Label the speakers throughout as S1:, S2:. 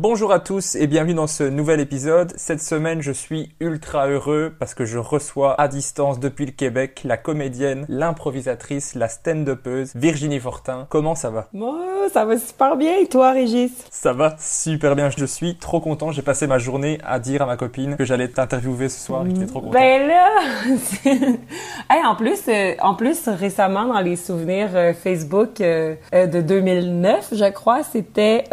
S1: Bonjour à tous et bienvenue dans ce nouvel épisode. Cette semaine, je suis ultra heureux parce que je reçois à distance depuis le Québec la comédienne, l'improvisatrice, la stand-upeuse Virginie Fortin. Comment ça va?
S2: Moi, ça va super bien. Et toi, Régis?
S1: Ça va super bien, je suis trop content. J'ai passé ma journée à dire à ma copine que j'allais t'interviewer ce soir et que trop content.
S2: Ben là, hey, en plus, euh, en plus récemment dans les souvenirs euh, Facebook euh, de 2009, je crois, c'était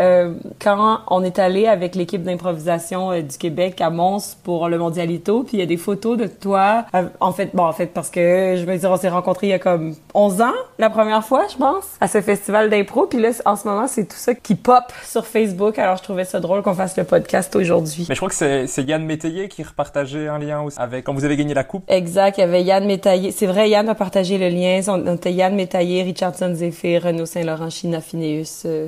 S2: quand on est allé avec l'équipe d'improvisation euh, du Québec à Mons pour le Mondialito, puis il y a des photos de toi. euh, en fait, bon, en fait, parce que je veux dire, on s'est rencontrés il y a comme 11 ans, la première fois, je pense, à ce festival d'impro. Puis là, en ce moment, c'est tout ça qui pop sur Facebook. Alors, je trouvais ça drôle qu'on fasse le podcast aujourd'hui.
S1: Mais je crois que c'est Yann Métayer qui repartageait un lien aussi avec quand vous avez gagné la coupe.
S2: Exact, il y avait Yann Métaillé. C'est vrai, Yann a partagé le lien. On était Yann Métaillé, Richardson Zephyr, Renaud Saint-Laurent, China Phineus euh,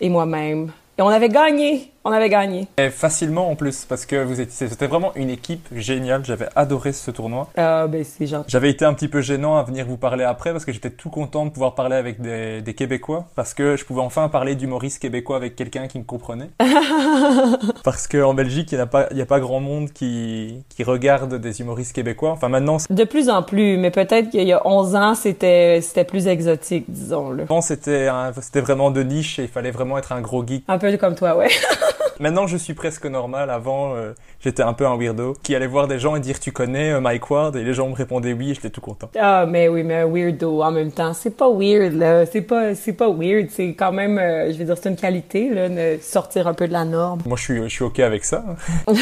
S2: et moi-même. Et on avait gagné! On avait gagné.
S1: Et facilement en plus parce que vous étiez c'était vraiment une équipe géniale. J'avais adoré ce tournoi.
S2: Ah, ben c'est gentil.
S1: J'avais été un petit peu gênant à venir vous parler après parce que j'étais tout content de pouvoir parler avec des, des Québécois parce que je pouvais enfin parler d'humoriste québécois avec quelqu'un qui me comprenait. parce qu'en Belgique, il n'y a, pas- il y a pas grand monde qui, qui regarde des humoristes québécois. Enfin maintenant,
S2: De plus en plus, mais peut-être qu'il y a 11 ans, c'était c'était plus exotique, disons-le.
S1: avant c'était un- c'était vraiment de niche et il fallait vraiment être un gros geek.
S2: Un peu comme toi, ouais.
S1: Maintenant, je suis presque normal. Avant, euh, j'étais un peu un weirdo qui allait voir des gens et dire tu connais euh, Mike Ward? Et les gens me répondaient oui et j'étais tout content.
S2: Ah, mais oui, mais un weirdo en même temps. C'est pas weird, là. C'est pas, c'est pas weird. C'est quand même, euh, je veux dire, c'est une qualité, là, de sortir un peu de la norme.
S1: Moi, je suis, je suis OK avec ça.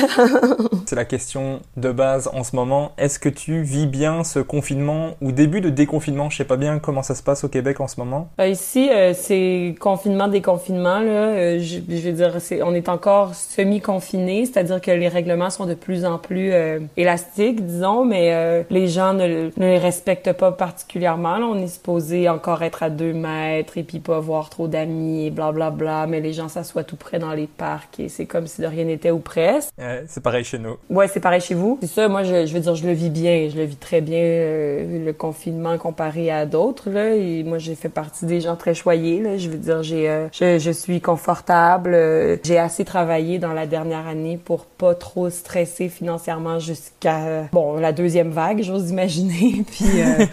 S1: C'est la question de base en ce moment. Est-ce que tu vis bien ce confinement ou début de déconfinement? Je sais pas bien comment ça se passe au Québec en ce moment.
S2: Euh, ici, c'est confinement, déconfinement. Là, je, je veux dire, c'est, on est encore semi-confiné, c'est-à-dire que les règlements sont de plus en plus euh, élastiques, disons, mais euh, les gens ne, ne les respectent pas particulièrement. Là, on est supposé encore être à deux mètres et puis pas avoir trop d'amis et blablabla, bla, bla, mais les gens s'assoient tout près dans les parcs et c'est comme si de rien n'était ou presque.
S1: Ouais, c'est pareil chez nous.
S2: Ouais, c'est pareil chez vous. C'est ça, moi, je, je veux dire, je le vis bien. Je le vis très bien, euh, le confinement comparé à d'autres, là. Et moi, j'ai fait partie des gens très choyés, là. Je veux dire, j'ai, euh, je, je suis confortable. euh, j'ai assez travaillé dans la dernière année pour pas trop stresser financièrement jusqu'à, bon, la deuxième vague, j'ose imaginer. Puis, euh,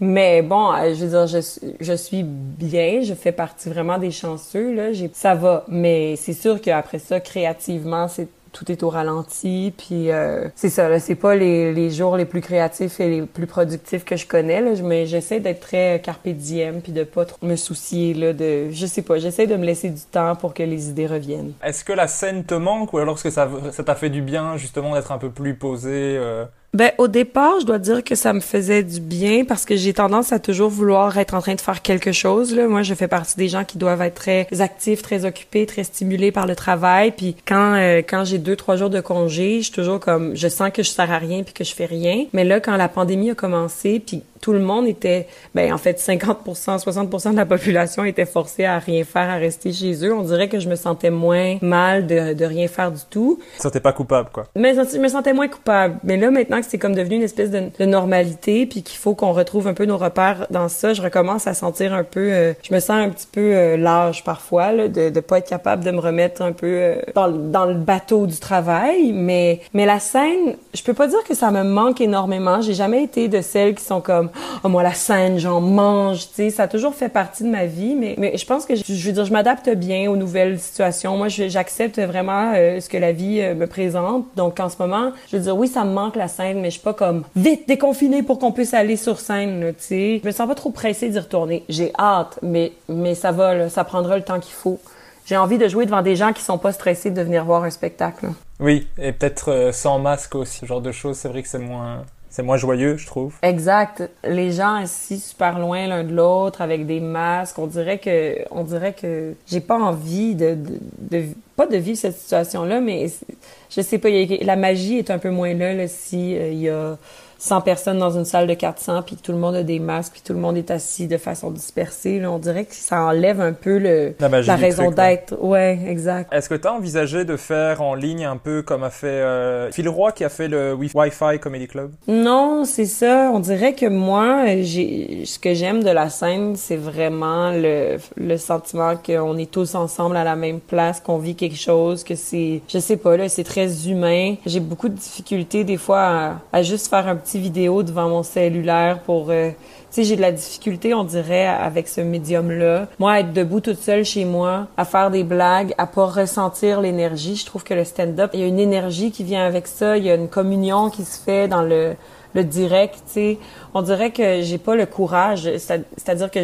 S2: mais bon, euh, je veux dire, je, je suis bien, je fais partie vraiment des chanceux, là. Ça va. Mais c'est sûr qu'après ça, créativement, c'est tout est au ralenti, puis euh, c'est ça, là, c'est pas les, les jours les plus créatifs et les plus productifs que je connais, là, mais j'essaie d'être très carpe diem, puis de pas trop me soucier, là, de, je sais pas, j'essaie de me laisser du temps pour que les idées reviennent.
S1: Est-ce que la scène te manque ou alors est-ce que ça ça t'a fait du bien justement d'être un peu plus posé euh,
S2: Ben au départ, je dois dire que ça me faisait du bien parce que j'ai tendance à toujours vouloir être en train de faire quelque chose. Là. Moi, je fais partie des gens qui doivent être très actifs, très occupés, très stimulés par le travail. Puis quand euh, quand j'ai deux trois jours de congé, je suis toujours comme je sens que je sers à rien puis que je fais rien. Mais là, quand la pandémie a commencé, puis tout le monde était, ben en fait 50%, 60% de la population était forcée à rien faire, à rester chez eux. On dirait que je me sentais moins mal de, de rien faire du tout.
S1: Ça t'es pas coupable quoi.
S2: Mais je me sentais moins coupable. Mais là maintenant que c'est comme devenu une espèce de, de normalité, puis qu'il faut qu'on retrouve un peu nos repères dans ça, je recommence à sentir un peu, euh, je me sens un petit peu euh, lâche parfois là, de de pas être capable de me remettre un peu euh, dans, dans le bateau du travail. Mais mais la scène, je peux pas dire que ça me manque énormément. J'ai jamais été de celles qui sont comme oh, moi la scène j'en mange tu sais ça a toujours fait partie de ma vie mais je pense que je, veux dire je m'adapte bien aux nouvelles situations. Moi j'accepte vraiment euh, ce que la vie euh, me présente. Donc en ce moment je veux dire oui ça me manque la scène mais je suis pas comme vite déconfiné pour qu'on puisse aller sur scène tu sais. Je me sens pas trop pressée d'y retourner. J'ai hâte mais ça va ça prendra le temps qu'il faut. J'ai envie de jouer devant des gens qui sont pas stressés de venir voir un spectacle.
S1: Oui, et peut-être euh, sans masque aussi, ce genre de choses, c'est vrai que c'est moins c'est moins joyeux, je trouve.
S2: Exact. Les gens assis super loin l'un de l'autre avec des masques, on dirait que, on dirait que j'ai pas envie de, de, pas de vivre cette situation-là, mais je sais pas, la magie est un peu moins là, là si euh, il y a 100 personnes dans une salle de 400 puis tout le monde a des masques puis tout le monde est assis de façon dispersée là, on dirait que ça enlève un peu le
S1: la, magie
S2: la raison d'être. Ouais exact.
S1: Est-ce que tu as envisagé de faire en ligne un peu comme a fait euh, Phil Roy qui a fait le Wi-Fi Comedy Club?
S2: Non c'est ça. On dirait que moi j'ai ce que j'aime de la scène c'est vraiment le, le sentiment qu'on est tous ensemble à la même place qu'on vit quelque chose que c'est je sais pas là c'est très humain. J'ai beaucoup de difficultés des fois à, à juste faire un petit vidéo devant mon cellulaire pour euh, tu sais j'ai de la difficulté on dirait avec ce médium là moi être debout toute seule chez moi à faire des blagues à pas ressentir l'énergie je trouve que le stand-up il y a une énergie qui vient avec ça il y a une communion qui se fait dans le le direct, tu sais. On dirait que j'ai pas le courage, c'est-à-dire que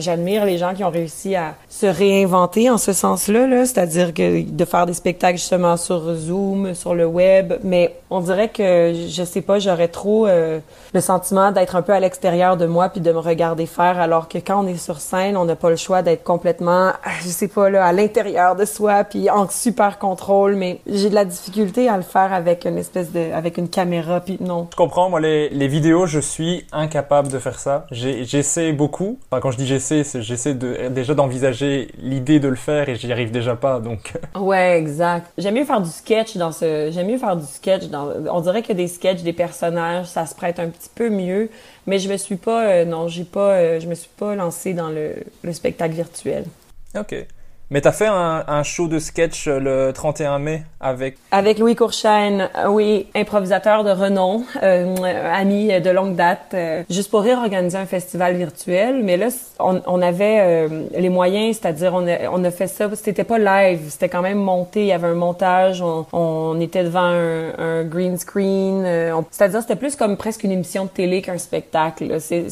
S2: j'admire les gens qui ont réussi à se réinventer en ce sens-là, là, c'est à dire que de faire des spectacles justement sur Zoom, sur le web, mais on dirait que je sais pas, j'aurais trop euh, le sentiment d'être un peu à l'extérieur de moi puis de me regarder faire, alors que quand on est sur scène, on n'a pas le choix d'être complètement, je sais pas là, à l'intérieur de soi puis en super contrôle, mais j'ai de la difficulté à le faire avec une espèce de, avec une caméra puis non.
S1: Je comprends, moi les vidéos, je suis incapable de faire ça. J'essaie beaucoup. Enfin, quand je dis j'essaie, c'est j'essaie de, déjà d'envisager l'idée de le faire et j'y arrive déjà pas, donc.
S2: Ouais, exact. J'aime mieux faire du sketch dans ce, j'aime mieux faire du sketch dans, on dirait que des sketchs, des personnages, ça se prête un petit peu mieux, mais je me suis pas, euh, non, j'ai pas, euh, je me suis pas lancée dans le, le spectacle virtuel.
S1: Ok. Mais t'as fait un, un, show de sketch le 31 mai avec...
S2: Avec Louis Courchaine, oui, improvisateur de renom, euh, ami de longue date. Euh, juste pour rire, organiser un festival virtuel. Mais là, on, on avait euh, les moyens, c'est-à-dire on a, on a fait ça, c'était pas live, c'était quand même monté, il y avait un montage, on, on était devant un, un green screen. Euh, c'est-à-dire c'était plus comme presque une émission de télé qu'un spectacle. C'est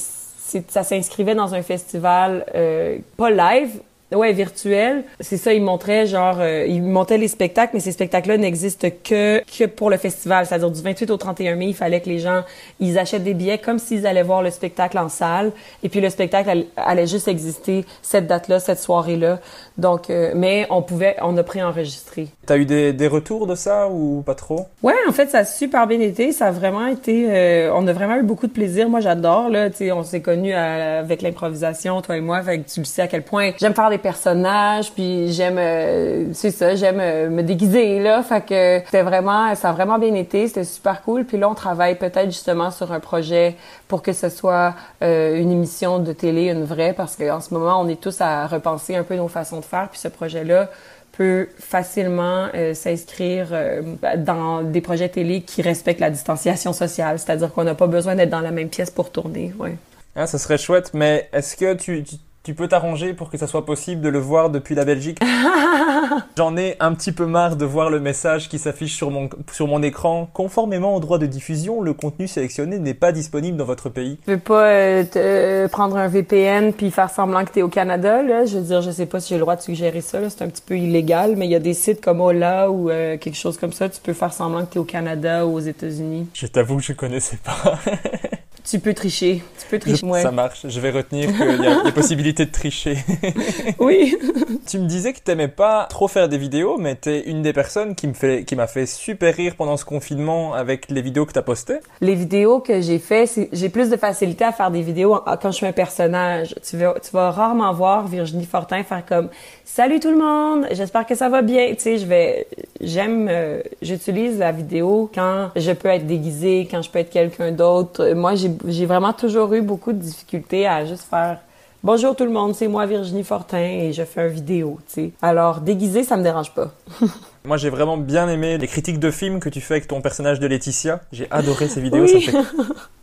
S2: ça s'inscrivait dans un festival euh, pas live Ouais, virtuel. C'est ça, ils montraient genre, euh, ils montaient les spectacles, mais ces spectacles-là n'existent que que pour le festival. C'est-à-dire du 28 au 31 mai, il fallait que les gens, ils achètent des billets comme s'ils allaient voir le spectacle en salle. Et puis le spectacle allait, juste exister cette date-là, cette soirée-là. Donc, euh, mais on pouvait, on a préenregistré.
S1: T'as eu des, des retours de ça ou pas trop?
S2: Ouais, en fait, ça a super bien été. Ça a vraiment été, euh, on a vraiment eu beaucoup de plaisir. Moi, j'adore là. Tu on s'est connus avec l'improvisation, toi et moi. Fait que tu le sais à quel point j'aime faire des personnages, puis j'aime, euh, c'est ça, j'aime euh, me déguiser là. Fait que c'était vraiment, ça a vraiment bien été. C'était super cool. Puis là, on travaille peut-être justement sur un projet pour que ce soit euh, une émission de télé, une vraie, parce qu'en ce moment, on est tous à repenser un peu nos façons de faire. Puis ce projet-là peut facilement euh, s'inscrire euh, dans des projets télé qui respectent la distanciation sociale, c'est-à-dire qu'on n'a pas besoin d'être dans la même pièce pour tourner. Ouais.
S1: Ah, ça serait chouette, mais est-ce que tu tu peux t'arranger pour que ça soit possible de le voir depuis la Belgique. J'en ai un petit peu marre de voir le message qui s'affiche sur mon, sur mon écran. Conformément au droit de diffusion, le contenu sélectionné n'est pas disponible dans votre pays.
S2: Tu veux pas euh, te- euh, prendre un VPN puis faire semblant que t'es au Canada, là? Je veux dire, je sais pas si j'ai le droit de suggérer ça. C'est un petit peu illégal, mais il y a des sites comme Ola ou euh, quelque chose comme ça. Tu peux faire semblant que t'es au Canada ou aux États-Unis.
S1: Je t'avoue que je connaissais pas.
S2: Tu peux tricher. Tu peux tricher. Ouais.
S1: Ça marche. Je vais retenir qu'il y a, il y a possibilité de tricher.
S2: Oui.
S1: tu me disais que t'aimais pas trop faire des vidéos, mais t'es une des personnes qui me fait, qui m'a fait super rire pendant ce confinement avec les vidéos que t'as postées.
S2: Les vidéos que j'ai fait, j'ai plus de facilité à faire des vidéos quand je suis un personnage. Tu vas, tu vas rarement voir Virginie Fortin faire comme Salut tout le monde, j'espère que ça va bien. Tu sais, je vais, j'aime, euh, j'utilise la vidéo quand je peux être déguisée, quand je peux être quelqu'un d'autre. Moi, j'ai, j'ai vraiment toujours eu beaucoup de difficultés à juste faire Bonjour tout le monde, c'est moi Virginie Fortin et je fais une vidéo. Tu sais, alors déguisée, ça me dérange pas.
S1: Moi, j'ai vraiment bien aimé les critiques de films que tu fais avec ton personnage de Laetitia. J'ai adoré ces vidéos,
S2: Oui.
S1: ça me fait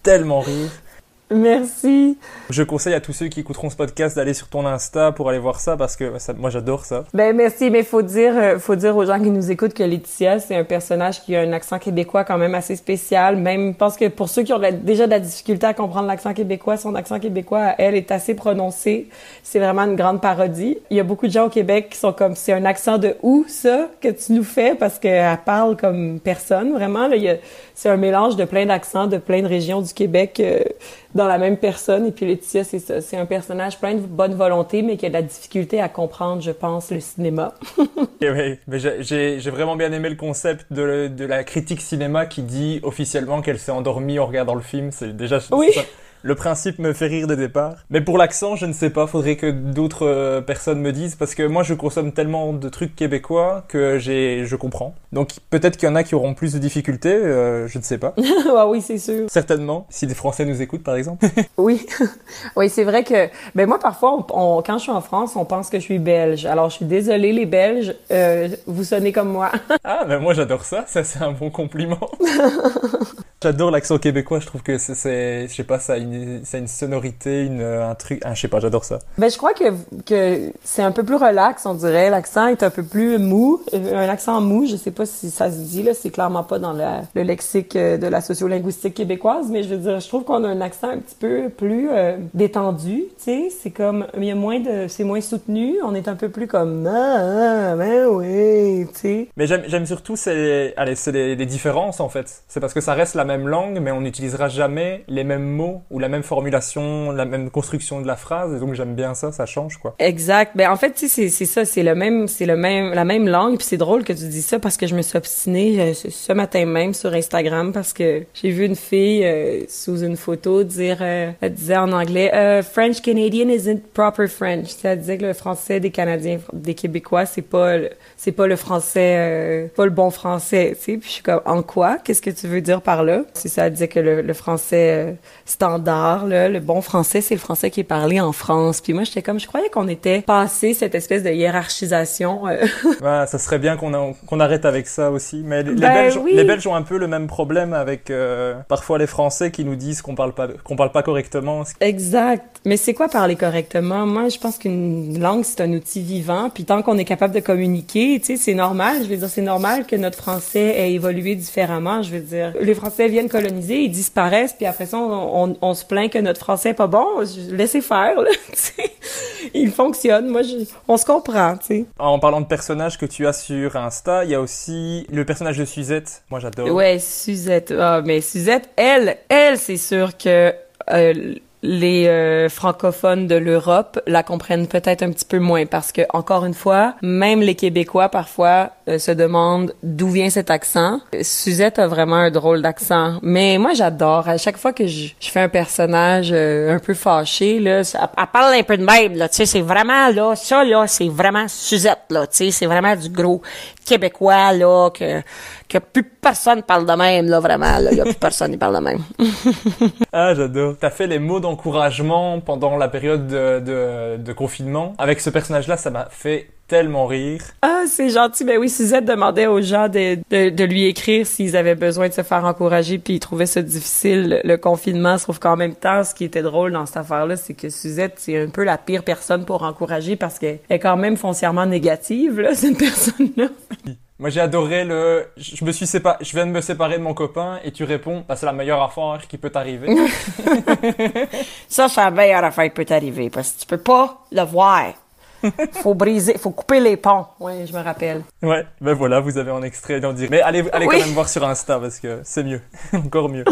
S1: tellement rire.
S2: Merci.
S1: Je conseille à tous ceux qui écouteront ce podcast d'aller sur ton Insta pour aller voir ça parce que ça- moi j'adore ça.
S2: Ben merci, mais faut dire, euh, faut dire aux gens qui nous écoutent que Laetitia, c'est un personnage qui a un accent québécois quand même assez spécial. Même, je pense que pour ceux qui ont déjà de la difficulté à comprendre l'accent québécois, son accent québécois, elle, est assez prononcé. C'est vraiment une grande parodie. Il y a beaucoup de gens au Québec qui sont comme, c'est un accent de où ça que tu nous fais parce qu'elle parle comme personne. Vraiment, là, il y a, c'est un mélange de plein d'accents de plein de régions du Québec euh, dans la même personne. Et puis Laetitia, c'est ça. C'est un personnage plein de bonne volonté, mais qui a de la difficulté à comprendre, je pense, le cinéma.
S1: Ouais, mais j'ai- vraiment bien aimé le concept de, de la critique cinéma qui dit officiellement qu'elle s'est endormie en regardant le film. C'est déjà
S2: Oui.
S1: ça- le principe me fait rire de départ. Mais pour l'accent, je ne sais pas. Faudrait que d'autres euh, personnes me disent parce que moi, je consomme tellement de trucs québécois que j'ai je comprends. Donc peut-être qu'il y en a qui auront plus de difficultés. euh, je ne sais pas.
S2: ah oui, c'est sûr.
S1: Certainement. Si des Français nous écoutent, par exemple.
S2: Oui, oui, c'est vrai que ben moi parfois on, on- quand je suis en France, on pense que je suis belge. Alors je suis désolée les Belges, euh, vous sonnez comme moi.
S1: Ah, ben moi j'adore ça, ça c'est un bon compliment. J'adore l'accent québécois, je trouve que c'est- je sais pas, ça a une, ça a une sonorité, une, un truc, ah, je sais pas, j'adore ça.
S2: ben je crois que que c'est un peu plus relax, on dirait. L'accent est un peu plus mou, Euh, un accent mou. Je sais pas si ça se dit là, c'est clairement pas dans la- le lexique euh, de la sociolinguistique québécoise, mais je veux dire, je trouve qu'on a un accent un petit peu plus euh, détendu. Tu sais, c'est comme il y a moins de, c'est moins soutenu. On est un peu plus comme ah, ah ben oui, tu sais.
S1: Mais j'aime, j'aime surtout, c'est, allez, c'est les, les différences en fait. C'est parce que ça reste la même langue, mais on n'utilisera jamais les mêmes mots ou la même formulation, la même construction de la phrase, donc j'aime bien ça, ça change quoi.
S2: Exact. Ben en fait, c'est ça, c'est le même, c'est le même, la même langue. Puis c'est drôle que tu dis ça parce que je me suis obstinée euh, ce, matin même sur Instagram parce que j'ai vu une fille euh, sous une photo dire, euh, elle disait en anglais, French Canadian isn't proper French. Elle disait que le français des Canadiens, des Québécois, c'est pas, c'est pas le français, pas le bon français. Tu sais, puis je suis comme, en quoi? Qu'est-ce que tu veux dire par là? C'est ça. Elle disait que le, le français euh, standard, là, le bon français, c'est le français qui est parlé en France. Puis moi, j'étais comme, je croyais qu'on était passé cette espèce de hiérarchisation. euh.
S1: Ouais, ça serait bien qu'on, a- qu'on arrête avec ça aussi. Mais les, les
S2: Ben
S1: Belges,
S2: oui.
S1: les Belges ont un peu le même problème avec euh, parfois les Français qui nous disent qu'on parle pas, qu'on parle pas correctement.
S2: Exact. Mais c'est quoi parler correctement? Moi, je pense qu'une langue, c'est un outil vivant. Puis tant qu'on est capable de communiquer, tu sais, c'est normal. Je veux dire, c'est normal que notre français ait évolué différemment. Je veux dire, les Français viennent coloniser, ils disparaissent, puis après ça, on, on, on se plaint que notre français est pas bon. Laissez faire, là. Il fonctionne. Moi, je, on se comprend, tu sais.
S1: En parlant de personnages que tu as sur Insta, il y a aussi le personnage de Suzette. Moi, j'adore.
S2: Ouais, Suzette. Ah, mais Suzette, elle, elle, c'est sûr que euh, les euh, francophones de l'Europe la comprennent peut-être un petit peu moins parce que encore une fois, même les Québécois parfois euh, se demandent d'où vient cet accent. Suzette a vraiment un drôle d'accent, mais moi j'adore. À chaque fois que je, je fais un personnage euh, un peu fâché là, ça- elle parle un peu de même là. Tu sais, c'est vraiment là, ça là, c'est vraiment Suzette là. Tu sais, c'est vraiment du gros québécois là que que plus personne parle de même là vraiment là. Y a plus personne qui parle de même.
S1: Ah, j'adore. T'as fait les mots d'encouragement pendant la période de, de, de confinement. Avec ce personnage-là, ça m'a fait tellement rire.
S2: Ah, c'est gentil. Ben oui, Suzette demandait aux gens de, de, de lui écrire s'ils avaient besoin de se faire encourager, puis ils trouvaient ça difficile, le confinement. Sauf qu'en même temps, ce qui était drôle dans cette affaire-là, c'est que Suzette, c'est un peu la pire personne pour encourager parce qu'elle est quand même foncièrement négative, là, cette personne-là.
S1: Moi, j'ai adoré le. Je me suis sépa... Je viens de me séparer de mon copain et tu réponds, bah, c'est la meilleure affaire qui peut t'arriver.
S2: ça, c'est la meilleure affaire qui peut t'arriver parce que tu peux pas le voir. faut briser, faut couper les ponts. Oui, je me rappelle.
S1: Ouais, ben voilà, vous avez un extrait d'en dire. Mais allez, allez quand même voir sur Insta parce que c'est mieux, encore mieux.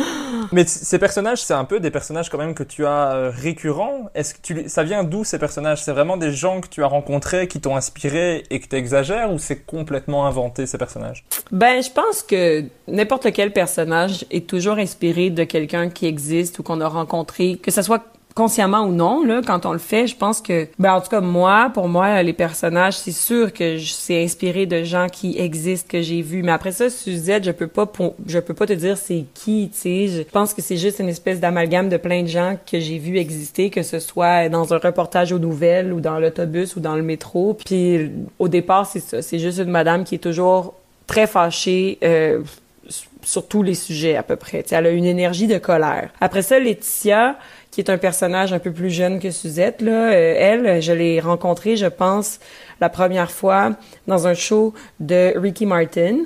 S1: Mais ces personnages, c'est un peu des personnages quand même que tu as euh, récurrents. Est-ce que tu, ça vient d'où ces personnages? C'est vraiment des gens que tu as rencontrés, qui t'ont inspiré et que tu exagères, ou c'est complètement inventé ces personnages?
S2: Ben, je pense que n'importe quel personnage est toujours inspiré de quelqu'un qui existe ou qu'on a rencontré, que ce soit consciemment ou non, quand on le fait, je pense que, ben, en tout cas, moi, pour moi, les personnages, c'est sûr que c'est inspiré de gens qui existent, que j'ai vus. Mais après ça, Suzette, je peux pas, je peux pas te dire c'est qui, tu sais. Je pense que c'est juste une espèce d'amalgame de plein de gens que j'ai vu exister, que ce soit dans un reportage aux nouvelles ou dans l'autobus ou dans le métro. Puis, au départ, c'est ça. C'est juste une madame qui est toujours très fâchée, euh, sur tous les sujets à peu près. Elle a une énergie de colère. Après ça, Laetitia, qui est un personnage un peu plus jeune que Suzette. Là. Euh, elle, je l'ai rencontrée, je pense, la première fois dans un show de Ricky Martin.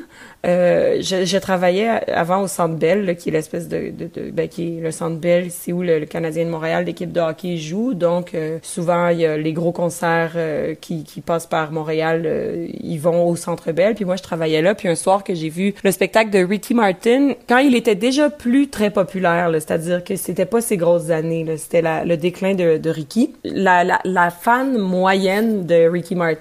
S2: Euh, je, je, travaillais avant au Centre Bell, qui est l'espèce de, de, de, ben, qui est le Centre Bell, c'est où le, Canadien de Montréal, l'équipe de hockey joue. Donc euh, souvent il y a les gros concerts euh, qui, qui passent par Montréal, euh, ils vont au Centre Bell. Puis moi je travaillais là. Puis un soir que j'ai vu le spectacle de Ricky Martin, quand il était déjà plus très populaire, c'est-à-dire que c'était pas ses grosses années, c'était le déclin de, de Ricky. La, la, la fan moyenne de Ricky Martin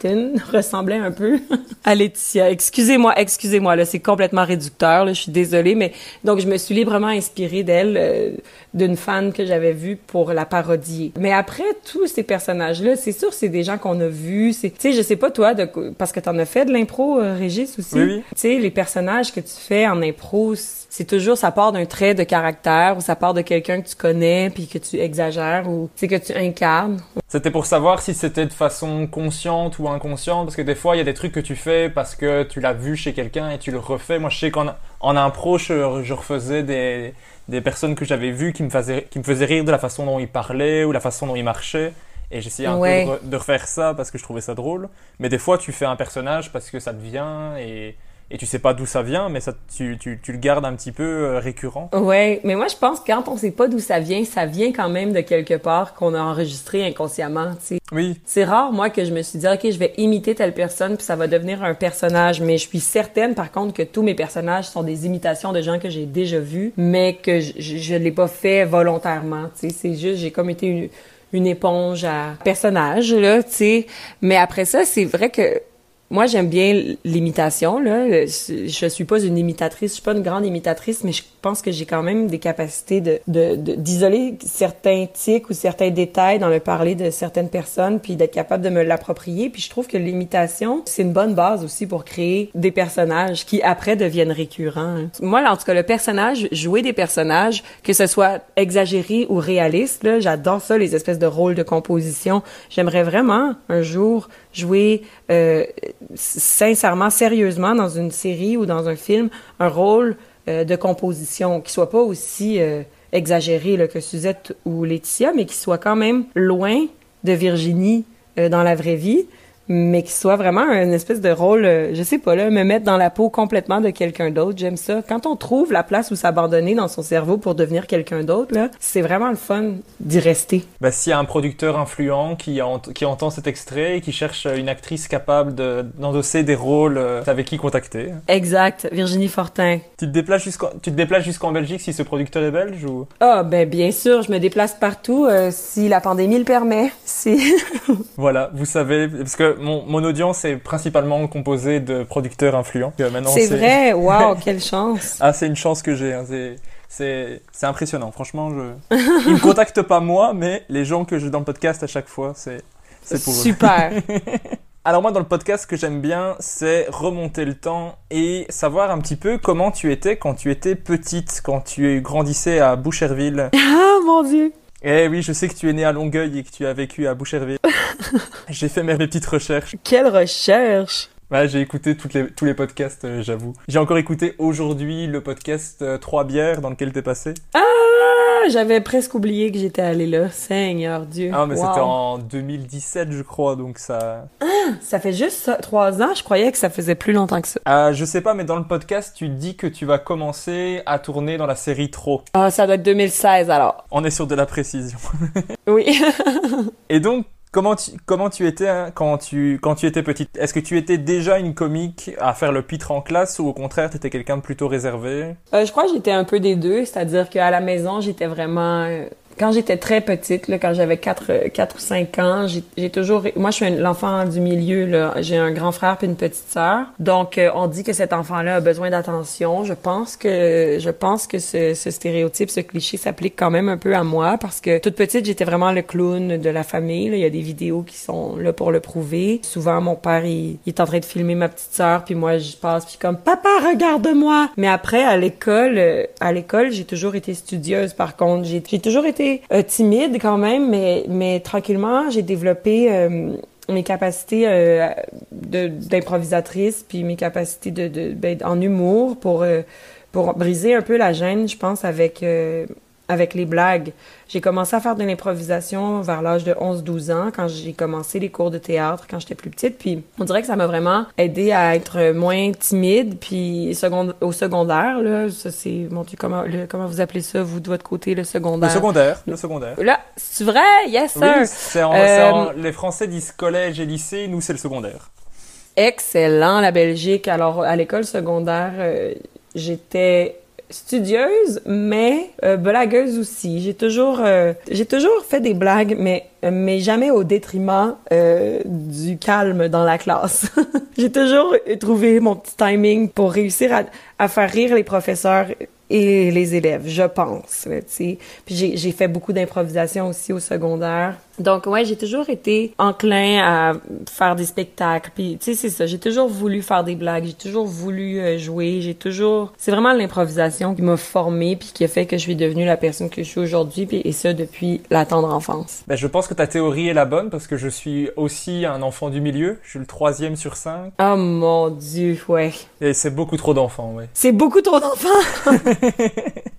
S2: ressemblait un peu à Laetitia. Excusez-moi, excusez-moi c'est complètement réducteur, là, je suis désolée, mais donc je me suis librement inspirée d'elle, euh, d'une fan que j'avais vue pour la parodier. Mais après, tous ces personnages-là, c'est sûr, c'est des gens qu'on a vus. Tu sais, je sais pas toi, de, parce que t'en as fait de l'impro, euh, Régis, aussi.
S1: Oui,
S2: Tu sais, les personnages que tu fais en impro, c'est toujours, ça part d'un trait de caractère ou ça part de quelqu'un que tu connais puis que tu exagères ou c'est que tu incarnes.
S1: C'était pour savoir si c'était de façon consciente ou inconsciente parce que des fois il y a des trucs que tu fais parce que tu l'as vu chez quelqu'un et tu le refais. Moi je sais qu'en en impro je, je refaisais des, des personnes que j'avais vues qui me faisaient qui me faisaient rire de la façon dont ils parlaient ou la façon dont ils marchaient. Et j'essayais un peu de, de, refaire ça parce que je trouvais ça drôle. Mais des fois, tu fais un personnage parce que ça te vient et, et tu sais pas d'où ça vient, mais ça, tu, tu, tu, le gardes un petit peu euh, récurrent.
S2: Ouais, mais moi je pense que quand on sait pas d'où ça vient, ça vient quand même de quelque part qu'on a enregistré inconsciemment, tu sais.
S1: Oui.
S2: C'est rare moi que je me suis dit ok je vais imiter telle personne puis ça va devenir un personnage, mais je suis certaine par contre que tous mes personnages sont des imitations de gens que j'ai déjà vus, mais que je, je, l'ai pas fait volontairement, tu sais. C'est juste j'ai comme été une, une éponge à personnages là, tu sais. Mais après ça c'est vrai que moi, j'aime bien l'imitation. Là, je suis pas une imitatrice, je suis pas une grande imitatrice, mais je pense que j'ai quand même des capacités de d'isoler certains tics ou certains détails dans le parler de certaines personnes, puis d'être capable de me l'approprier. Puis je trouve que l'imitation, c'est une bonne base aussi pour créer des personnages qui après deviennent récurrents. Hein. Moi, en tout cas, le personnage, jouer des personnages, que ce soit exagéré ou réaliste, là, j'adore ça, les espèces de rôles de composition. J'aimerais vraiment un jour jouer euh, sincèrement, sérieusement dans une série ou dans un film un rôle euh, de composition qui soit pas aussi euh, exagéré que Suzette ou Laetitia, mais qui soit quand même loin de Virginie dans la vraie vie, mais qui soit vraiment une espèce de rôle, euh, je sais pas là, me mettre dans la peau complètement de quelqu'un d'autre. J'aime ça. Quand on trouve la place où s'abandonner dans son cerveau pour devenir quelqu'un d'autre, là, c'est vraiment le fun d'y rester.
S1: Ben, s'il y a un producteur influent qui, qui entend cet extrait et qui cherche une actrice capable d'endosser des rôles, euh, avec qui contacter
S2: Exact, Virginie Fortin.
S1: Tu te déplaces jusqu'en, tu te déplaces jusqu'en Belgique si ce producteur est belge ou?
S2: Ah ben bien sûr, je me déplace partout euh, si la pandémie le permet. Si.
S1: voilà, vous savez, parce que mon, mon, audience est principalement composée de producteurs influents.
S2: C'est vrai, waouh, quelle chance.
S1: ah, c'est une chance que j'ai. Hein. C'est impressionnant. Franchement, je ils me contactent pas moi, mais les gens que j'ai dans le podcast à chaque fois, c'est c'est pour
S2: Super.
S1: Alors moi dans le podcast ce que j'aime bien c'est remonter le temps et savoir un petit peu comment tu étais quand tu étais petite, quand tu grandissais à Boucherville.
S2: Ah mon dieu
S1: eh oui, je sais que tu es né à Longueuil et que tu as vécu à Boucherville. J'ai fait mes, mes petites recherches.
S2: Quelle recherche
S1: Ouais, j'ai écouté toutes les, tous les podcasts, euh, j'avoue. J'ai encore écouté aujourd'hui le podcast euh, 3 bières dans lequel t'es passé.
S2: Ah, j'avais presque oublié que j'étais allée là. Seigneur Dieu.
S1: Ah, mais
S2: Wow.
S1: c'était en 2017, je crois, donc ça...
S2: Ça fait juste ça, trois ans. Je croyais que ça faisait plus longtemps que ça.
S1: Ah, je sais pas, mais dans le podcast, tu dis que tu vas commencer à tourner dans la série Trop.
S2: Ah, ça doit être 2016 alors.
S1: On est sur de la précision.
S2: Oui.
S1: Et donc, comment tu, comment tu étais hein, quand, tu, quand tu étais petite? Est-ce que tu étais déjà une comique à faire le pitre en classe ou au contraire, t'étais quelqu'un de plutôt réservé?
S2: Euh, je crois que j'étais un peu des deux, c'est-à-dire qu'à la maison, j'étais vraiment... Quand j'étais très petite, là, quand j'avais 4, 4 ou 5 ans, j'ai toujours... Moi, je suis l'enfant du milieu. J'ai un grand frère puis une petite sœur. Donc, euh, on dit que cet enfant-là a besoin d'attention. Je pense que je pense que ce, ce stéréotype, ce cliché s'applique quand même un peu à moi parce que toute petite, j'étais vraiment le clown de la famille. là. Il y a des vidéos qui sont là pour le prouver. Souvent, mon père, il, il est en train de filmer ma petite sœur, puis moi, je passe, puis comme papa, regarde-moi. Mais après, à l'école, euh, à l'école, j'ai toujours été studieuse. Par contre, j'ai toujours été euh, timide quand même, mais mais tranquillement, j'ai développé euh, mes capacités euh, d'improvisatrice, puis mes capacités de, ben, en humour pour pour briser un peu la gêne, je pense, avec avec les blagues. J'ai commencé à faire de l'improvisation vers l'âge de 11-12 ans, quand j'ai commencé les cours de théâtre, quand j'étais plus petite. Puis on dirait que ça m'a vraiment aidé à être moins timide. Puis second- au secondaire, là, ça c'est, mon Dieu, comment, le- comment vous appelez ça, vous, de votre côté, le
S1: Le
S2: secondaire?
S1: secondaire, le secondaire.
S2: Là, c'est vrai? Yes, sir!
S1: Oui, c'est en-
S2: Euh,
S1: en- les Français disent collège et lycée, nous c'est le secondaire.
S2: Excellent, la Belgique. Alors, à l'école secondaire, euh, j'étais studieuse, mais euh, blagueuse aussi. J'ai toujours, euh, j'ai toujours fait des blagues, mais mais jamais au détriment euh, du calme dans la classe. j'ai toujours trouvé mon petit timing pour réussir à, à faire rire les professeurs et les élèves, je pense. là, tu sais. Puis j'ai fait beaucoup d'improvisation aussi au secondaire. Donc ouais, j'ai toujours été enclin à faire des spectacles. Puis tu sais, c'est ça. J'ai toujours voulu faire des blagues. J'ai toujours voulu euh, jouer. J'ai toujours. C'est vraiment l'improvisation qui m'a formée puis qui a fait que je suis devenue la personne que je suis aujourd'hui. Puis et ça depuis la tendre enfance.
S1: Ben, je pense que ta théorie est la bonne parce que je suis aussi un enfant du milieu. Je suis le troisième sur cinq.
S2: Oh mon dieu, ouais.
S1: Et c'est beaucoup trop d'enfants, ouais.
S2: C'est beaucoup trop d'enfants.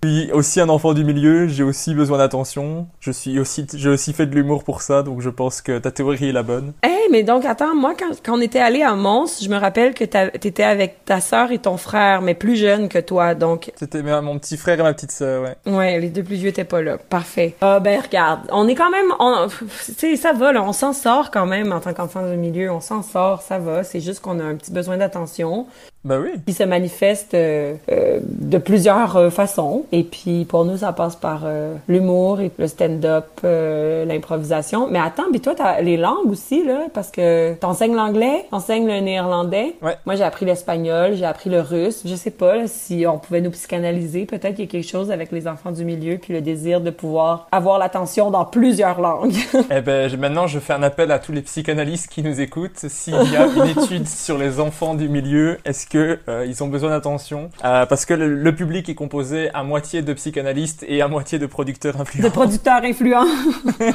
S1: Je suis aussi un enfant du milieu, j'ai aussi besoin d'attention. Je suis aussi, j'ai aussi fait de l'humour pour ça, donc je pense que ta théorie est la bonne.
S2: Eh, mais donc, attends, moi, quand, quand on était allé à Mons, je me rappelle que t'as- t'étais avec ta sœur et ton frère, mais plus jeune que toi, donc,
S1: C'était mon petit frère et ma petite sœur, ouais.
S2: ouais, les deux plus vieux étaient pas là. Parfait. Ah, ben, regarde, on est quand même, on, tu sais, ça va, là, on s'en sort quand même en tant qu'enfant du milieu, on s'en sort, ça va, c'est juste qu'on a un petit besoin d'attention.
S1: Bah oui.
S2: qui se manifeste euh, euh, de plusieurs euh, façons. Et puis pour nous, ça passe par euh, l'humour et le stand-up, euh, l'improvisation. Mais attends, mais toi, t'as les langues aussi, là, parce que t'enseignes l'anglais, t'enseignes le néerlandais.
S1: Ouais.
S2: Moi, j'ai appris l'espagnol, j'ai appris le russe. Je sais pas là, si on pouvait nous psychanalyser. Peut-être qu'il y a quelque chose avec les enfants du milieu, puis le désir de pouvoir avoir l'attention dans plusieurs langues.
S1: Eh ben, maintenant, je fais un appel à tous les psychanalystes qui nous écoutent. S'il y a une étude sur les enfants du milieu, est-ce que euh, ils ont besoin d'attention Euh, Parce que le, le public est composé à moitié de psychanalystes et à moitié de producteurs
S2: de
S1: influents.
S2: producteurs influents.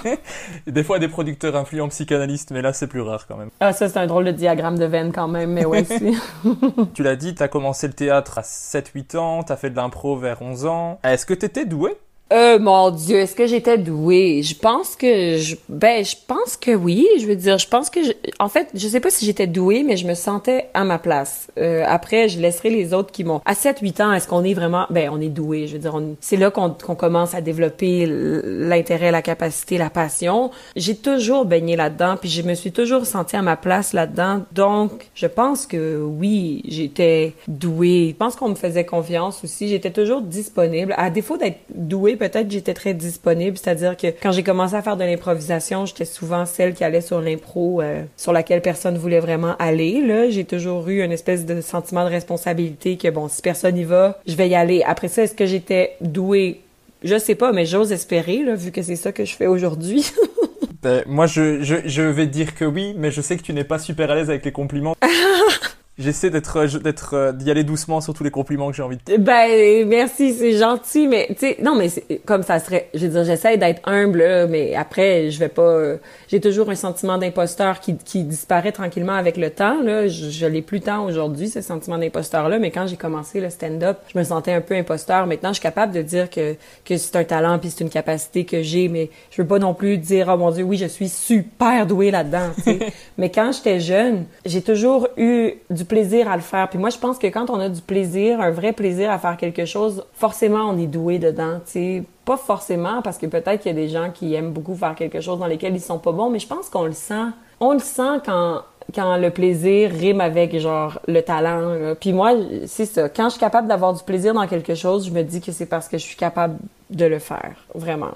S1: Des fois, des producteurs influents psychanalystes, mais là, c'est plus rare quand même.
S2: ah, ça, c'est un drôle de diagramme de veine quand même, mais ouais.
S1: Tu l'as dit, t'as commencé le théâtre à 7-8 ans, t'as fait de l'impro vers 11 ans. Est-ce que t'étais doué?
S2: Euh, mon Dieu, est-ce que j'étais douée? Je pense que je, ben, je pense que oui. Je veux dire, je pense que, je- en fait, je sais pas si j'étais douée, mais je me sentais à ma place. Euh, après, je laisserai les autres qui m'ont. À 7, 8 ans, est-ce qu'on est vraiment, ben, on est doué. Je veux dire, on- c'est là qu'on qu'on commence à développer l'intérêt, la capacité, la passion. J'ai toujours baigné là-dedans, puis je me suis toujours sentie à ma place là-dedans. Donc, je pense que oui, j'étais douée. Je pense qu'on me faisait confiance aussi. J'étais toujours disponible. À défaut d'être douée, peut-être j'étais très disponible. C'est-à-dire que quand j'ai commencé à faire de l'improvisation, j'étais souvent celle qui allait sur l'impro, euh, sur laquelle personne voulait vraiment aller. Là, j'ai toujours eu une espèce de sentiment de responsabilité que bon, si personne y va, je vais y aller. Après ça, est-ce que j'étais douée? Je sais pas, mais j'ose espérer, là, vu que c'est ça que je fais aujourd'hui.
S1: Ben, Moi, je, je, je vais dire que oui, mais je sais que tu n'es pas super à l'aise avec les compliments. J'essaie d'être, d'être, euh, d'y aller doucement sur tous les compliments que j'ai envie de.
S2: Ben merci, c'est gentil, mais tu sais, non, mais c'est- comme ça serait, je veux dire, j'essaie d'être humble, là, mais après, je vais pas. euh, j'ai toujours un sentiment d'imposteur qui, qui disparaît tranquillement avec le temps. Là, je, je l'ai plus tant aujourd'hui, ce sentiment d'imposteur-là, mais quand j'ai commencé le stand-up, je me sentais un peu imposteur. Maintenant, je suis capable de dire que que c'est un talent puis c'est une capacité que j'ai, mais je veux pas non plus dire oh mon dieu, oui, je suis super douée là-dedans. mais quand j'étais jeune, j'ai toujours eu du plaisir à le faire. Puis moi, je pense que quand on a du plaisir, un vrai plaisir à faire quelque chose, forcément, on est doué dedans. Sais, pas forcément parce que peut-être qu'il y a des gens qui aiment beaucoup faire quelque chose dans lesquels ils sont pas bons, mais je pense qu'on le sent. On le sent quand quand le plaisir rime avec genre le talent. Puis moi, c'est ça. Quand je suis capable d'avoir du plaisir dans quelque chose, je me dis que c'est parce que je suis capable de le faire, vraiment.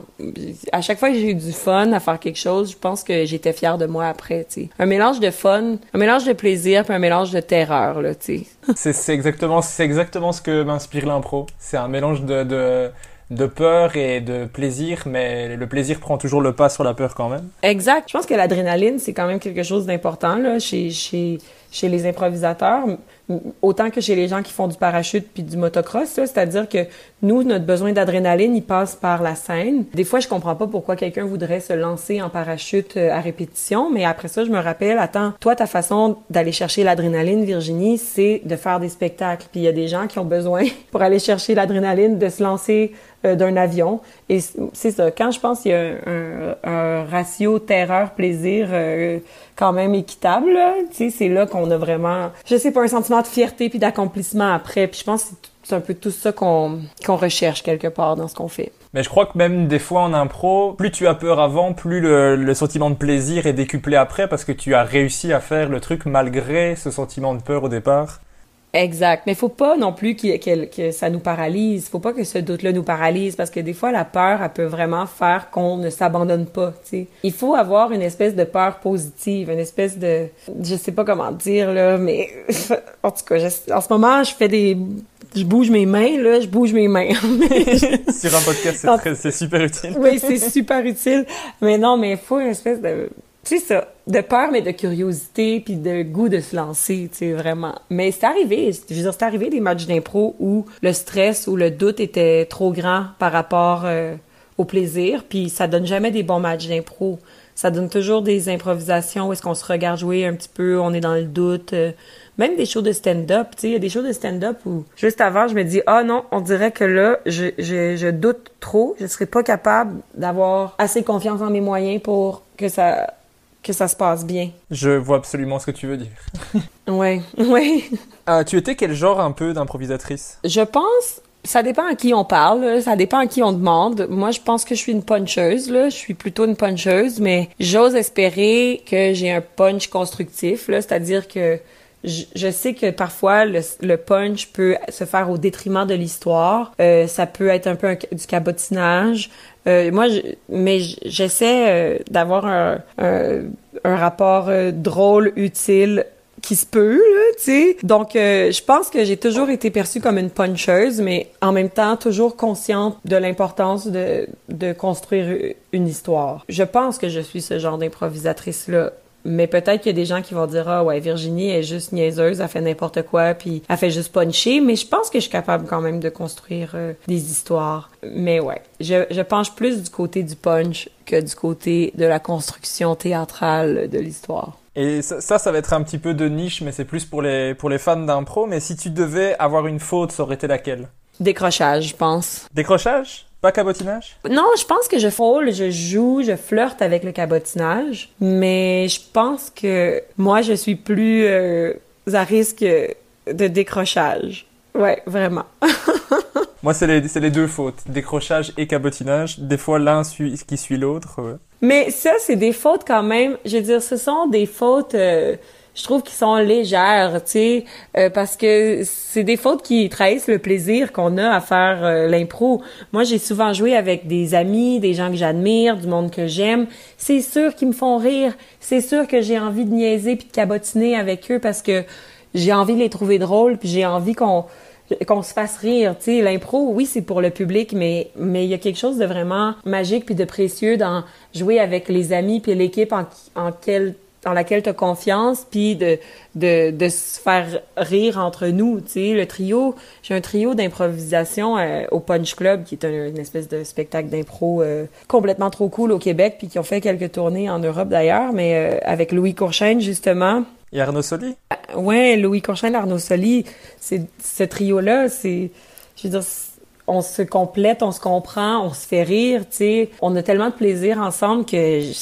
S2: À chaque fois que j'ai eu du fun à faire quelque chose, je pense que j'étais fière de moi après, tu sais. Un mélange de fun, un mélange de plaisir, puis un mélange de terreur, là, tu sais.
S1: C'est, c'est exactement, c'est exactement ce que m'inspire l'impro. C'est un mélange de, de, de peur et de plaisir, mais le plaisir prend toujours le pas sur la peur quand même.
S2: Exact. Je pense que l'adrénaline, c'est quand même quelque chose d'important là, chez, chez, chez les improvisateurs, autant que chez les gens qui font du parachute puis du motocross. C'est-à-dire que nous, notre besoin d'adrénaline, il passe par la scène. Des fois, je comprends pas pourquoi quelqu'un voudrait se lancer en parachute euh, à répétition, mais après ça, je me rappelle, attends, toi, ta façon d'aller chercher l'adrénaline, Virginie, c'est de faire des spectacles. Puis il y a des gens qui ont besoin, pour aller chercher l'adrénaline, de se lancer euh, d'un avion. Et c'est ça. Quand je pense qu'il y a un, un- un ratio terreur-plaisir euh, quand même équitable, tu sais, c'est là qu'on a vraiment, je sais pas, un sentiment de fierté puis d'accomplissement après. Puis je pense que c'est un peu tout ça qu'on qu'on recherche quelque part dans ce qu'on fait.
S1: Mais je crois que même des fois en impro, plus tu as peur avant, plus le, le sentiment de plaisir est décuplé après parce que tu as réussi à faire le truc malgré ce sentiment de peur au départ.
S2: Exact. Mais faut pas non plus que, que ça nous paralyse. Faut pas que ce doute-là nous paralyse parce que des fois, la peur, elle peut vraiment faire qu'on ne s'abandonne pas, tu sais. Il faut avoir une espèce de peur positive, une espèce de, je sais pas comment dire, là, mais en tout cas, je- en ce moment, je fais des, je bouge mes mains, là, je bouge mes mains.
S1: Sur un podcast, c'est super utile.
S2: oui, c'est super utile. Mais non, mais il faut une espèce de, tu sais ça, de peur, mais de curiosité, puis de goût de se lancer, tu sais, vraiment. Mais c'est arrivé, je veux dire, c'est arrivé des matchs d'impro où le stress ou le doute était trop grand par rapport euh, au plaisir, puis ça donne jamais des bons matchs d'impro. Ça donne toujours des improvisations où est-ce qu'on se regarde jouer un petit peu, on est dans le doute. euh, même des shows de stand-up, tu sais, il y a des shows de stand-up où juste avant, je me dis ah non, on dirait que là, je, je, je doute trop, je serais pas capable d'avoir assez confiance en mes moyens pour que ça que ça se passe bien.
S1: Je vois absolument ce que tu veux dire.
S2: Ouais, ouais.
S1: Ah, tu étais quel genre un peu d'improvisatrice?
S2: Je pense, ça dépend à qui on parle, ça dépend à qui on demande. Moi, je pense que je suis une puncheuse, là. Je suis plutôt une puncheuse, mais j'ose espérer que j'ai un punch constructif, là. C'est-à-dire que je, je sais que parfois le, le punch peut se faire au détriment de l'histoire. Euh, ça peut être un peu un- du cabotinage. Euh, moi, mais j'essaie euh, d'avoir un, un, rapport euh, drôle, utile qui se peut, tu sais. Donc, je pense que j'ai toujours été perçue comme une puncheuse, mais en même temps, toujours consciente de l'importance de, de construire une histoire. Je pense que je suis ce genre d'improvisatrice-là. Mais peut-être qu'il y a des gens qui vont dire ah ouais Virginie est juste niaiseuse, elle fait n'importe quoi puis elle fait juste puncher, mais je pense que je suis capable quand même de construire euh, des histoires. Mais ouais, je, je penche plus du côté du punch que du côté de la construction théâtrale de l'histoire.
S1: Et ça, ça, ça va être un petit peu de niche, mais c'est plus pour les, pour les fans d'impro. Mais si tu devais avoir une faute, ça aurait été laquelle?
S2: Décrochage, je pense.
S1: Décrochage? Pas cabotinage?
S2: Non, je pense que je frôle, je joue, je flirte avec le cabotinage, mais je pense que moi, je suis plus euh, à risque de décrochage. Ouais, vraiment.
S1: Moi, c'est les, les deux fautes. Décrochage et cabotinage. Des fois, l'un suit, qui suit l'autre. ouais.
S2: Mais ça, c'est des fautes quand même. Je veux dire, ce sont des fautes, euh, je trouve, qui sont légères, tu sais, euh, parce que c'est des fautes qui trahissent le plaisir qu'on a à faire euh, l'impro. Moi, j'ai souvent joué avec des amis, des gens que j'admire, du monde que j'aime. C'est sûr qu'ils me font rire. C'est sûr que j'ai envie de niaiser puis de cabotiner avec eux parce que j'ai envie de les trouver drôles puis j'ai envie qu'on qu'on se fasse rire, tu sais, l'impro, oui, c'est pour le public, mais mais il y a quelque chose de vraiment magique puis de précieux dans jouer avec les amis puis l'équipe en, en quelle dans laquelle tu as confiance, puis de, de, de se faire rire entre nous, tu sais. Le trio, j'ai un trio d'improvisation euh, au Punch Club, qui est un- une espèce de spectacle d'impro euh, complètement trop cool au Québec, puis qui ont fait quelques tournées en Europe d'ailleurs, mais euh, avec Louis Courchaine, justement.
S1: Et Arnaud Soli?
S2: Ouais, Louis Courchaine, Arnaud Soli, c'est ce trio-là, c'est, je veux dire, on se complète, on se comprend, on se fait rire, tu sais. On a tellement de plaisir ensemble que, je,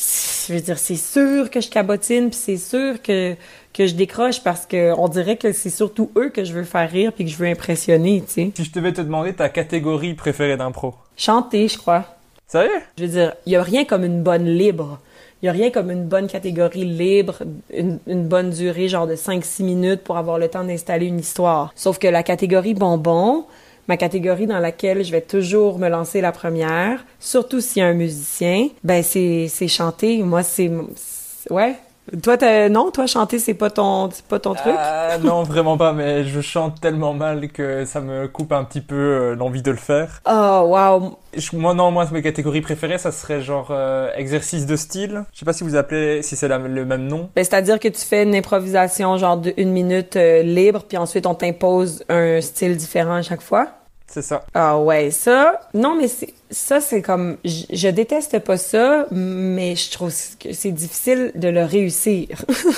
S2: je veux dire, c'est sûr que je cabotine, puis c'est sûr que que je décroche parce que on dirait que c'est surtout eux que je veux faire rire puis que je veux impressionner, tu sais.
S1: Si je devais te demander ta catégorie préférée d'impro.
S2: Chanter, je crois.
S1: Sérieux?
S2: Je veux dire, il y a rien comme une bonne libre. Il y a rien comme une bonne catégorie libre, une, une bonne durée, genre de 5-6 minutes pour avoir le temps d'installer une histoire. Sauf que la catégorie bonbon, ma catégorie dans laquelle je vais toujours me lancer la première, surtout s'il y a un musicien, ben c'est c'est chanter. Moi, c'est... c'est- Ouais. Toi, non, toi, chanter, c'est pas ton, c'est pas ton truc?
S1: Ah non, vraiment pas, mais je chante tellement mal que ça me coupe un petit peu euh, l'envie de le faire.
S2: Oh, wow.
S1: Je- moi non, moi mes catégories préférées, ça serait genre euh, exercice de style. Je sais pas si vous appelez, si c'est le même nom.
S2: Ben, c'est-à-dire que tu fais une improvisation genre de une minute euh, libre, puis ensuite on t'impose un style différent à chaque fois?
S1: C'est ça.
S2: Ah ouais, ça. Non, mais ça, c'est comme je, déteste pas ça, mais je trouve que c'est difficile de le réussir.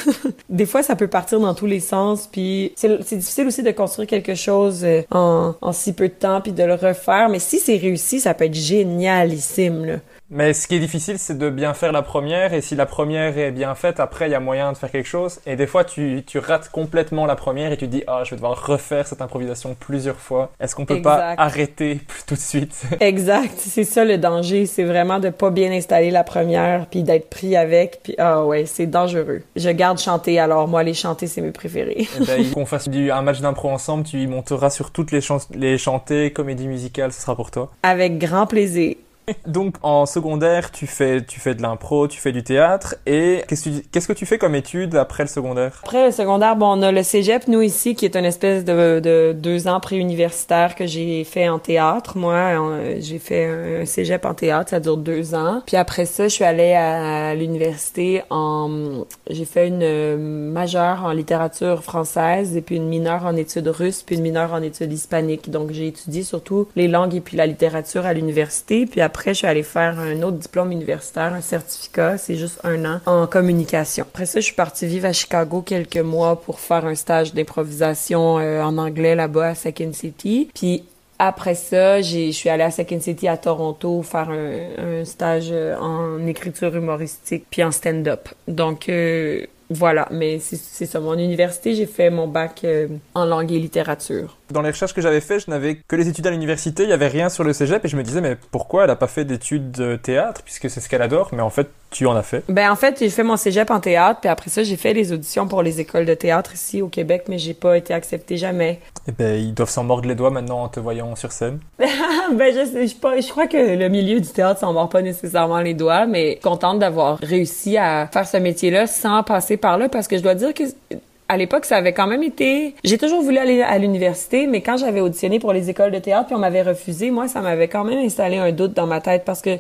S2: Des fois, ça peut partir dans tous les sens, puis c'est difficile aussi de construire quelque chose euh, en, en si peu de temps, puis de le refaire. Mais si c'est réussi, ça peut être génialissime. Là.
S1: Mais ce qui est difficile, c'est de bien faire la première, et si la première est bien faite, après il y a moyen de faire quelque chose. Et des fois, tu, tu rates complètement la première et tu te dis, ah, je vais devoir refaire cette improvisation plusieurs fois. Est-ce qu'on peut pas arrêter tout de suite?
S2: Exact, c'est ça le danger, c'est vraiment de pas bien installer la première puis d'être pris avec puis ah ouais, c'est dangereux. Je garde chanter alors moi les chanter c'est mes préférés.
S1: Eh ben, qu'on fasse du, un match d'impro ensemble, tu y monteras sur toutes les, les chantées, comédie musicale, ce sera pour toi.
S2: Avec grand plaisir.
S1: Donc en secondaire, tu fais, tu fais de l'impro, tu fais du théâtre, et qu'est-ce que tu, fais comme études après le secondaire?
S2: Après le secondaire, bon, on a le cégep, nous ici, qui est une espèce de, de deux ans préuniversitaire que j'ai fait en théâtre. Moi, j'ai fait un cégep en théâtre, ça dure deux ans. Puis après ça, je suis allée à l'université en... J'ai fait une euh, majeure en littérature française et puis une mineure en études russes puis une mineure en études hispaniques. Donc, j'ai étudié surtout les langues et puis la littérature à l'université. Puis après, je suis allée faire un autre diplôme universitaire, un certificat, c'est juste un an, en communication. Après ça, je suis partie vivre à Chicago quelques mois pour faire un stage d'improvisation euh, en anglais là-bas à Second City. Puis après ça, je suis allée à Second City à Toronto faire un, stage euh, en écriture humoristique puis en stand-up. Donc euh, voilà, mais c'est, ça. Mon université, j'ai fait mon bac en langue et littérature.
S1: Dans les recherches que j'avais fait, je n'avais que les études à l'université, il y avait rien sur le cégep, et je me disais, mais pourquoi elle a pas fait d'études de théâtre, puisque c'est ce qu'elle adore, mais en fait, tu en as fait.
S2: Ben en fait, j'ai fait mon cégep en théâtre, puis après ça, j'ai fait les auditions pour les écoles de théâtre ici au Québec, mais j'ai pas été acceptée jamais.
S1: Et ben, ils doivent s'en mordre les doigts maintenant en te voyant sur scène.
S2: ben je sais, je, pas- je crois que le milieu du théâtre s'en mord pas nécessairement les doigts, mais contente d'avoir réussi à faire ce métier-là sans passer par là, parce que je dois dire que à l'époque, ça avait quand même été. J'ai toujours voulu aller à l'université, mais quand j'avais auditionné pour les écoles de théâtre puis on m'avait refusé, moi, ça m'avait quand même installé un doute dans ma tête parce que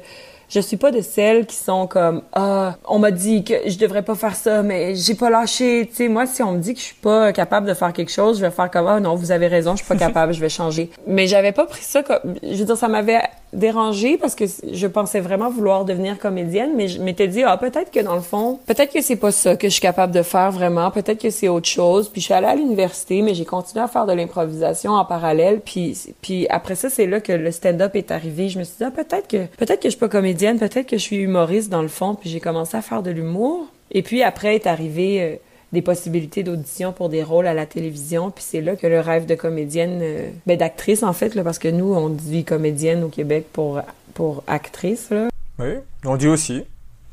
S2: je suis pas de celles qui sont comme ah on m'a dit que je devrais pas faire ça mais j'ai pas lâché. Tu sais moi si on me dit que je suis pas capable de faire quelque chose je vais faire comme ah non vous avez raison je suis pas capable je vais changer. Mais j'avais pas pris ça comme je veux dire ça m'avait dérangé parce que je pensais vraiment vouloir devenir comédienne mais je m'étais dit ah peut-être que dans le fond peut-être que c'est pas ça que je suis capable de faire vraiment peut-être que c'est autre chose. Puis je suis allée à l'université mais j'ai continué à faire de l'improvisation en parallèle. Puis puis après ça c'est là que le stand-up est arrivé. Je me suis dit ah peut-être que peut-être que je suis pas comédienne peut-être que je suis humoriste dans le fond puis j'ai commencé à faire de l'humour et puis après est arrivé euh, des possibilités d'audition pour des rôles à la télévision puis c'est là que le rêve de comédienne euh, ben d'actrice en fait là parce que nous on dit comédienne au Québec pour pour actrice là
S1: Oui, on dit aussi.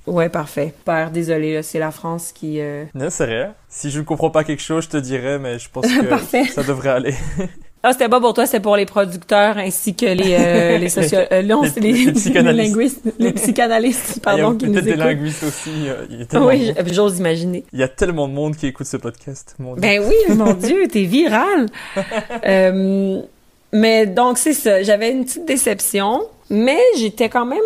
S2: ouais parfait père désolé c'est la France qui euh,
S1: Non, c'est rien. Si je ne comprends pas quelque chose, je te dirais, mais je pense que ça devrait aller.
S2: Ah, c'était pas pour toi, c'était pour les producteurs ainsi que les euh, les socio euh, non,
S1: Les-
S2: c'est les,
S1: les psychanalystes.
S2: linguistes, les psychanalystes,
S1: Ah,
S2: pardon, qui nous
S1: peut-être des
S2: écoutent.
S1: linguistes aussi. euh, Il y, a tellement
S2: Oui, j'ose imaginer.
S1: il y a tellement de monde qui écoute ce podcast. Mon Dieu.
S2: Ben oui, mon Dieu, t'es viral. Euh, mais donc c'est ça, j'avais une petite déception Mais j'étais quand même,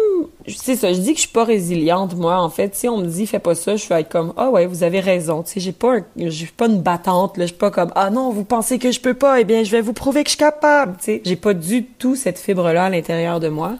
S2: c'est ça, je dis que je suis pas résiliente, moi. En fait, si on me dit fais pas ça, je suis être comme, ah ouais, vous avez raison. Tu sais, j'ai pas, j'ai pas une battante, là. Je suis pas comme, ah non, vous pensez que je peux pas, eh bien, je vais vous prouver que je suis capable. Tu sais, j'ai pas du tout cette fibre-là à l'intérieur de moi.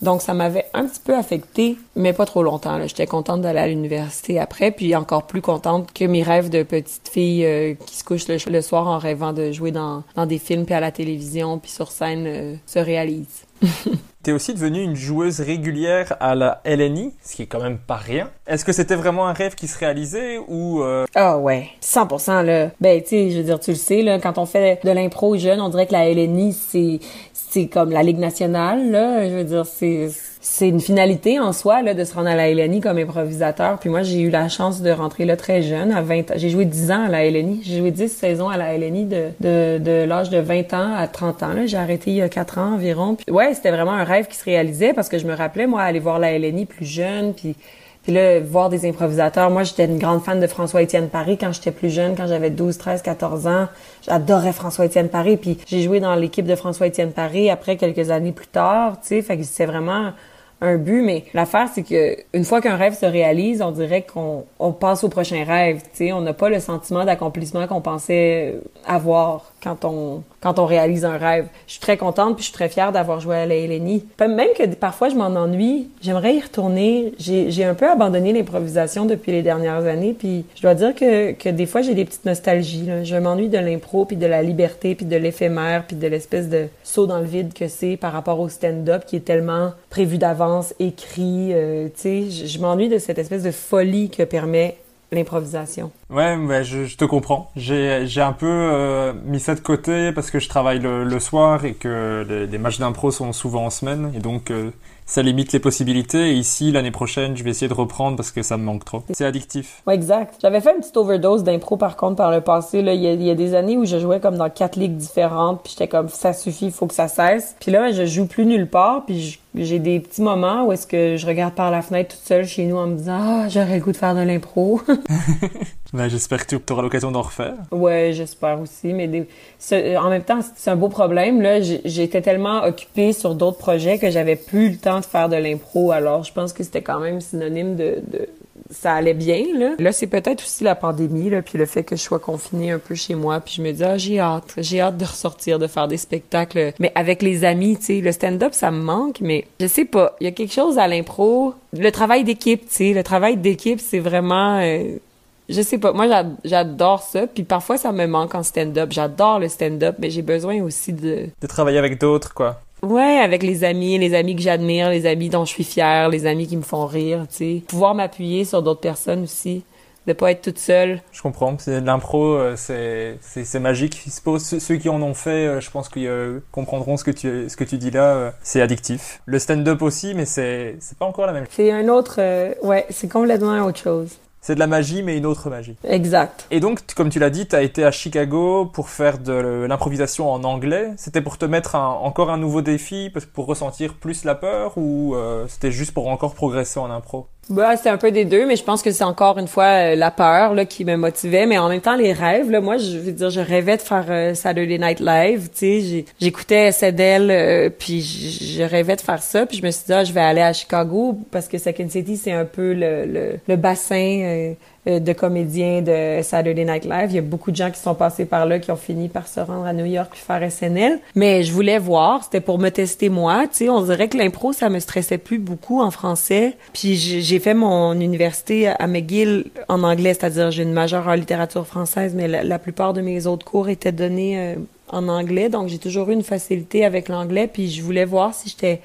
S2: Donc, ça m'avait un petit peu affectée, mais pas trop longtemps. J'étais contente d'aller à l'université après, puis encore plus contente que mes rêves de petite fille euh, qui se couche le, soir en rêvant de jouer dans, dans des films, puis à la télévision, puis sur scène, euh, se réalisent.
S1: T'es aussi devenue une joueuse régulière à la LNI, ce qui est quand même pas rien. Est-ce que c'était vraiment un rêve qui se réalisait ou...
S2: Euh... Ah ouais, 100% là. Ben tu sais, je veux dire, tu le sais, là, quand on fait de l'impro jeune, on dirait que la LNI, c'est comme la Ligue nationale, là. Je veux dire, c'est c'est une finalité en soi là de se rendre à la LNI comme improvisateur. Puis moi, j'ai eu la chance de rentrer là très jeune, à 20 J'ai joué 10 ans à la LNI. J'ai joué 10 saisons à la LNI de, de, de l'âge de 20 ans à 30 ans. J'ai arrêté il y a 4 ans environ. Puis ouais, c'était vraiment un rêve qui se réalisait parce que je me rappelais, moi, aller voir la LNI plus jeune, puis puis là, voir des improvisateurs. Moi, j'étais une grande fan de François-Étienne Paris quand j'étais plus jeune, quand j'avais 12, 13, 14 ans. J'adorais François-Étienne Paris. Puis j'ai joué dans l'équipe de François-Étienne Paris après quelques années plus tard, tu sais. Fait que c'est vraiment un but, mais l'affaire, c'est que une fois qu'un rêve se réalise, on dirait qu'on on passe au prochain rêve. Sais, on n'a pas le sentiment d'accomplissement qu'on pensait avoir quand on quand on réalise un rêve. Je suis très contente puis je suis très fière d'avoir joué à la LNI. Même que parfois je m'en ennuie, j'aimerais y retourner. J'ai un peu abandonné l'improvisation depuis les dernières années puis je dois dire que, que des fois j'ai des petites nostalgies. Là. Je m'ennuie de l'impro puis de la liberté puis de l'éphémère puis de l'espèce de saut dans le vide que c'est par rapport au stand-up qui est tellement prévu d'avance, écrit. Euh, tu sais, je m'ennuie de cette espèce de folie que permet l'improvisation.
S1: Ouais, je, je te comprends. J'ai, un peu euh, mis ça de côté parce que je travaille le, le soir et que les, les matchs d'impro sont souvent en semaine. Et donc, euh, ça limite les possibilités. Et ici, l'année prochaine, je vais essayer de reprendre parce que ça me manque trop. C'est addictif.
S2: Ouais, exact. J'avais fait une petite overdose d'impro par contre par le passé. Là, il y, a, il y a des années où je jouais comme dans quatre ligues différentes, puis j'étais comme ça suffit, il faut que ça cesse. Puis là, je joue plus nulle part, puis j'ai des petits moments où est-ce que je regarde par la fenêtre toute seule chez nous en me disant ah j'aurais le goût de faire de l'impro.
S1: ben, j'espère que tu auras l'occasion d'en refaire.
S2: Ouais, j'espère aussi. Mais des... en même temps, c'est un beau problème. Là, j'étais tellement occupée sur d'autres projets que j'avais plus le temps de faire de l'impro. Alors, je pense que c'était quand même synonyme de, de ça allait bien là. Là, c'est peut-être aussi la pandémie là, puis le fait que je sois confinée un peu chez moi, puis je me dis ah, j'ai hâte, j'ai hâte de ressortir, de faire des spectacles mais avec les amis, tu sais, le stand-up ça me manque mais je sais pas, il y a quelque chose à l'impro, le travail d'équipe, tu sais, le travail d'équipe, c'est vraiment euh, je sais pas, moi j'adore ça, puis parfois ça me manque en stand-up. J'adore le stand-up, mais j'ai besoin aussi de
S1: de travailler avec d'autres quoi.
S2: Ouais, avec les amis, les amis que j'admire, les amis dont je suis fière, les amis qui me font rire, tu sais. Pouvoir m'appuyer sur d'autres personnes aussi, de pas être toute seule.
S1: Je comprends. C'est l'impro, euh, c'est c'est magique. Ceux, ceux qui en ont fait, euh, je pense qu'ils euh, comprendront ce que tu ce que tu dis là. C'est addictif. Le stand-up aussi, mais c'est c'est pas encore la même chose.
S2: C'est un autre, ouais, c'est complètement autre chose.
S1: C'est de la magie, mais une autre magie.
S2: Exact.
S1: Et donc, comme tu l'as dit, tu as été à Chicago pour faire de l'improvisation en anglais. C'était pour te mettre encore un nouveau défi, pour ressentir plus la peur, ou euh, c'était juste pour encore progresser en impro?
S2: Bah, c'est un peu des deux, mais je pense que c'est encore une fois euh, la peur là qui me motivait, mais en même temps les rêves. Là, moi, je veux dire, je rêvais de faire euh, Saturday Night Live. Tu j'écoutais SNL, euh, puis je rêvais de faire ça. Puis je me suis dit, ah, je vais aller à Chicago parce que Second City, c'est un peu le, le, le bassin euh, de comédiens de Saturday Night Live. Il y a beaucoup de gens qui sont passés par là, qui ont fini par se rendre à New York puis faire SNL. Mais je voulais voir, c'était pour me tester moi. Tu sais, on dirait que l'impro, ça me stressait plus beaucoup en français. Puis j'ai fait mon université à McGill en anglais, c'est-à-dire j'ai une majeure en littérature française, mais la, plupart de mes autres cours étaient donnés euh, en anglais. Donc j'ai toujours eu une facilité avec l'anglais. Puis je voulais voir si j'étais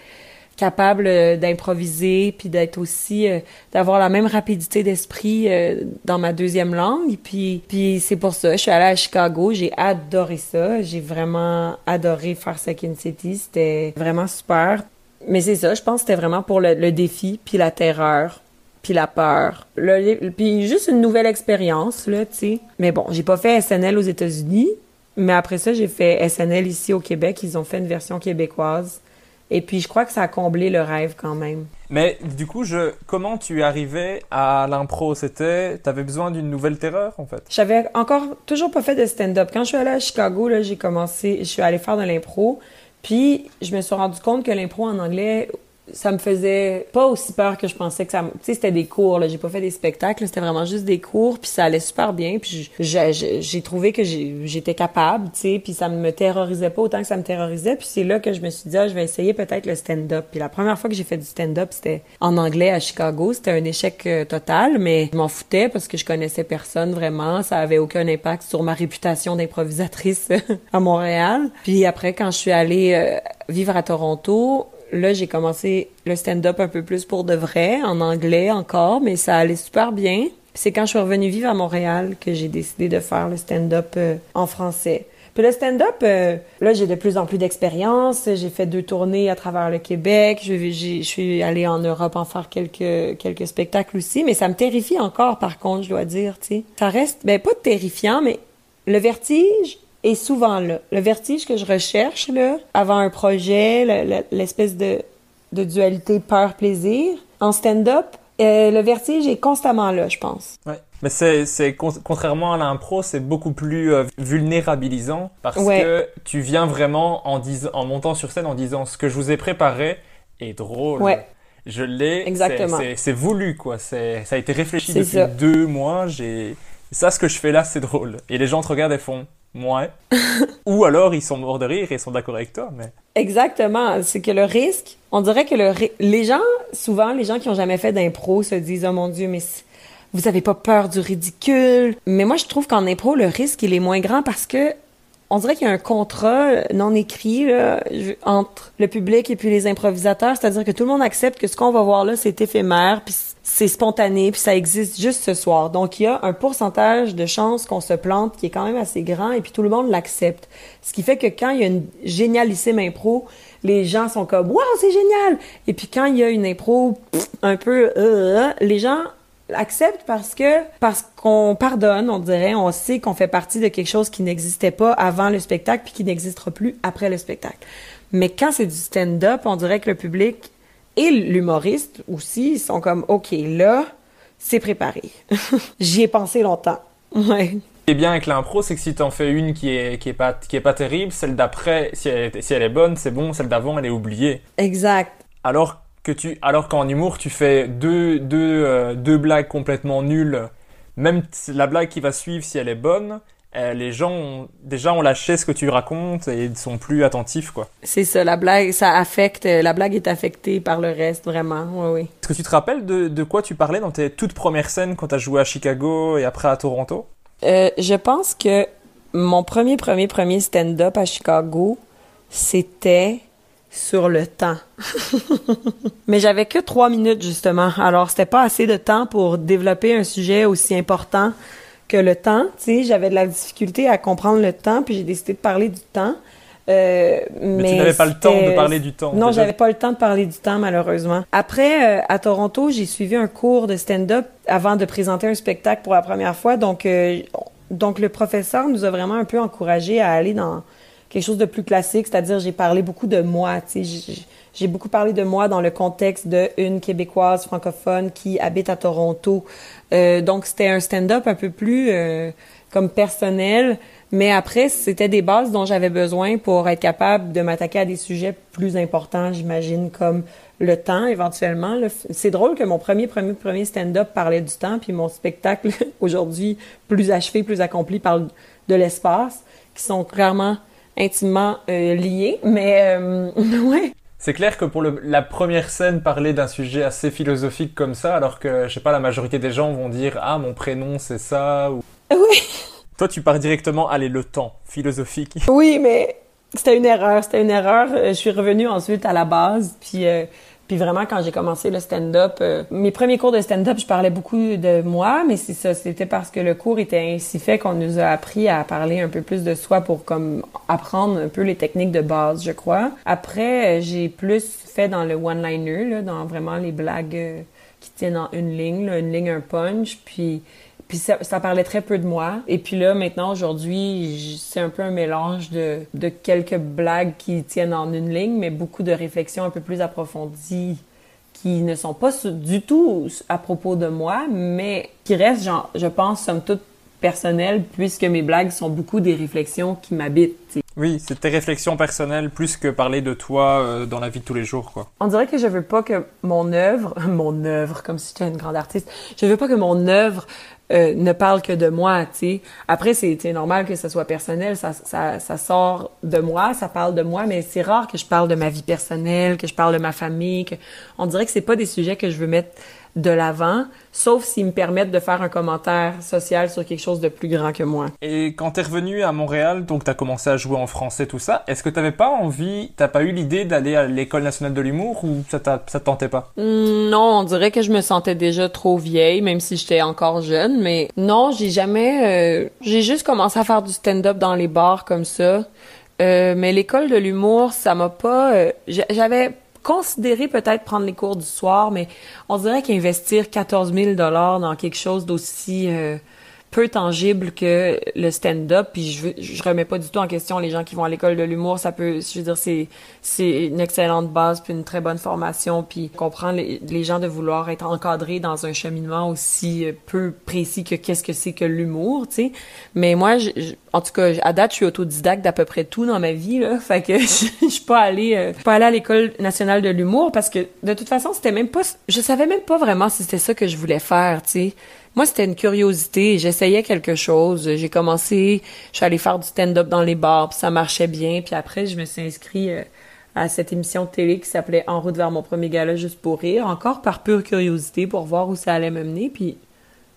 S2: capable euh, d'improviser puis d'être aussi euh, d'avoir la même rapidité d'esprit euh, dans ma deuxième langue. Puis puis c'est pour ça je suis allée à Chicago. J'ai adoré ça. J'ai vraiment adoré faire Second City c'était vraiment super. Mais c'est ça je pense que c'était vraiment pour le, défi puis la terreur puis la peur. Puis juste une nouvelle expérience là tu sais. Mais bon j'ai pas fait SNL aux États-Unis mais après ça j'ai fait SNL ici au Québec. Ils ont fait une version québécoise et puis, je crois que ça a comblé le rêve quand même.
S1: Mais du coup, je, comment tu es arrivé à l'impro? C'était, t'avais besoin d'une nouvelle terreur, en fait?
S2: J'avais encore toujours pas fait de stand-up. Quand je suis allée à Chicago, là, j'ai commencé, je suis allée faire de l'impro. Puis, je me suis rendu compte que l'impro en anglais, ça me faisait pas aussi peur que je pensais que ça... Tu sais, c'était des cours, là. J'ai pas fait des spectacles, c'était vraiment juste des cours, puis ça allait super bien. Puis j'ai- trouvé que j'étais capable, tu sais, puis ça me terrorisait pas autant que ça me terrorisait. Puis c'est là que je me suis dit, ah, je vais essayer peut-être le stand-up. Puis la première fois que j'ai fait du stand-up, c'était en anglais à Chicago. C'était un échec euh, total, mais je m'en foutais parce que je connaissais personne vraiment. Ça avait aucun impact sur ma réputation d'improvisatrice à Montréal. Puis après, quand je suis allée euh, vivre à Toronto, là, j'ai commencé le stand-up un peu plus pour de vrai, en anglais encore, mais ça allait super bien. C'est quand je suis revenue vivre à Montréal que j'ai décidé de faire le stand-up euh, en français. Puis le stand-up, euh, là, j'ai de plus en plus d'expérience. J'ai fait deux tournées à travers le Québec. Je, suis allée en Europe en faire quelques, quelques spectacles aussi. Mais ça me terrifie encore, par contre, je dois dire, tu. Ça reste, ben, pas terrifiant, mais le vertige est souvent là. Le vertige que je recherche, là, avant un projet, le- le- l'espèce de, de dualité peur-plaisir, en stand-up, euh, le vertige est constamment là, je pense.
S1: Ouais. Mais c'est, c'est con- contrairement à l'impro, c'est beaucoup plus euh, vulnérabilisant parce
S2: Ouais.
S1: que tu viens vraiment en, dis- en montant sur scène en disant ce que je vous ai préparé est drôle.
S2: Ouais.
S1: Je l'ai.
S2: Exactement.
S1: C'est, voulu, quoi. C'est, ça a été réfléchi depuis
S2: ça.
S1: deux mois. J'ai, ça, ce que je fais là, c'est drôle. Et les gens te regardent et font, Ou alors, ils sont morts de rire et sont d'accord avec toi, mais.
S2: Exactement. C'est que le risque, on dirait que le les gens, souvent, les gens qui ont jamais fait d'impro se disent, oh mon Dieu, mais vous avez pas peur du ridicule? Mais moi, je trouve qu'en impro, le risque, il est moins grand parce que on dirait qu'il y a un contrat non écrit entre le public et puis les improvisateurs, c'est-à-dire que tout le monde accepte que ce qu'on va voir là, c'est éphémère, c'est spontané, puis ça existe juste ce soir. Donc il y a un pourcentage de chances qu'on se plante qui est quand même assez grand et puis tout le monde l'accepte. Ce qui fait que quand il y a une génialissime impro, les gens sont comme "Waouh, c'est génial." Et puis quand il y a une impro un peu euh, les gens accepte parce que parce qu'on pardonne, on dirait, on sait qu'on fait partie de quelque chose qui n'existait pas avant le spectacle puis qui n'existera plus après le spectacle. Mais quand c'est du stand-up, on dirait que le public et l'humoriste aussi sont comme OK, là, c'est préparé. J'y ai pensé longtemps. Ouais.
S1: Ce qui est bien avec l'impro, c'est que si t'en fais une qui est, qui est pas, qui est pas terrible, celle d'après, si elle, est- si elle est bonne, c'est bon, celle d'avant, elle est oubliée.
S2: Exact.
S1: Alors que tu, alors qu'en humour, tu fais deux, deux, euh, deux blagues complètement nulles, même la blague qui va suivre, si elle est bonne, euh, les gens ont, déjà ont lâché ce que tu racontes et ils sont plus attentifs, quoi.
S2: C'est ça, la blague, ça affecte, la blague est affectée par le reste, vraiment. Oui, oui.
S1: Est-ce que tu te rappelles de, de quoi tu parlais dans tes toutes premières scènes quand t'as joué à Chicago et après à Toronto?
S2: Euh, je pense que mon premier, premier, premier stand-up à Chicago, c'était sur le temps. Mais j'avais que trois minutes, justement. Alors, c'était pas assez de temps pour développer un sujet aussi important que le temps. Tu sais, j'avais de la difficulté à comprendre le temps, puis j'ai décidé de parler du temps. Euh, mais
S1: tu n'avais pas le temps de parler du temps,
S2: Non, j'avais pas le temps de parler du temps, malheureusement. Après, euh, à Toronto, j'ai suivi un cours de stand-up avant de présenter un spectacle pour la première fois. Donc, euh, donc le professeur nous a vraiment un peu encouragé à aller dans quelque chose de plus classique, c'est-à-dire j'ai parlé beaucoup de moi. tu sais, J'ai beaucoup parlé de moi dans le contexte d'une Québécoise francophone qui habite à Toronto. Euh, donc, c'était un stand-up un peu plus euh, comme personnel. Mais après, c'était des bases dont j'avais besoin pour être capable de m'attaquer à des sujets plus importants, j'imagine, comme le temps, éventuellement. C'est drôle que mon premier, premier, premier stand-up parlait du temps, puis mon spectacle, aujourd'hui, plus achevé, plus accompli, parle de l'espace, qui sont clairement intimement euh, liés. Mais, euh, ouais.
S1: C'est clair que pour le- la première scène, parler d'un sujet assez philosophique comme ça, alors que, je sais pas, la majorité des gens vont dire Ah, mon prénom c'est ça, ou.
S2: Oui.
S1: Toi, tu pars directement, allez, le temps, philosophique.
S2: Oui, mais c'était une erreur. C'était une erreur. Euh, Je suis revenue ensuite à la base. Puis, euh, puis vraiment, quand j'ai commencé le stand-up, euh, mes premiers cours de stand-up, je parlais beaucoup de moi, mais c'est ça. C'était parce que le cours était ainsi fait qu'on nous a appris à parler un peu plus de soi pour comme apprendre un peu les techniques de base, je crois. Après, euh, j'ai plus fait dans le one-liner, dans vraiment les blagues euh, qui tiennent en une ligne, là, une ligne, un punch. Puis puis ça, parlait très peu de moi. Et puis là, maintenant, aujourd'hui, c'est un peu un mélange de, quelques blagues qui tiennent en une ligne, mais beaucoup de réflexions un peu plus approfondies qui ne sont pas du tout à propos de moi, mais qui restent, genre, je pense, somme toute, personnel puisque mes blagues sont beaucoup des réflexions qui m'habitent.
S1: Oui, c'est tes réflexions personnelles plus que parler de toi euh, dans la vie de tous les jours, quoi.
S2: On dirait que je veux pas que mon œuvre, mon œuvre, comme si j'étais une grande artiste, je veux pas que mon œuvre euh, ne parle que de moi, tu sais. Après, c'est c'est normal que ça soit personnel, ça, ça, ça sort de moi, ça parle de moi, mais c'est rare que je parle de ma vie personnelle, que je parle de ma famille, que on dirait que c'est pas des sujets que je veux mettre de l'avant, sauf s'ils me permettent de faire un commentaire social sur quelque chose de plus grand que moi.
S1: Et quand t'es revenu à Montréal, donc t'as commencé à jouer en français, tout ça, est-ce que t'avais pas envie, t'as pas eu l'idée d'aller à l'école nationale de l'humour ou ça, ça te tentait pas?
S2: Hmm, Non, on dirait que je me sentais déjà trop vieille, même si j'étais encore jeune. Mais non, j'ai jamais. euh, j'ai juste commencé à faire du stand-up dans les bars comme ça. Euh, mais l'école de l'humour, ça m'a pas. euh, j'a- J'avais considéré peut-être prendre les cours du soir, mais on dirait qu'investir 14 000 dollars dans quelque chose d'aussi euh, peu tangible que le stand-up, puis je, remets pas du tout en question les gens qui vont à l'école de l'humour, ça peut, je veux dire, c'est c'est une excellente base, puis une très bonne formation, puis comprend les, les gens de vouloir être encadrés dans un cheminement aussi euh, peu précis que qu'est-ce que c'est que l'humour, tu sais. Mais moi, en tout cas, à date, je suis autodidacte d'à peu près tout dans ma vie, là, fait que je, je suis pas allée, euh, pas allée à l'école nationale de l'humour parce que de toute façon, c'était même pas, je savais même pas vraiment si c'était ça que je voulais faire, tu sais. Moi, c'était une curiosité. J'essayais quelque chose. J'ai commencé, je suis allée faire du stand-up dans les bars, puis ça marchait bien. Puis après, je me suis inscrite euh, à cette émission de télé qui s'appelait En route vers mon premier gala juste pour rire, encore par pure curiosité pour voir où ça allait me mener. Puis,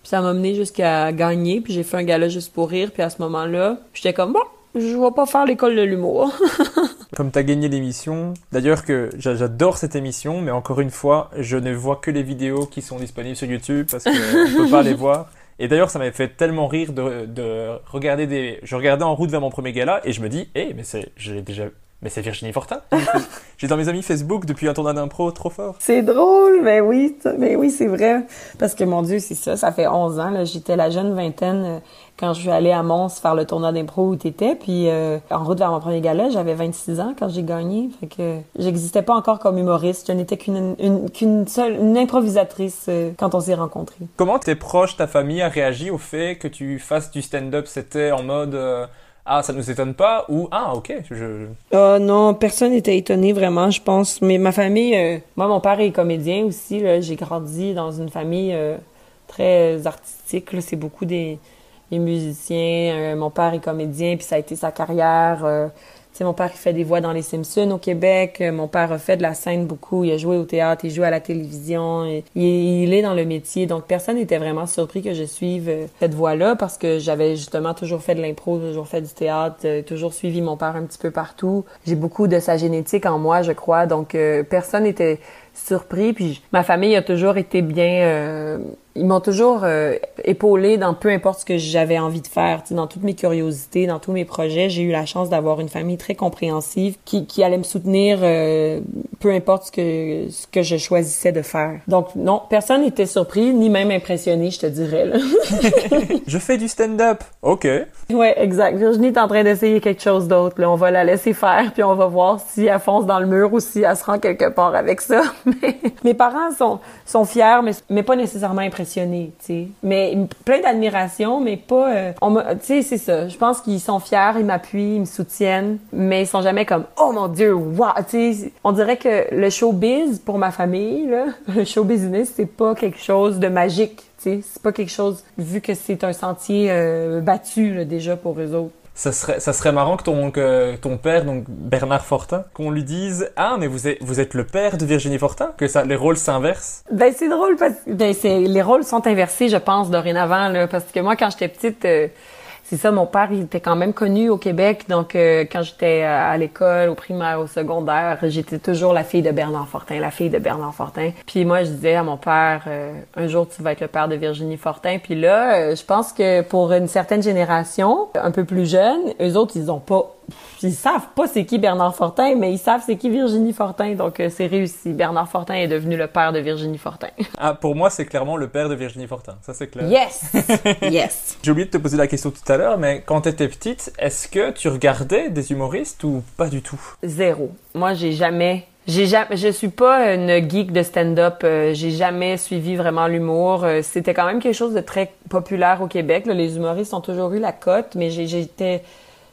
S2: puis ça m'a mené jusqu'à gagner. Puis j'ai fait un gala juste pour rire. Puis à ce moment-là, j'étais comme bon, je vais pas faire l'école de l'humour.
S1: Comme t'as gagné l'émission, d'ailleurs que j'a- j'adore cette émission, mais encore une fois, je ne vois que les vidéos qui sont disponibles sur YouTube parce que je peux pas les voir. Et d'ailleurs, ça m'avait fait tellement rire de, de regarder des. Je regardais en route vers mon premier gala et je me dis, hé, mais c'est, j'ai déjà, mais c'est Virginie Fortin. J'ai dans mes amis Facebook depuis un tournoi d'impro trop fort.
S2: C'est drôle, mais oui, mais oui, c'est vrai. Parce que mon Dieu, c'est ça, ça fait 11 ans, là. J'étais la jeune vingtaine euh, quand je suis allée à Mons faire le tournoi d'impro où t'étais. Puis, euh, en route vers mon premier gala, j'avais 26 ans quand j'ai gagné. Fait que j'existais pas encore comme humoriste. Je n'étais qu'une, une, qu'une seule, une improvisatrice euh, quand on s'est rencontrés.
S1: Comment tes proches, ta famille a réagi au fait que tu fasses du stand-up C'était en mode, euh, ah, ça nous étonne pas ou ah, ok, je.
S2: Ah non, personne n'était étonné vraiment, je pense. Mais ma famille, euh, moi, mon père est comédien aussi. là. J'ai grandi dans une famille euh, très artistique. là. C'est beaucoup des, des musiciens. Euh, mon père est comédien, puis ça a été sa carrière. Euh, tu sais, mon père, il fait des voix dans Les Simpsons au Québec. Euh, Mon père a fait de la scène beaucoup. Il a joué au théâtre, il joue à la télévision. Et- il, est- est dans le métier. Donc, personne n'était vraiment surpris que je suive cette voie-là parce que j'avais justement toujours fait de l'impro, toujours fait du théâtre, toujours suivi mon père un petit peu partout. J'ai beaucoup de sa génétique en moi, je crois. Donc, euh, personne n'était surpris. Puis ma famille a toujours été bien... euh, ils m'ont toujours euh, épaulé dans peu importe ce que j'avais envie de faire, tu sais, dans toutes mes curiosités, dans tous mes projets. J'ai eu la chance d'avoir une famille très compréhensive qui, qui allait me soutenir euh, peu importe ce que, ce que je choisissais de faire. Donc non, personne n'était surpris, ni même impressionné, je te dirais. Là.
S1: Je fais du stand-up. Ok.
S2: ouais, exact. Virginie est en train d'essayer quelque chose d'autre. Là. On va la laisser faire, puis on va voir si elle fonce dans le mur ou si elle se rend quelque part avec ça. Mais mes parents sont, sont fiers, mais, mais pas nécessairement impressionnés, Mais plein d'admiration, mais pas... euh, tu sais, c'est ça. Je pense qu'ils sont fiers, ils m'appuient, ils me soutiennent, mais ils sont jamais comme « Oh mon Dieu, wow! » Tu on dirait que le showbiz, pour ma famille, le show business, c'est pas quelque chose de magique, tu sais. C'est pas quelque chose, vu que c'est un sentier euh, battu, déjà, pour eux autres.
S1: Ça serait, ça serait marrant que ton, que ton père, donc Bernard Fortin, qu'on lui dise Ah, mais vous êtes, vous êtes le père de Virginie Fortin Que ça, les rôles s'inversent.
S2: Ben c'est drôle parce que ben, les rôles sont inversés je pense dorénavant là parce que moi quand j'étais petite euh, c'est ça mon père il était quand même connu au Québec. Donc euh, quand j'étais à l'école au primaire au secondaire j'étais toujours la fille de Bernard Fortin la fille de Bernard Fortin. Puis moi je disais à mon père euh, un jour tu vas être le père de Virginie Fortin. Puis là euh, je pense que pour une certaine génération un peu plus jeune eux autres ils ont pas ils savent pas c'est qui Bernard Fortin, mais ils savent c'est qui Virginie Fortin, donc euh, c'est réussi. Bernard Fortin est devenu le père de Virginie Fortin.
S1: Ah, pour moi, c'est clairement le père de Virginie Fortin. Ça, c'est clair.
S2: Yes! yes!
S1: J'ai oublié de te poser la question tout à l'heure, mais quand t'étais petite, est-ce que tu regardais des humoristes ou pas du tout?
S2: Zéro. Moi, j'ai jamais j'ai jamais, je suis pas une geek de stand-up. Euh, j'ai jamais suivi vraiment l'humour. Euh, c'était quand même quelque chose de très populaire au Québec. là. Les humoristes ont toujours eu la cote, mais j'étais,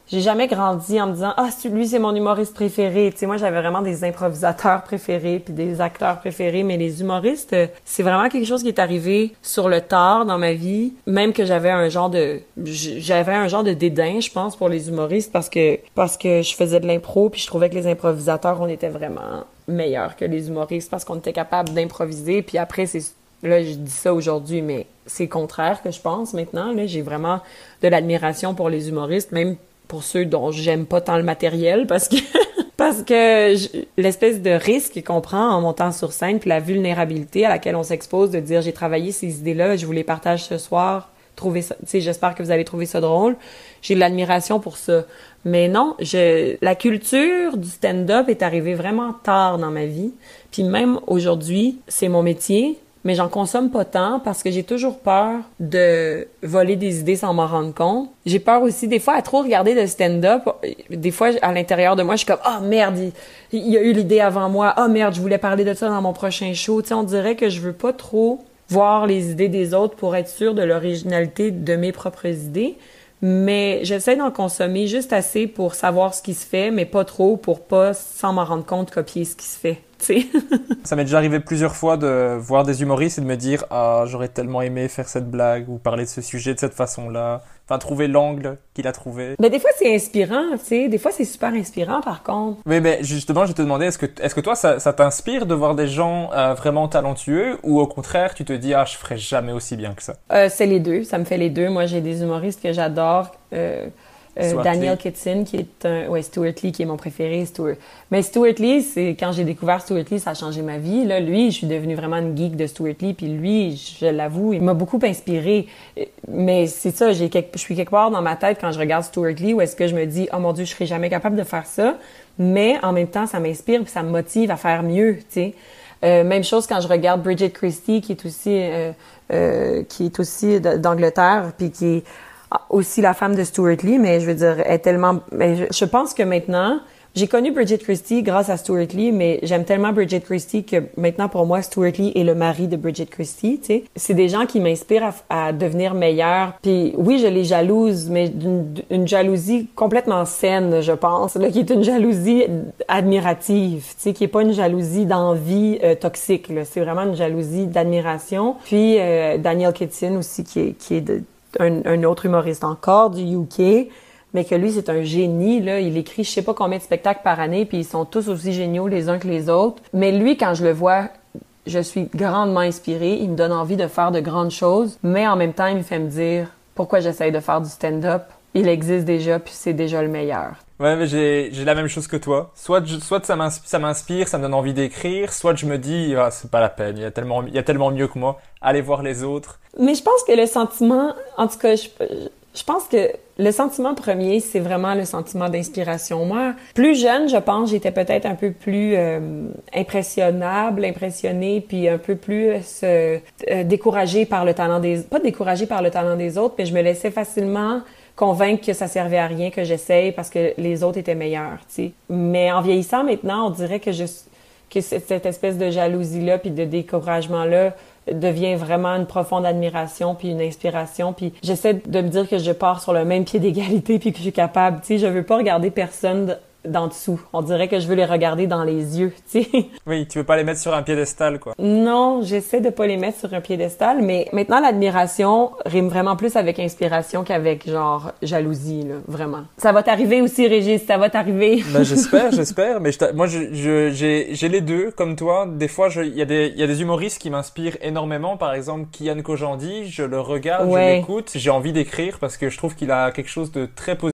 S2: j'ai jamais grandi en me disant ah lui c'est mon humoriste préféré. Tu sais, moi j'avais vraiment des improvisateurs préférés puis des acteurs préférés, mais les humoristes, c'est vraiment quelque chose qui est arrivé sur le tard dans ma vie. Même que j'avais un genre de, j'avais un genre de dédain, je pense, pour les humoristes parce que parce que je faisais de l'impro puis je trouvais que les improvisateurs on était vraiment meilleurs que les humoristes parce qu'on était capable d'improviser puis après c'est Là, je dis ça aujourd'hui, mais c'est contraire que je pense maintenant. Là, j'ai vraiment de l'admiration pour les humoristes, même pour ceux dont j'aime pas tant le matériel, parce que parce que l'espèce de risque qu'on prend en montant sur scène, puis la vulnérabilité à laquelle on s'expose, de dire j'ai travaillé ces idées-là, je vous les partage ce soir. Trouvez ça, j'espère que vous allez trouver ça drôle. J'ai de l'admiration pour ça. Mais non, je, la culture du stand-up est arrivée vraiment tard dans ma vie. Puis même aujourd'hui, c'est mon métier, mais j'en consomme pas tant parce que j'ai toujours peur de voler des idées sans m'en rendre compte. J'ai peur aussi des fois à trop regarder de stand-up. Des fois à l'intérieur de moi, je suis comme ah merde, il, y a eu l'idée avant moi. Ah merde, je voulais parler de ça dans mon prochain show. Tu sais, on dirait que je veux pas trop voir les idées des autres pour être sûr de l'originalité de mes propres idées. Mais j'essaie d'en consommer juste assez pour savoir ce qui se fait, mais pas trop pour pas, sans m'en rendre compte, copier ce qui se fait. Sais.
S1: Ça m'est déjà arrivé plusieurs fois de voir des humoristes et de me dire ah j'aurais tellement aimé faire cette blague ou parler de ce sujet de cette façon-là. Enfin trouver l'angle qu'il a trouvé.
S2: Mais des fois, c'est inspirant, tu sais. Des fois, c'est super inspirant, par contre.
S1: Oui, mais justement, je te demandais, est-ce que, est-ce que toi, ça, ça t'inspire de voir des gens euh, vraiment talentueux ou au contraire, tu te dis, ah, je ferai jamais aussi bien que ça?
S2: Euh, c'est les deux. Ça me fait les deux. Moi, j'ai des humoristes que j'adore. Euh, euh, Daniel. Kitson, qui est un... Ouais, Stuart Lee, qui est mon préféré. Stuart. Mais Stuart Lee, c'est... Quand j'ai découvert Stuart Lee, ça a changé ma vie. Là, lui, je suis devenue vraiment une geek de Stuart Lee. Puis lui, je l'avoue, il m'a beaucoup inspiré. Mais c'est ça, j'ai quelque... je suis quelque part dans ma tête quand je regarde Stuart Lee où est-ce que je me dis, oh mon Dieu, je serais jamais capable de faire ça. Mais en même temps, ça m'inspire puis ça me motive à faire mieux, tu sais. Euh, même chose quand je regarde Bridget Christie, qui est aussi, euh, euh, qui est aussi d'Angleterre, puis qui est aussi la femme de Stuart Lee, mais je veux dire, elle est tellement... je, je pense que maintenant, j'ai connu Bridget Christie grâce à Stuart Lee, mais j'aime tellement Bridget Christie que maintenant, pour moi, Stuart Lee est le mari de Bridget Christie, tu sais. C'est des gens qui m'inspirent à, devenir meilleure. Puis oui, je les jalouse, mais une jalousie complètement saine, je pense, là, qui est une jalousie admirative, tu sais, qui est pas une jalousie d'envie euh, toxique. C'est vraiment une jalousie d'admiration. Puis euh, Daniel Kitson aussi, qui est, qui est de- un, autre humoriste encore du UK, mais que lui, c'est un génie, là. Il écrit je sais pas combien de spectacles par année, puis ils sont tous aussi géniaux les uns que les autres. Mais lui, quand je le vois, je suis grandement inspirée. Il me donne envie de faire de grandes choses, mais en même temps, il me fait me dire pourquoi j'essaye de faire du stand-up? Il existe déjà, puis c'est déjà le meilleur.
S1: Ouais, mais j'ai, la même chose que toi. Soit, je- soit ça m'inspire, ça m'inspire, ça me donne envie d'écrire, soit je me dis, ah, c'est pas la peine, il y a tellement, il y a tellement mieux que moi. Allez voir les autres.
S2: Mais je pense que le sentiment, en tout cas, je, je pense que le sentiment premier, c'est vraiment le sentiment d'inspiration. Moi, plus jeune, je pense, j'étais peut-être un peu plus euh, impressionnable, impressionnée, puis un peu plus euh, euh, découragée par le talent des... Pas découragée par le talent des autres, mais je me laissais facilement convaincre que ça servait à rien que j'essaye parce que les autres étaient meilleurs, tu sais. Mais en vieillissant maintenant, on dirait que je que cette espèce de jalousie-là puis de découragement-là devient vraiment une profonde admiration puis une inspiration puis j'essaie de me dire que je pars sur le même pied d'égalité puis que je suis capable tu sais je veux pas regarder personne d'en dessous on dirait que je veux les regarder dans les yeux tu sais
S1: Oui, tu veux pas les mettre sur un piédestal, quoi.
S2: non j'essaie de pas les mettre sur un piédestal mais maintenant l'admiration rime vraiment plus avec inspiration qu'avec genre jalousie là vraiment ça va t'arriver aussi Régis ça va t'arriver
S1: Ben, j'espère, j'espère. Mais je moi, je, j'ai, les deux, comme toi. Des fois, il y a des, il y a des humoristes qui m'inspirent énormément. Par exemple, Kian Kojandi, je le regarde, je l'écoute, j'ai envie d'écrire parce que je trouve qu'il a quelque chose de très positif.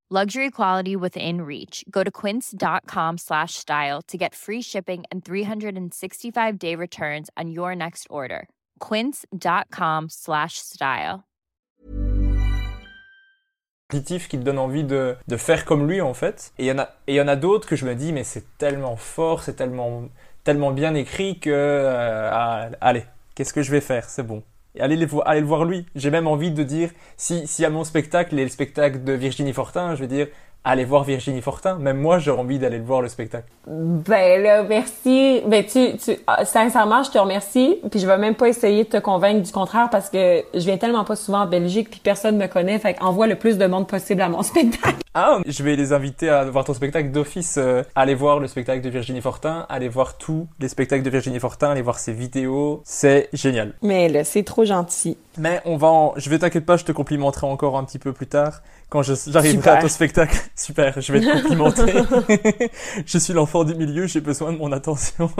S3: Luxury quality within reach. Go to quince.com slash style to get free shipping and 365 day returns on your next order. Quince.com slash style.
S1: Qui te donne envie de, faire comme lui en fait. Et il y en a, a d'autres que je me dis mais c'est tellement fort, c'est tellement, tellement bien écrit que euh, ah, allez, qu'est-ce que je vais faire? C'est bon. Allez, les vo- allez le voir lui. J'ai même envie de dire, si, si à mon spectacle et le spectacle de Virginie Fortin, je vais dire, allez voir Virginie Fortin. Même moi, j'ai envie d'aller le voir le spectacle.
S2: Ben là, merci. Ben tu, tu, ah, sincèrement, je te remercie. Puis je vais même pas essayer de te convaincre du contraire parce que je viens tellement pas souvent en Belgique puis personne me connaît. Fait qu'envoie le plus de monde possible à mon spectacle.
S1: Ah, je vais les inviter à voir ton spectacle d'office. Euh, allez voir le spectacle de Virginie Fortin, allez voir tous les spectacles de Virginie Fortin, allez voir ses vidéos. C'est génial.
S2: Mais là, c'est trop gentil.
S1: Mais on va en... Je vais t'inquiète pas, je te complimenterai encore un petit peu plus tard quand j'arriverai à ton spectacle. Super, je vais te complimenter. je suis l'enfant du milieu, j'ai besoin de mon attention.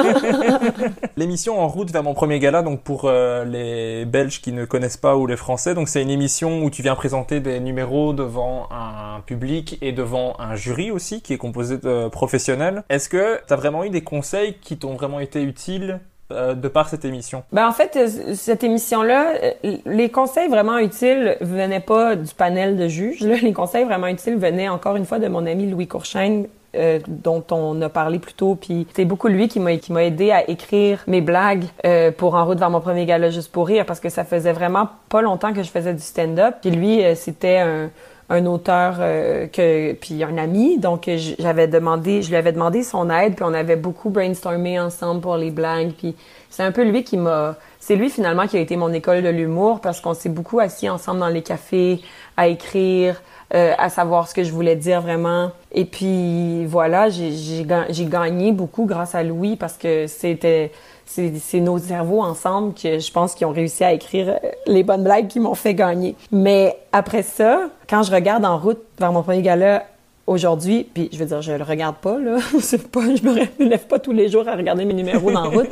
S1: L'émission En route vers mon premier gala, donc pour euh, les Belges qui ne connaissent pas ou les Français, donc c'est une émission où tu viens présenter des numéros devant un public et devant un jury aussi qui est composé de professionnels. Est-ce que tu as vraiment eu des conseils qui t'ont vraiment été utiles de par cette émission?
S2: Ben en fait, euh, cette émission-là, euh, les conseils vraiment utiles venaient pas du panel de juges. Là. Les conseils vraiment utiles venaient encore une fois de mon ami Louis Courchaine, euh, dont on a parlé plus tôt. Puis c'est beaucoup lui qui m'a qui m'a aidé à écrire mes blagues euh, pour En route vers mon premier gala juste pour rire parce que ça faisait vraiment pas longtemps que je faisais du stand-up. Puis lui, euh, c'était un un auteur euh, que puis un ami. Donc j'avais demandé je lui avais demandé son aide puis on avait beaucoup brainstormé ensemble pour les blagues. Puis c'est un peu lui qui m'a c'est lui finalement qui a été mon école de l'humour parce qu'on s'est beaucoup assis ensemble dans les cafés à écrire euh, à savoir ce que je voulais dire vraiment. Et puis voilà j'ai gagné beaucoup grâce à Louis parce que c'était c'est nos cerveaux ensemble que je pense qu'ils ont réussi à écrire euh, les bonnes blagues qui m'ont fait gagner. Mais après ça, quand je regarde en route vers mon premier gala aujourd'hui, puis je veux dire, je le regarde pas, là. Pas, je me lève pas tous les jours à regarder mes numéros dans route.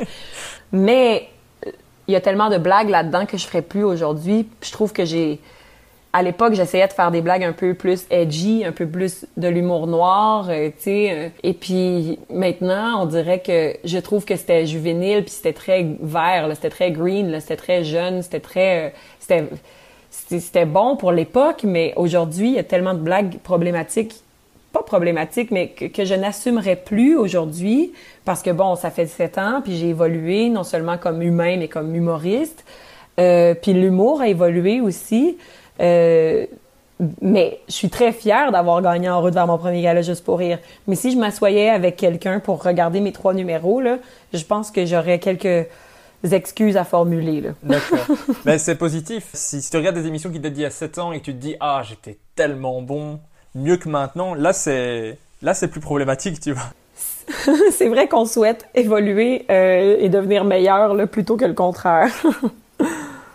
S2: Mais euh, il y a tellement de blagues là-dedans que je ferais plus aujourd'hui. Je trouve que j'ai, à l'époque, j'essayais de faire des blagues un peu plus edgy, un peu plus de l'humour noir, euh, tu sais. euh, et puis maintenant, on dirait que je trouve que c'était juvénile, puis c'était très vert, c'était très green, c'était très jeune, c'était très, euh, c'était, bon pour l'époque, mais aujourd'hui, il y a tellement de blagues problématiques pas problématiques, mais que, que je n'assumerais plus aujourd'hui parce que bon, ça fait 17 ans, puis j'ai évolué non seulement comme humain, mais comme humoriste. Puis l'humour a évolué aussi. Euh, mais je suis très fière d'avoir gagné en route vers mon premier gala juste pour rire. Mais si je m'assoyais avec quelqu'un pour regarder mes trois numéros, là, je pense que j'aurais quelques excuses à formuler.
S1: D'accord. Mais c'est positif. Si, si tu regardes des émissions qui datent d'il y a 7 ans et que tu te dis ah j'étais tellement bon, mieux que maintenant, là c'est là c'est plus problématique, tu vois.
S2: C'est vrai qu'on souhaite évoluer euh, et devenir meilleur là, plutôt que le contraire.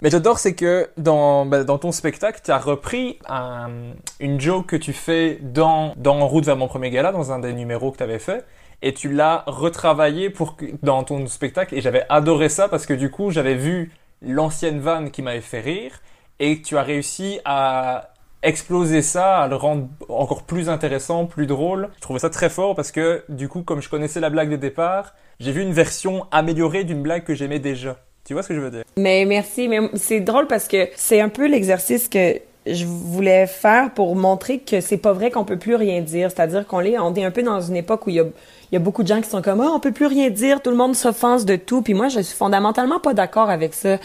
S1: Mais j'adore, c'est que dans, bah, dans ton spectacle, tu as repris un- une joke que tu fais dans, dans En route vers mon premier gala, dans un des numéros que tu avais fait, et tu l'as retravaillé pour dans ton spectacle, et j'avais adoré ça parce que du coup, j'avais vu l'ancienne vanne qui m'avait fait rire, et tu as réussi à exploser ça, à le rendre encore plus intéressant, plus drôle. Je trouvais ça très fort parce que du coup, comme je connaissais la blague de départ, j'ai vu une version améliorée d'une blague que j'aimais déjà. Tu vois ce que je veux dire?
S2: Mais merci, mais c'est drôle parce que c'est un peu l'exercice que je voulais faire pour montrer que c'est pas vrai qu'on peut plus rien dire. C'est-à-dire qu'on est, un peu dans une époque où il y a, beaucoup de gens qui sont comme, ah, on peut plus rien dire, tout le monde s'offense de tout. Puis moi, je suis fondamentalement pas d'accord avec ça.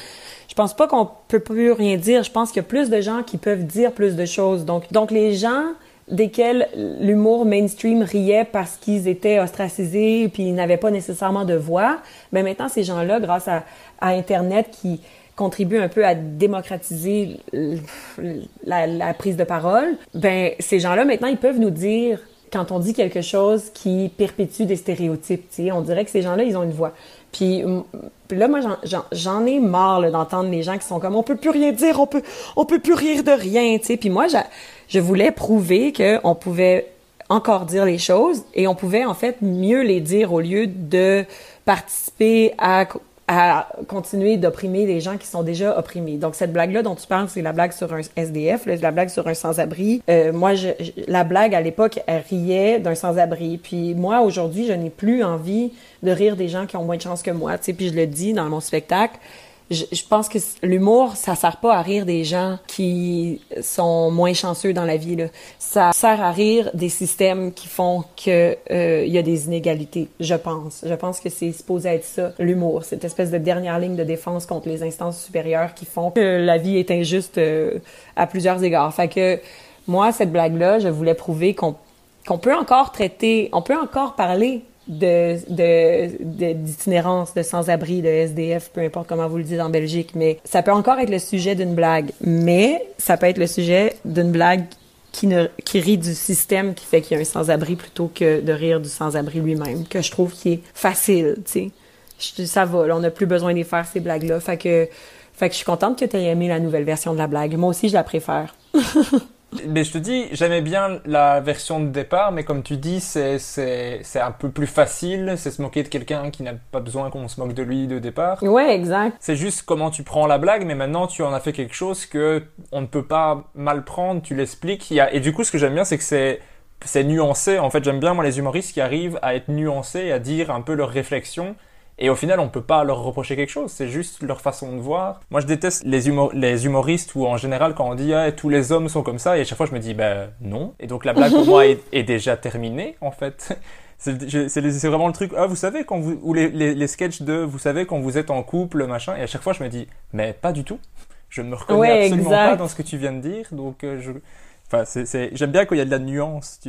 S2: Je pense pas qu'on peut plus rien dire. Je pense qu'il y a plus de gens qui peuvent dire plus de choses. Donc, donc les gens desquels l'humour mainstream riait parce qu'ils étaient ostracisés puis ils n'avaient pas nécessairement de voix, mais maintenant ces gens-là, grâce à, à Internet qui contribue un peu à démocratiser la, prise de parole, ben ces gens-là maintenant ils peuvent nous dire quand on dit quelque chose qui perpétue des stéréotypes, on dirait que ces gens-là, ils ont une voix. Puis là, moi, j'en ai marre d'entendre les gens qui sont comme, on peut plus rien dire, on peut, on peut plus rire de rien, tu sais. Puis moi, je voulais prouver qu'on pouvait encore dire les choses et on pouvait en fait mieux les dire au lieu de participer à à continuer d'opprimer les gens qui sont déjà opprimés. Donc cette blague-là dont tu parles, c'est la blague sur un SDF, la blague sur un sans-abri. Euh, moi, je, la blague à l'époque, elle riait d'un sans-abri. Puis moi, aujourd'hui, je n'ai plus envie de rire des gens qui ont moins de chance que moi. Tu sais, puis je le dis dans mon spectacle je, pense que l'humour, ça sert pas à rire des gens qui sont moins chanceux dans la vie. Ça sert à rire des systèmes qui font que euh, il y a des inégalités. Je pense. Je pense que c'est supposé être ça, l'humour, cette espèce de dernière ligne de défense contre les instances supérieures qui font que la vie est injuste euh, à plusieurs égards. Fait que moi, cette blague-là, je voulais prouver qu'on peut encore traiter, on peut encore parler de d'itinérance, de, sans-abri, de SDF, peu importe comment vous le dites en Belgique, mais ça peut encore être le sujet d'une blague, mais ça peut être le sujet d'une blague qui, ne, qui rit du système qui fait qu'il y a un sans-abri plutôt que de rire du sans-abri lui-même, que je trouve qui est facile, tu sais. Ça va, là, on n'a plus besoin de faire ces blagues-là. Fait que, fait que je suis contente que tu aies aimé la nouvelle version de la blague. Moi aussi, je la préfère.
S1: Mais je te dis, j'aimais bien la version de départ, mais comme tu dis, c'est, un peu plus facile, c'est se moquer de quelqu'un qui n'a pas besoin qu'on se moque de lui de départ.
S2: Ouais, exact.
S1: C'est juste comment tu prends la blague, mais maintenant tu en as fait quelque chose que on ne peut pas mal prendre, tu l'expliques. Et du coup, ce que j'aime bien, c'est que c'est, c'est nuancé. En fait, j'aime bien, moi, les humoristes qui arrivent à être nuancés, à dire un peu leurs réflexions et au final, on peut pas leur reprocher quelque chose, c'est juste leur façon de voir. Moi, je déteste les, les humoristes ou en général quand on dit ah, tous les hommes sont comme ça, et à chaque fois je me dis ben non. Et donc la blague pour moi est, déjà terminée en fait. C'est vraiment le truc, ah, vous savez, quand vous, ou les, les, les sketchs de, vous savez, quand vous êtes en couple, machin, et à chaque fois je me dis, mais pas du tout. Je ne me reconnais absolument pas dans ce que tu viens de dire, donc euh, je, J'aime bien quand il y a de la nuance.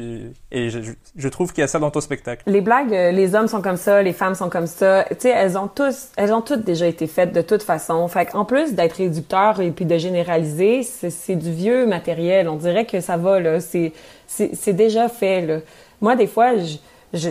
S1: Et je, trouve qu'il y a ça dans ton spectacle.
S2: Les blagues, euh, les hommes sont comme ça, les femmes sont comme ça. Tu sais, elles ont tous, elles ont toutes déjà été faites de toute façon. Fait en plus d'être réducteur et puis de généraliser, c'est, du vieux matériel. On dirait que ça va là. C'est, c'est, déjà fait là. Moi, des fois, je, je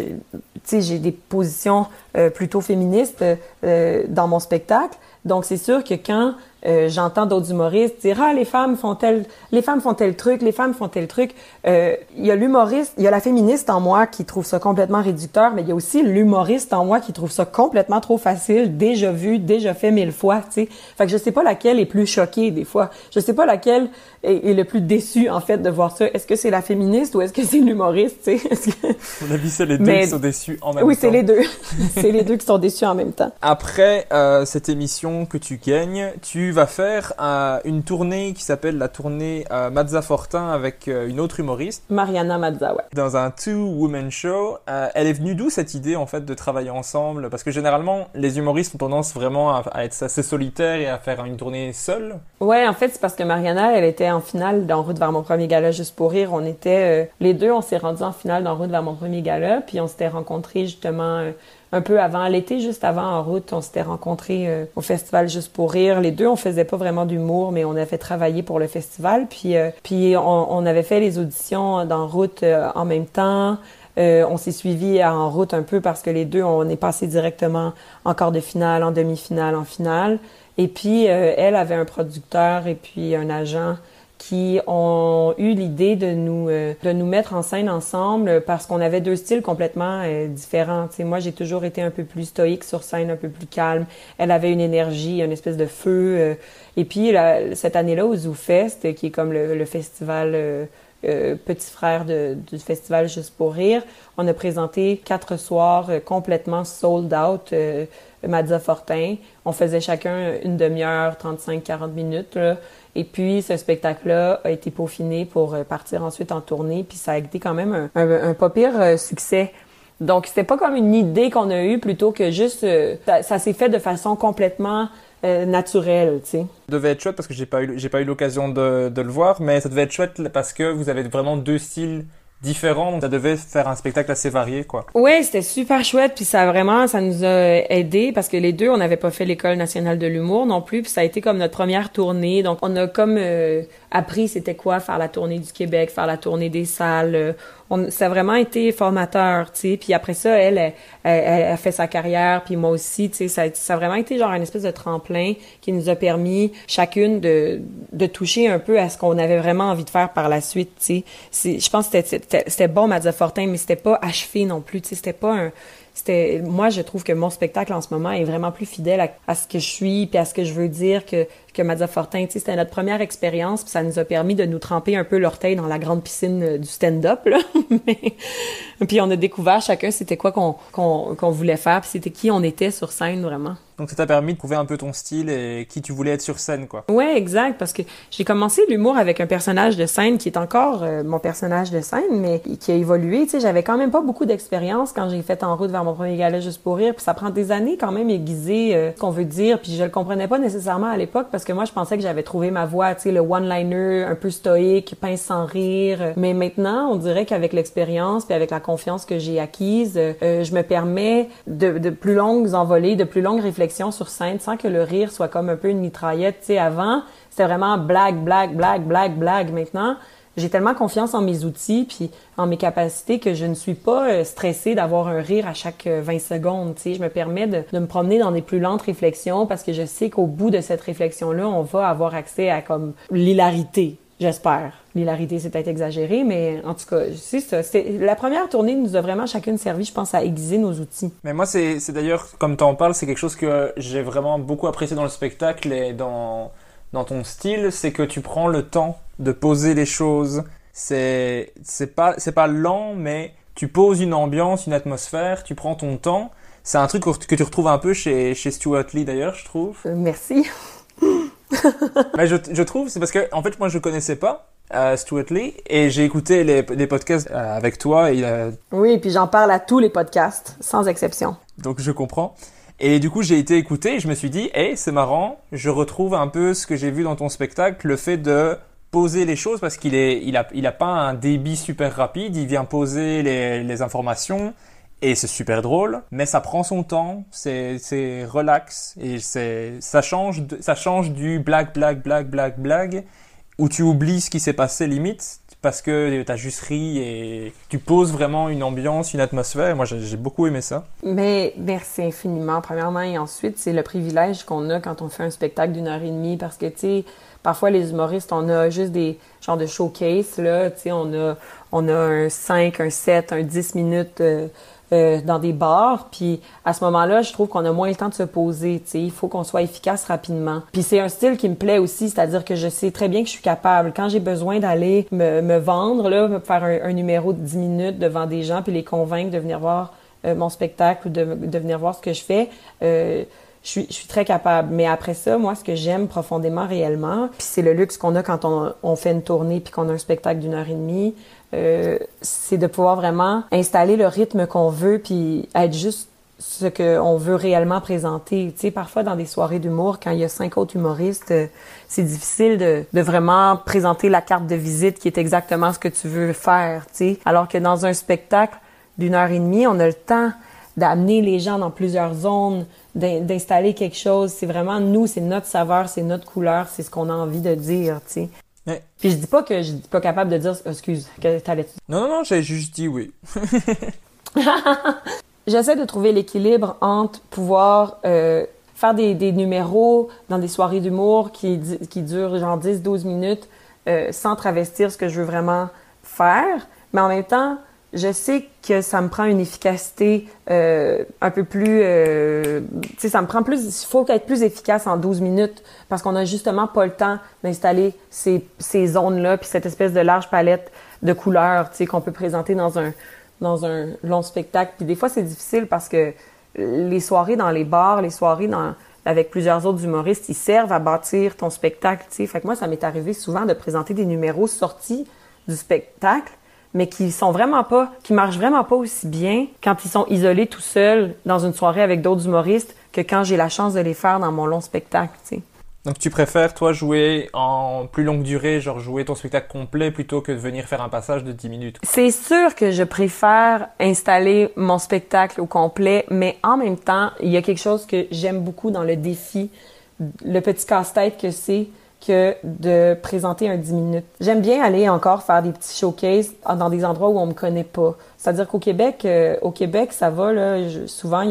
S2: j'ai des positions euh, plutôt féministes euh, dans mon spectacle. Donc, c'est sûr que quand euh, j'entends d'autres humoristes dire ah les femmes font tel les femmes font tel truc les femmes font tel truc. Euh, il y a l'humoriste il y a la féministe en moi qui trouve ça complètement réducteur mais il y a aussi l'humoriste en moi qui trouve ça complètement trop facile déjà vu déjà fait mille fois tu sais. Fait que je sais pas laquelle est plus choquée des fois. Je sais pas laquelle est, le plus déçu en fait de voir ça est-ce que c'est la féministe ou est-ce que c'est l'humoriste tu sais? Que...
S1: mon avis c'est les deux qui sont déçus en même
S2: oui,
S1: temps
S2: oui c'est les deux c'est les deux qui sont déçus en même temps
S1: après euh, cette émission que tu gagnes tu va faire euh, une tournée qui s'appelle la tournée euh, Mazza Fortin avec euh, une autre humoriste.
S2: Mariana Mazza, ouais.
S1: Dans un two-woman show. elle est venue d'où cette idée en fait de travailler ensemble? Parce que généralement, les humoristes ont tendance vraiment à, être assez solitaires et à faire une tournée seule.
S2: Ouais, en fait, c'est parce que Mariana, elle était en finale dans Route vers mon premier gala juste pour rire. On était les deux, on s'est rendus en finale dans Route vers mon premier gala, puis on s'était rencontrés justement un peu avant l'été, juste avant en route, on s'était rencontrés euh, au festival juste pour rire. Les deux, on faisait pas vraiment d'humour, mais on avait travaillé pour le festival. Puis, euh, puis on, avait fait les auditions dans route euh, en même temps. on s'est suivi en route un peu parce que les deux, on est passé directement en quart de finale, en demi-finale, en finale. Et puis, elle avait un producteur et puis un agent qui ont eu l'idée de nous euh, de nous mettre en scène ensemble parce qu'on avait deux styles complètement euh, différents. sais, moi, j'ai toujours été un peu plus stoïque sur scène, un peu plus calme. Elle avait une énergie, une espèce de feu. Euh. et puis cette année-là au ZooFest, qui est comme le, festival petit frère de, du festival Juste pour rire, on a présenté quatre soirs complètement sold out. Madza Fortin. On faisait chacun une demi-heure, 35-40 minutes. Là. Et puis, ce spectacle-là a été peaufiné pour euh, partir ensuite en tournée, puis ça a été quand même un, un, pas pire euh, succès. Donc, c'était pas comme une idée qu'on a eue, plutôt que juste... Euh, ça, s'est fait de façon complètement naturelle, tu sais. Ça
S1: devait être chouette parce que j'ai pas eu, pas eu l'occasion de le voir, mais ça devait être chouette parce que vous avez vraiment deux styles différent, donc ça devait faire un spectacle assez varié, quoi.
S2: Oui, c'était super chouette, puis ça vraiment, ça nous a aidé parce que les deux, on n'avait pas fait l'école nationale de l'humour non plus, puis ça a été comme notre première tournée, donc on a comme euh, appris c'était quoi faire la tournée du Québec, faire la tournée des salles. On, ça a vraiment été formateur, tu sais. Puis après ça, elle, elle, elle, a fait sa carrière, puis moi aussi, tu sais. Ça, ça a vraiment été genre une espèce de tremplin qui nous a permis chacune de, de toucher un peu à ce qu'on avait vraiment envie de faire par la suite, tu sais. Je pense que c'était bon, Mazza Fortin, mais c'était pas achevé non plus, tu sais. C'était pas un c'était moi je trouve que mon spectacle en ce moment est vraiment plus fidèle à, ce que je suis puis à ce que je veux dire que que Mazza Fortin, tu sais, c'était notre première expérience, puis ça nous a permis de nous tremper un peu l'orteil dans la grande piscine euh, du stand-up, là. puis on a découvert chacun c'était quoi qu'on qu'on voulait faire, puis c'était qui on était sur scène, vraiment.
S1: Donc ça t'a permis de trouver un peu ton style et qui tu voulais être sur scène, quoi.
S2: Ouais, exact, parce que j'ai commencé l'humour avec un personnage de scène qui est encore euh, mon personnage de scène, mais qui a évolué. Tu sais, j'avais quand même pas beaucoup d'expérience quand j'ai fait en route vers mon premier gala juste pour rire, puis ça prend des années quand même aiguiser euh, ce qu'on veut dire, puis je le comprenais pas nécessairement à l'époque parce que moi je pensais que j'avais trouvé ma voix, tu sais, le one-liner un peu stoïque, pince sans rire. Mais maintenant, on dirait qu'avec l'expérience puis avec la confiance que j'ai acquise, euh, je me permets de, de plus longues envolées, de plus longues réflexions sur scène sans que le rire soit comme un peu une mitraillette. Tu sais, avant, c'était vraiment blague, blague, blague, blague, blague. Maintenant, j'ai tellement confiance en mes outils puis en mes capacités que je ne suis pas euh, stressée d'avoir un rire à chaque 20 euh, secondes. Tu sais, je me permets de, de, me promener dans des plus lentes réflexions parce que je sais qu'au bout de cette réflexion-là, on va avoir accès à comme l'hilarité. J'espère. L'hilarité, c'est peut-être exagéré, mais en tout cas, c'est ça. La première tournée nous a vraiment chacune servi, je pense, à aiguiser nos outils.
S1: Mais moi, c'est d'ailleurs, comme tu en parles, c'est quelque chose que j'ai vraiment beaucoup apprécié dans le spectacle et dans, dans ton style, c'est que tu prends le temps de poser les choses. C'est pas, pas lent, mais tu poses une ambiance, une atmosphère, tu prends ton temps. C'est un truc que tu retrouves un peu chez, chez Stuart Lee d'ailleurs, je trouve.
S2: Euh, merci.
S1: mais je, je trouve, c'est parce que, en fait, moi, je connaissais pas euh, Stuart Lee et j'ai écouté les, les podcasts euh, avec toi. Et.
S2: Oui, et puis j'en parle à tous les podcasts, sans exception.
S1: Donc je comprends. Et du coup, j'ai été écouté et je me suis dit, hey, c'est marrant, je retrouve un peu ce que j'ai vu dans ton spectacle, le fait de poser les choses parce qu'il est, il a, il a pas un débit super rapide, il vient poser les, les informations et c'est super drôle, mais ça prend son temps, c'est, c'est relax et c'est, ça change, ça change du blague, blague, blague, blague, blague où tu oublies ce qui s'est passé limite parce que tu as juste ri et tu poses vraiment une ambiance, une atmosphère. Moi, j'ai beaucoup aimé ça.
S2: Mais merci infiniment, premièrement. Et ensuite, c'est le privilège qu'on a quand on fait un spectacle d'une heure et demie parce que, tu sais, parfois, les humoristes, on a juste des genres de showcase, là. Tu sais, on a, on a un 5, un 7, un 10 minutes. Euh, euh, dans des bars. Puis à ce moment-là, je trouve qu'on a moins le temps de se poser. Tu sais, il faut qu'on soit efficace rapidement. Puis c'est un style qui me plaît aussi, c'est-à-dire que je sais très bien que je suis capable. Quand j'ai besoin d'aller me, me, vendre, là, faire un, numéro de 10 minutes devant des gens, puis les convaincre de venir voir euh, mon spectacle ou de, de, venir voir ce que je fais. Je suis, je suis, très capable. Mais après ça, moi, ce que j'aime profondément réellement, puis c'est le luxe qu'on a quand on, on, fait une tournée puis qu'on a un spectacle d'une heure et demie, euh, c'est de pouvoir vraiment installer le rythme qu'on veut puis être juste ce qu'on veut réellement présenter. Tu sais, parfois dans des soirées d'humour, quand il y a cinq autres humoristes, euh, c'est difficile de, de, vraiment présenter la carte de visite qui est exactement ce que tu veux faire. Tu sais, alors que dans un spectacle d'une heure et demie, on a le temps d'amener les gens dans plusieurs zones, d'installer quelque chose. C'est vraiment nous, c'est notre saveur, c'est notre couleur, c'est ce qu'on a envie de dire. Tu sais. Puis je dis pas que je suis pas capable de dire excuse, que t'allais.
S1: Non non non, j'ai juste dit oui.
S2: J'essaie de trouver l'équilibre entre pouvoir euh, faire des, des, numéros dans des soirées d'humour qui, qui durent genre 10-12 minutes euh, sans travestir ce que je veux vraiment faire, mais en même temps je sais que ça me prend une efficacité euh, un peu plus... Euh, tu sais, ça me prend plus... Il faut être plus efficace en 12 minutes parce qu'on a justement pas le temps d'installer ces, ces zones-là puis cette espèce de large palette de couleurs, tu sais, qu'on peut présenter dans un, dans un long spectacle. Puis des fois, c'est difficile parce que les soirées dans les bars, les soirées dans, avec plusieurs autres humoristes, ils servent à bâtir ton spectacle, tu sais. Fait que moi, ça m'est arrivé souvent de présenter des numéros sortis du spectacle mais qui sont vraiment pas, qui marchent vraiment pas aussi bien quand ils sont isolés tout seuls dans une soirée avec d'autres humoristes que quand j'ai la chance de les faire dans mon long spectacle, tu sais.
S1: Donc tu préfères, toi, jouer en plus longue durée, genre jouer ton spectacle complet plutôt que de venir faire un passage de 10 minutes?
S2: C'est sûr que je préfère installer mon spectacle au complet, mais en même temps, il y a quelque chose que j'aime beaucoup dans le défi, le petit casse-tête que c'est que de présenter un 10 minutes. J'aime bien aller encore faire des petits showcases dans des endroits où on me connaît pas. C'est-à-dire qu'au Québec, euh, au Québec, ça va là. souvent,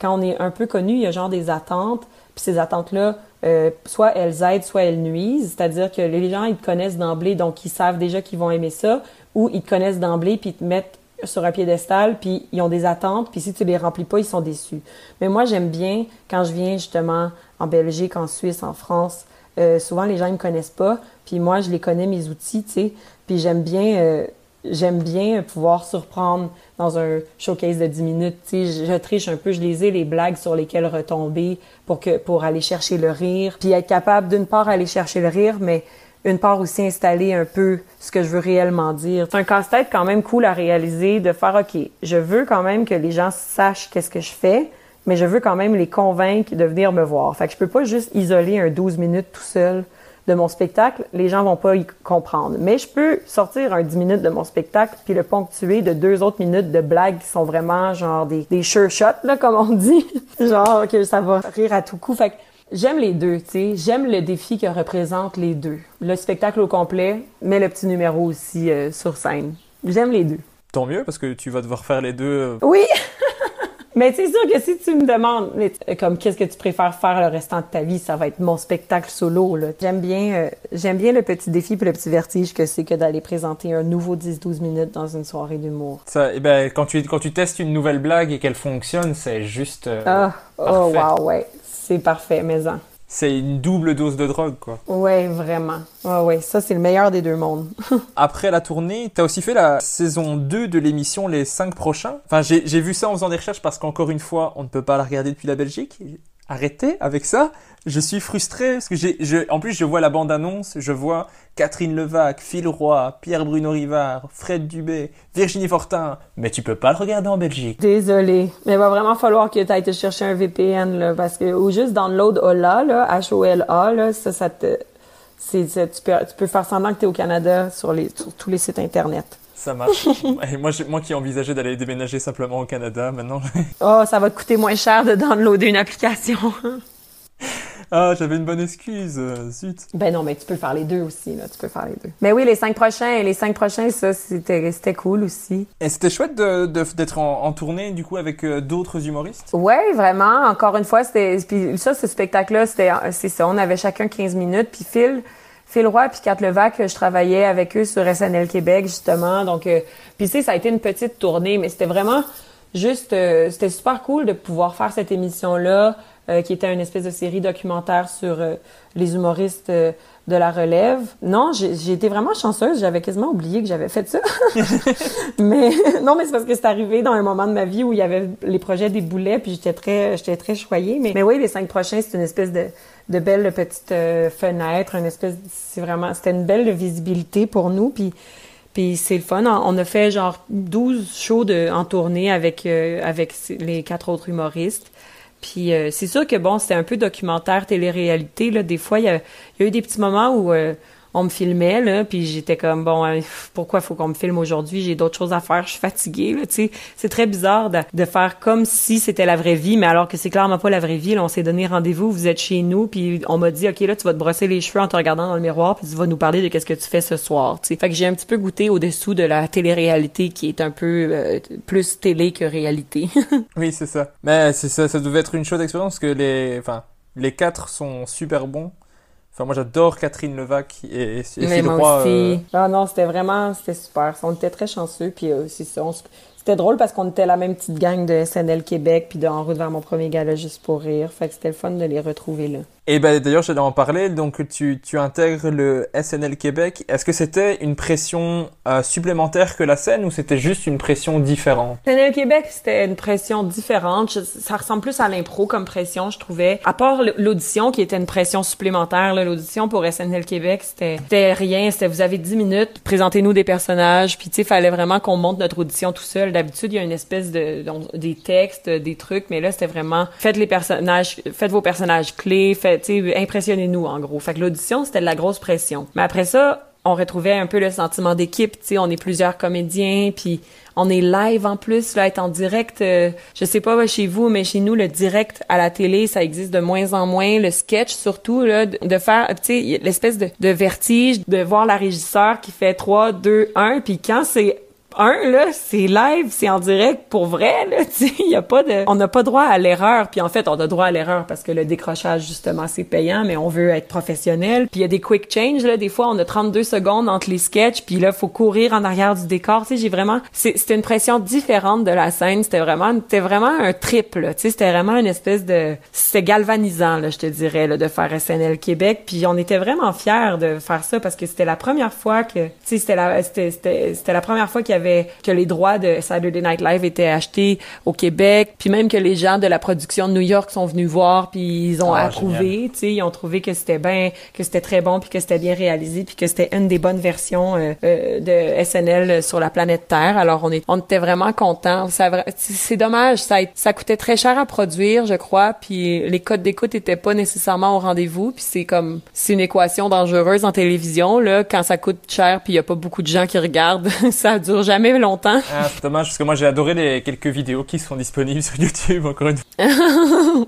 S2: quand on est un peu connu, il y a genre des attentes. Puis ces attentes-là, euh, soit elles aident, soit elles nuisent. C'est-à-dire que les gens, ils te connaissent d'emblée, donc ils savent déjà qu'ils vont aimer ça, ou ils te connaissent d'emblée, puis ils te mettent sur un piédestal, puis ils ont des attentes, puis si tu les remplis pas, ils sont déçus. Mais moi, j'aime bien, quand je viens justement en Belgique, en Suisse, en France, euh, souvent les gens ne me connaissent pas, puis moi, je les connais, mes outils, tu sais, puis j'aime bien... Euh, j'aime bien pouvoir surprendre dans un showcase de 10 minutes. Tu sais, je, triche un peu, je les ai les blagues sur lesquelles retomber pour que pour aller chercher le rire, puis être capable d'une part aller chercher le rire, mais une part aussi installer un peu ce que je veux réellement dire. C'est un casse-tête quand même cool à réaliser de faire OK, je veux quand même que les gens sachent qu'est-ce que je fais, mais je veux quand même les convaincre de venir me voir. Fait que je peux pas juste isoler un 12 minutes tout seul de mon spectacle, les gens vont pas y comprendre. Mais je peux sortir un 10 minutes de mon spectacle puis le ponctuer de deux autres minutes de blagues qui sont vraiment genre des, des sure shots, là, comme on dit. genre que ça va rire à tout coup. Fait que j'aime les deux, tu sais. J'aime le défi que représentent les deux. Le spectacle au complet, mais le petit numéro aussi euh, sur scène. J'aime les deux.
S1: Tant mieux, parce que tu vas devoir faire les deux. Euh,
S2: oui! Mais c'est sûr que si tu me demandes, comme qu'est-ce que tu préfères faire le restant de ta vie, ça va être mon spectacle solo. J'aime bien, euh, j'aime bien le petit défi puis le petit vertige que c'est que d'aller présenter un nouveau 10-12 minutes dans une soirée d'humour.
S1: Ça, et eh ben quand tu quand tu testes une nouvelle blague et qu'elle fonctionne, c'est juste. Euh,
S2: ah, oh wow, ouais, c'est parfait, mais en
S1: c'est une double dose de drogue, quoi.
S2: Ouais, vraiment. Ouais, ouais, ça, c'est le meilleur des deux mondes.
S1: Après la tournée, t'as aussi fait la saison 2 de l'émission Les 5 prochains. Enfin, j'ai vu ça en faisant des recherches parce qu'encore une fois, on ne peut pas la regarder depuis la Belgique arrêtez avec ça. Je suis frustré parce que j'ai, en plus je vois la bande annonce, je vois Catherine Levac, Phil Roy, Pierre Bruno Rivard, Fred Dubé, Virginie Fortin. Mais tu peux pas le regarder en Belgique.
S2: Désolé, mais il va vraiment falloir que tu ailles te chercher un VPN là, parce que ou juste download Hola là, H O L A là, ça, ça te, c'est, tu peux, tu peux faire semblant que tu es au Canada sur les, sur tous les sites internet.
S1: Ça marche. Et moi, moi qui envisageais d'aller déménager simplement au Canada, maintenant.
S2: oh, ça va te coûter moins cher de downloader une application.
S1: Ah, j'avais une bonne excuse, euh, zut.
S2: Ben non, mais tu peux faire les deux aussi, là. Tu peux faire les deux. Mais oui, les cinq prochains, les cinq prochains, ça, c'était, c'était cool aussi.
S1: Et c'était chouette de, d'être en, tournée, du coup, avec euh, d'autres humoristes?
S2: Ouais, vraiment. Encore une fois, c'était, puis ça, ce spectacle-là, c'était, c'est ça. On avait chacun 15 minutes, puis Phil, Phil Roy puis Kat Levac, je travaillais avec eux sur SNL Québec justement. Donc, euh, puis tu sais, ça a été une petite tournée, mais c'était vraiment juste, euh, c'était super cool de pouvoir faire cette émission là, euh, qui était une espèce de série documentaire sur les humoristes de la relève. Non, j'ai été vraiment chanceuse. J'avais quasiment oublié que j'avais fait ça. mais non, mais c'est parce que c'est arrivé dans un moment de ma vie où il y avait les projets des boulets, puis j'étais très, j'étais très choyée. Mais, mais oui, les cinq prochains, c'est une espèce de de belles petites euh, fenêtres, une espèce, c'est vraiment, c'était une belle visibilité pour nous, puis puis c'est le fun. On a fait genre 12 shows de, en tournée avec euh, avec les quatre autres humoristes. Puis euh, c'est sûr que bon, c'était un peu documentaire, télé-réalité. Là. Des fois, il y y a, eu des petits moments où on me filmait là puis j'étais comme bon hein, pourquoi faut qu'on me filme aujourd'hui? J'ai d'autres choses à faire je suis fatiguée là tu sais. C'est très bizarre de, de, faire comme si c'était la vraie vie mais alors que c'est clairement pas la vraie vie là, on s'est donné rendez-vous vous êtes chez nous puis on m'a dit ok là tu vas te brosser les cheveux en te regardant dans le miroir puis tu vas nous parler de qu'est-ce que tu fais ce soir tu sais. Fait que j'ai un petit peu goûté au-dessous de la télé-réalité qui est un peu euh, plus télé que réalité.
S1: Oui c'est ça. Mais c'est ça ça devait être une chose d'expérience que les enfin les quatre sont super bons Enfin, moi, j'adore Catherine Levac et, et
S2: Mais moi aussi. Euh, ah non, c'était vraiment, c'était super. On était très chanceux, puis euh, c'est ça. C'était drôle parce qu'on était la même petite gang de SNL Québec, puis de En route vers mon premier gala juste pour rire. Fait que c'était le fun de les retrouver là.
S1: Et ben d'ailleurs, j'allais en parler. Donc tu, tu intègres le SNL Québec. Est-ce que c'était une pression euh, supplémentaire que la scène ou c'était juste une pression différente?
S2: SNL Québec, c'était une pression différente. ça ressemble plus à l'impro comme pression, je trouvais. À part l'audition qui était une pression supplémentaire, l'audition pour SNL Québec, c'était rien. C'était vous avez 10 minutes, présentez-nous des personnages, puis tu sais, fallait vraiment qu'on monte notre audition tout seul. D'habitude, il y a une espèce de des textes, des trucs, mais là c'était vraiment faites les personnages, faites vos personnages clés, faites impressionnez-nous en gros. Fait que l'audition, c'était de la grosse pression. Mais après ça, on retrouvait un peu le sentiment d'équipe, on est plusieurs comédiens, puis on est live en plus, là, être en direct. euh, je sais pas chez vous, mais chez nous, le direct à la télé, ça existe de moins en moins. Le sketch, surtout, là, de, faire, l'espèce de, de vertige, de voir la régisseur qui fait 3, 2, 1, puis quand c'est un là, c'est live, c'est en direct pour vrai là, tu y a pas de on n'a pas droit à l'erreur, puis en fait, on a droit à l'erreur parce que le décrochage justement, c'est payant, mais on veut être professionnel. Puis il y a des quick change là, des fois on a 32 secondes entre les sketchs, puis là faut courir en arrière du décor, tu sais, j'ai vraiment c'était une pression différente de la scène, c'était vraiment c'était vraiment un trip là, tu sais, c'était vraiment une espèce de c'était galvanisant là, je te dirais là de faire SNL Québec, puis on était vraiment fiers de faire ça parce que c'était la première fois que tu sais c'était la c'était la première fois qu'il y avait que les droits de Saturday Night Live étaient achetés au Québec, puis même que les gens de la production de New York sont venus voir puis ils ont
S1: Ah,
S2: approuvé, tu sais, ils ont trouvé que c'était bien que c'était très bon puis que c'était bien réalisé puis que c'était une des bonnes versions euh, euh, de SNL sur la planète Terre. Alors on est on était vraiment contents. C'est dommage, ça ça coûtait très cher à produire, je crois, puis les codes d'écoute étaient pas nécessairement au rendez-vous, puis c'est comme c'est une équation dangereuse en télévision là, quand ça coûte cher puis il y a pas beaucoup de gens qui regardent, ça dure jamais longtemps.
S1: Ah, c'est dommage parce que moi j'ai adoré les quelques vidéos qui sont disponibles sur YouTube encore une fois.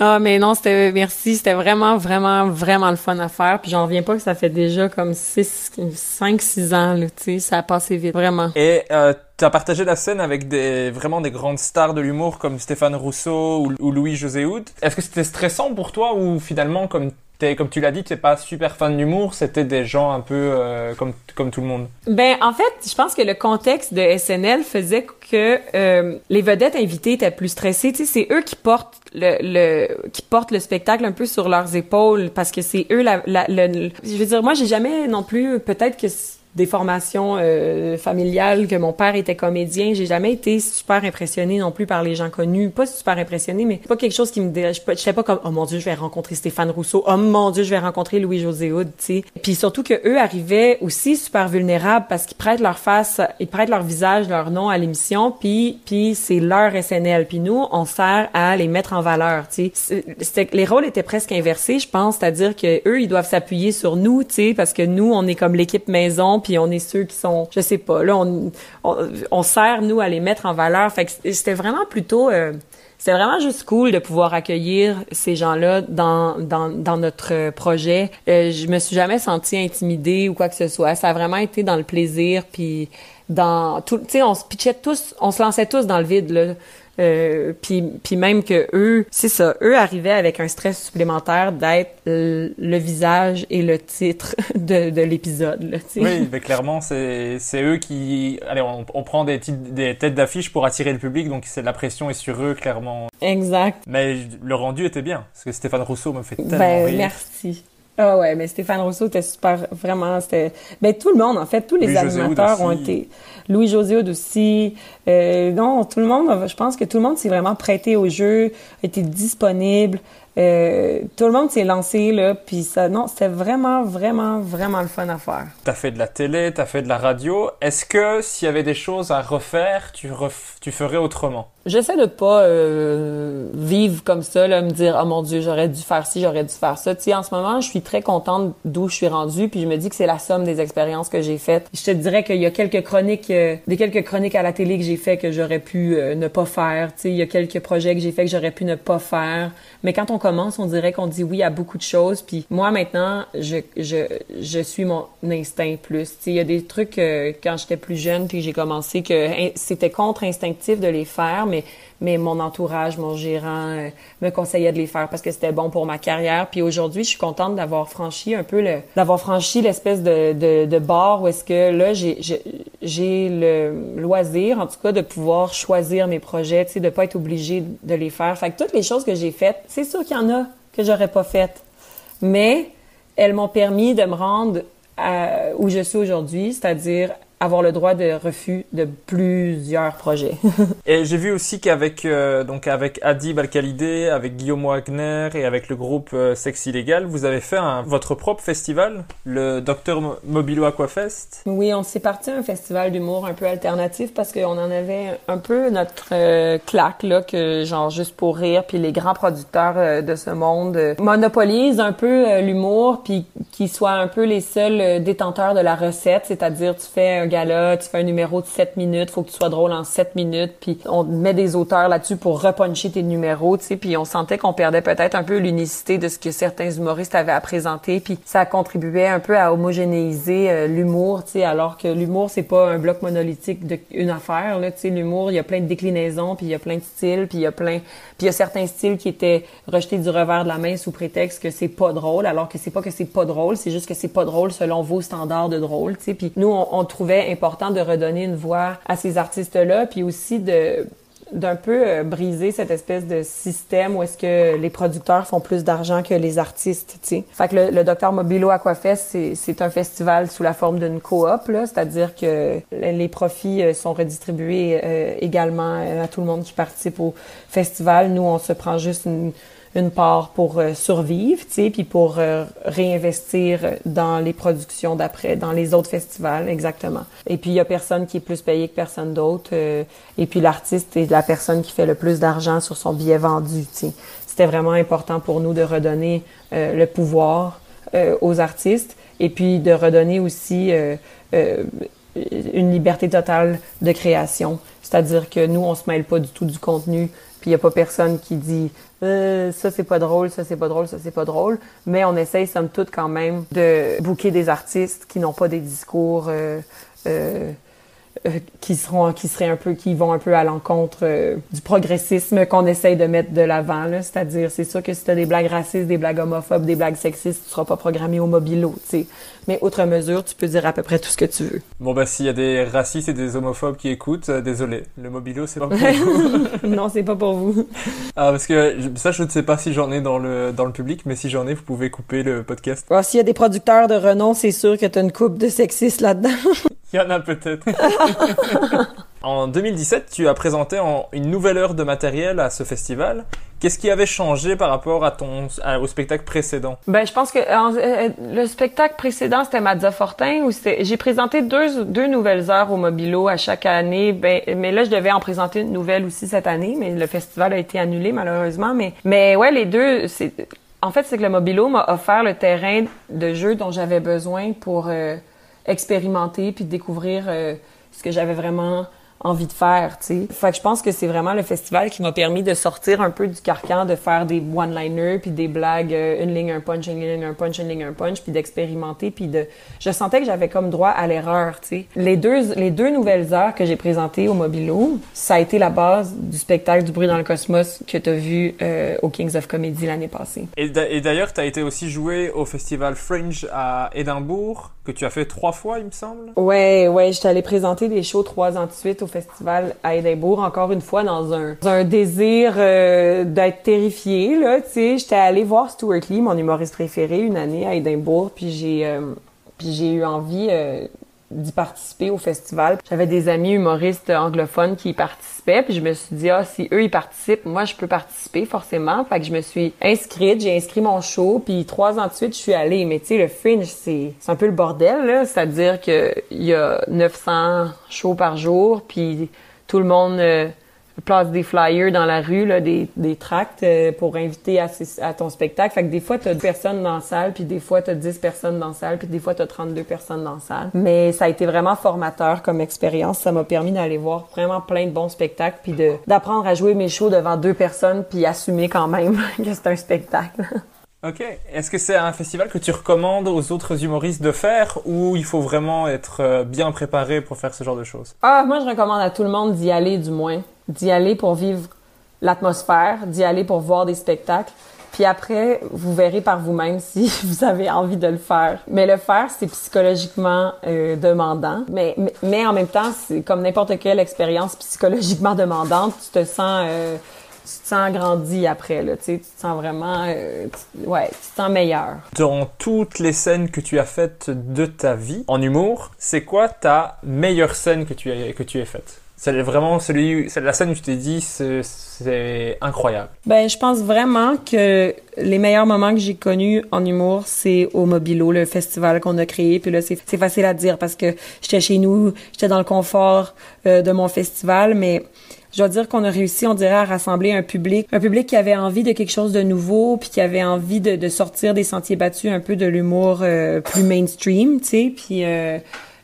S2: Ah mais non, c'était merci, c'était vraiment vraiment vraiment le fun à faire, puis j'en reviens pas que ça fait déjà comme 6 5 6 ans là, tu sais, ça a passé vite vraiment.
S1: Et euh, tu as partagé la scène avec des vraiment des grandes stars de l'humour comme Stéphane Rousseau ou, ou Louis-José Hood. Est-ce que c'était stressant pour toi ou finalement comme t'es, comme tu l'as dit, tu n'es pas super fan d'humour, c'était des gens un peu euh, comme comme tout le monde.
S2: Ben en fait, je pense que le contexte de SNL faisait que euh, les vedettes invitées étaient plus stressées, c'est eux qui portent le, qui portent le spectacle un peu sur leurs épaules parce que c'est eux la, je veux dire moi j'ai jamais non plus peut-être que des formations euh, familiales que mon père était comédien, j'ai jamais été super impressionnée non plus par les gens connus, pas super impressionnée mais pas quelque chose qui me dé... je j'étais pas comme oh mon dieu, je vais rencontrer Stéphane Rousseau, oh mon dieu, je vais rencontrer Louis-José Hood, tu sais. Puis surtout que eux arrivaient aussi super vulnérables parce qu'ils prêtent leur face, ils prêtent leur visage, leur nom à l'émission, puis puis c'est leur SNL, puis nous on sert à les mettre en valeur, tu sais. Les rôles étaient presque inversés, je pense, c'est-à-dire que eux ils doivent s'appuyer sur nous, tu sais, parce que nous on est comme l'équipe maison, puis on est ceux qui sont, je sais pas, là on on, on sert nous à les mettre en valeur, fait que c'était vraiment plutôt euh, c'était vraiment juste cool de pouvoir accueillir ces gens-là dans, dans, dans notre euh, projet. Euh, je me suis jamais sentie intimidée ou quoi que ce soit. Ça a vraiment été dans le plaisir, puis dans tout. Tu sais, on se pitchait tous, on se lançait tous dans le vide là. Euh, puis, puis même que eux, c'est ça, eux arrivaient avec un stress supplémentaire d'être le, le visage et le titre de, de l'épisode.
S1: Oui, mais clairement, c'est eux qui. Allez, on, on prend des, titres- des têtes d'affiche pour attirer le public, donc la pression est sur eux, clairement.
S2: Exact.
S1: Mais le rendu était bien, parce que Stéphane Rousseau me fait tellement
S2: Ben,
S1: rire.
S2: merci. Ah ouais, mais Stéphane Rousseau était super, vraiment, c'était... Ben, tout le monde, en fait, tous les animateurs ont été... Louis-José Hood aussi. Euh, non, tout le monde, je pense que tout le monde s'est vraiment prêté au jeu, a été disponible. Euh, tout le monde s'est lancé, là, puis ça... Non, c'était vraiment, vraiment, vraiment le fun à faire.
S1: T'as fait de la télé, t'as fait de la radio. Est-ce que s'il y avait des choses à refaire, tu, ref- tu ferais autrement?
S2: J'essaie de pas euh, vivre comme ça, là, me dire oh mon Dieu, j'aurais dû faire ci, j'aurais dû faire ça. Tu sais, en ce moment, je suis très contente d'où je suis rendue, puis je me dis que c'est la somme des expériences que j'ai faites. Je te dirais qu'il y a quelques chroniques, euh, des quelques chroniques à la télé que j'ai fait que j'aurais pu euh, ne pas faire. Tu sais, il y a quelques projets que j'ai fait que j'aurais pu ne pas faire. Mais quand on commence, on dirait qu'on dit oui à beaucoup de choses. Puis moi maintenant, je je je suis mon instinct plus. Tu sais, il y a des trucs euh, quand j'étais plus jeune puis j'ai commencé que c'était contre-instinctif de les faire, mais mais mon entourage, mon gérant euh, me conseillait de les faire parce que c'était bon pour ma carrière. Puis aujourd'hui, je suis contente d'avoir franchi un peu d'avoir franchi l'espèce de, de, barre où est-ce que là, j'ai le loisir, en tout cas, de pouvoir choisir mes projets, tu sais, de pas être obligée de les faire. Fait que toutes les choses que j'ai faites, c'est sûr qu'il y en a que j'aurais pas faites. Mais elles m'ont permis de me rendre à où je suis aujourd'hui, c'est-à-dire avoir le droit de refus de plusieurs projets.
S1: Et j'ai vu aussi qu'avec euh, donc avec Adib Al-Khalidé, avec Guillaume Wagner et avec le groupe euh, Sexe Illégal, vous avez fait un- votre propre festival, le Dr Mo- Mobilo Aquafest?
S2: Oui, on s'est parti à un festival d'humour un peu alternatif parce qu'on en avait un peu notre euh, claque, là, que genre juste pour rire, puis les grands producteurs euh, de ce monde euh, monopolisent un peu l'humour, puis qui soient un peu les seuls détenteurs de la recette, c'est-à-dire tu fais un gala, tu fais un numéro de 7 minutes, faut que tu sois drôle en 7 minutes, puis on met des auteurs là-dessus pour repuncher tes numéros, tu sais, puis on sentait qu'on perdait peut-être un peu l'unicité de ce que certains humoristes avaient à présenter, puis ça contribuait un peu à homogénéiser euh, l'humour, tu sais, alors que l'humour c'est pas un bloc monolithique d'une affaire, là, tu sais, l'humour, il y a plein de déclinaisons, puis il y a plein de styles, puis il y a plein, puis il y a certains styles qui étaient rejetés du revers de la main sous prétexte que c'est pas drôle, alors que c'est pas que c'est pas drôle, c'est juste que c'est pas drôle selon vos standards de drôle, tu sais. Puis nous, on, on trouvait important de redonner une voix à ces artistes-là, puis aussi de d'un peu euh, briser cette espèce de système où est-ce que les producteurs font plus d'argent que les artistes, tu sais. Fait que le, le Docteur Mobilo Aquafest, c'est, un festival sous la forme d'une coop, c'est-à-dire que les profits euh, sont redistribués euh, également à tout le monde qui participe au festival. Nous, on se prend juste une, une part pour euh, survivre, tu sais, puis pour euh, réinvestir dans les productions d'après, dans les autres festivals, exactement. Et puis il y a personne qui est plus payé que personne d'autre. euh, et puis l'artiste est la personne qui fait le plus d'argent sur son billet vendu, tu sais. C'était vraiment important pour nous de redonner le pouvoir aux artistes et puis de redonner aussi une liberté totale de création. C'est-à-dire que nous, on se mêle pas du tout du contenu, puis il y a pas personne qui dit euh, ça c'est pas drôle, ça c'est pas drôle, ça c'est pas drôle, mais on essaye somme toute quand même de booker des artistes qui n'ont pas des discours euh, euh, qui seront qui seraient un peu qui vont un peu à l'encontre euh, du progressisme qu'on essaye de mettre de l'avant là. C'est-à-dire c'est sûr que si tu as des blagues racistes des blagues homophobes des blagues sexistes tu seras pas programmé au mobilo tu sais. Mais outre mesure tu peux dire à peu près tout ce que tu veux.
S1: Bon bah s'il y a des racistes et des homophobes qui écoutent, euh, désolé, le mobilo c'est pas pour vous.
S2: non c'est pas pour vous.
S1: Ah parce que ça je ne sais pas si j'en ai dans le dans le public, mais si j'en ai, vous pouvez couper le podcast.
S2: Ah, s'il y a des producteurs de renom c'est sûr que tu as une coupe de sexistes là-dedans
S1: Il y en a peut-être. en 2017, tu as présenté en- une nouvelle heure de matériel à ce festival. Qu'est-ce qui avait changé par rapport à ton au spectacle précédent?
S2: Ben, je pense que en- euh, le spectacle précédent, c'était Mazza Fortin, j'ai présenté deux, deux nouvelles heures au Mobilo à chaque année. Ben, mais là, je devais en présenter une nouvelle aussi cette année, mais le festival a été annulé, malheureusement. Mais, mais ouais, les deux, en fait, c'est que le Mobilo m'a offert le terrain de jeu dont j'avais besoin pour euh, expérimenter puis découvrir euh, ce que j'avais vraiment envie de faire, tu sais. Fait que je pense que c'est vraiment le festival qui m'a permis de sortir un peu du carcan, de faire des one-liners puis des blagues, euh, une ligne, un punch, une ligne, un punch, une ligne, un punch, puis d'expérimenter, puis de... Je sentais que j'avais comme droit à l'erreur, tu sais. Les deux, les deux nouvelles heures que j'ai présentées au Mobilo, ça a été la base du spectacle du bruit dans le cosmos que t'as vu euh, au Kings of Comedy l'année passée.
S1: Et d'a- et d'ailleurs, tu as été aussi joué au festival Fringe à Édimbourg, que tu as fait trois fois, il me semble.
S2: Ouais, ouais, j'étais allée présenter des shows trois ans de suite au festival à Édimbourg, encore une fois dans un, désir euh, d'être terrifiée, là, tu sais. J'étais allée voir Stuart Lee, mon humoriste préféré, une année à Édimbourg, puis j'ai euh, j'ai eu envie euh, d'y participer au festival. J'avais des amis humoristes anglophones qui y participaient, puis je me suis dit, ah, si eux, ils participent, moi, je peux participer, forcément. Fait que je me suis inscrite, j'ai inscrit mon show, puis trois ans de suite, je suis allée. Mais tu sais, le Fringe, c'est c'est un peu le bordel, là. C'est-à-dire que il y a 900 shows par jour, puis tout le monde... euh, place des flyers dans la rue, là, des, des tracts euh, pour inviter à, ton spectacle. Fait que des fois, t'as deux personnes dans la salle, puis des fois, t'as 10 personnes dans la salle, puis des fois, t'as 32 personnes dans la salle. Mais ça a été vraiment formateur comme expérience. Ça m'a permis d'aller voir vraiment plein de bons spectacles, puis d'apprendre à jouer mes shows devant deux personnes, puis assumer quand même que c'est un spectacle.
S1: Ok. Est-ce que c'est un festival que tu recommandes aux autres humoristes de faire ou il faut vraiment être euh, bien préparé pour faire ce genre de choses?
S2: Ah, moi, je recommande à tout le monde d'y aller, du moins. D'y aller pour vivre l'atmosphère, d'y aller pour voir des spectacles. Puis après, vous verrez par vous-même si vous avez envie de le faire. Mais le faire, c'est psychologiquement euh, demandant. Mais, mais, en même temps, c'est comme n'importe quelle expérience psychologiquement demandante, tu te sens... euh, tu te sens grandi après, là, tu te sens vraiment, euh, ouais, tu te sens meilleur.
S1: Dans toutes les scènes que tu as faites de ta vie en humour, c'est quoi ta meilleure scène que tu as, que tu aies faite? C'est vraiment celui, c'est la scène où tu t'es dit c'est, incroyable.
S2: Ben, je pense vraiment que les meilleurs moments que j'ai connus en humour, c'est au Mobilo, le festival qu'on a créé. Puis là, c'est c'est facile à dire parce que j'étais chez nous, j'étais dans le confort euh, de mon festival, mais je dois dire qu'on a réussi, on dirait, à rassembler un public, un public qui avait envie de quelque chose de nouveau, puis qui avait envie de, de sortir des sentiers battus, un peu de l'humour euh, plus mainstream, tu sais. Puis euh,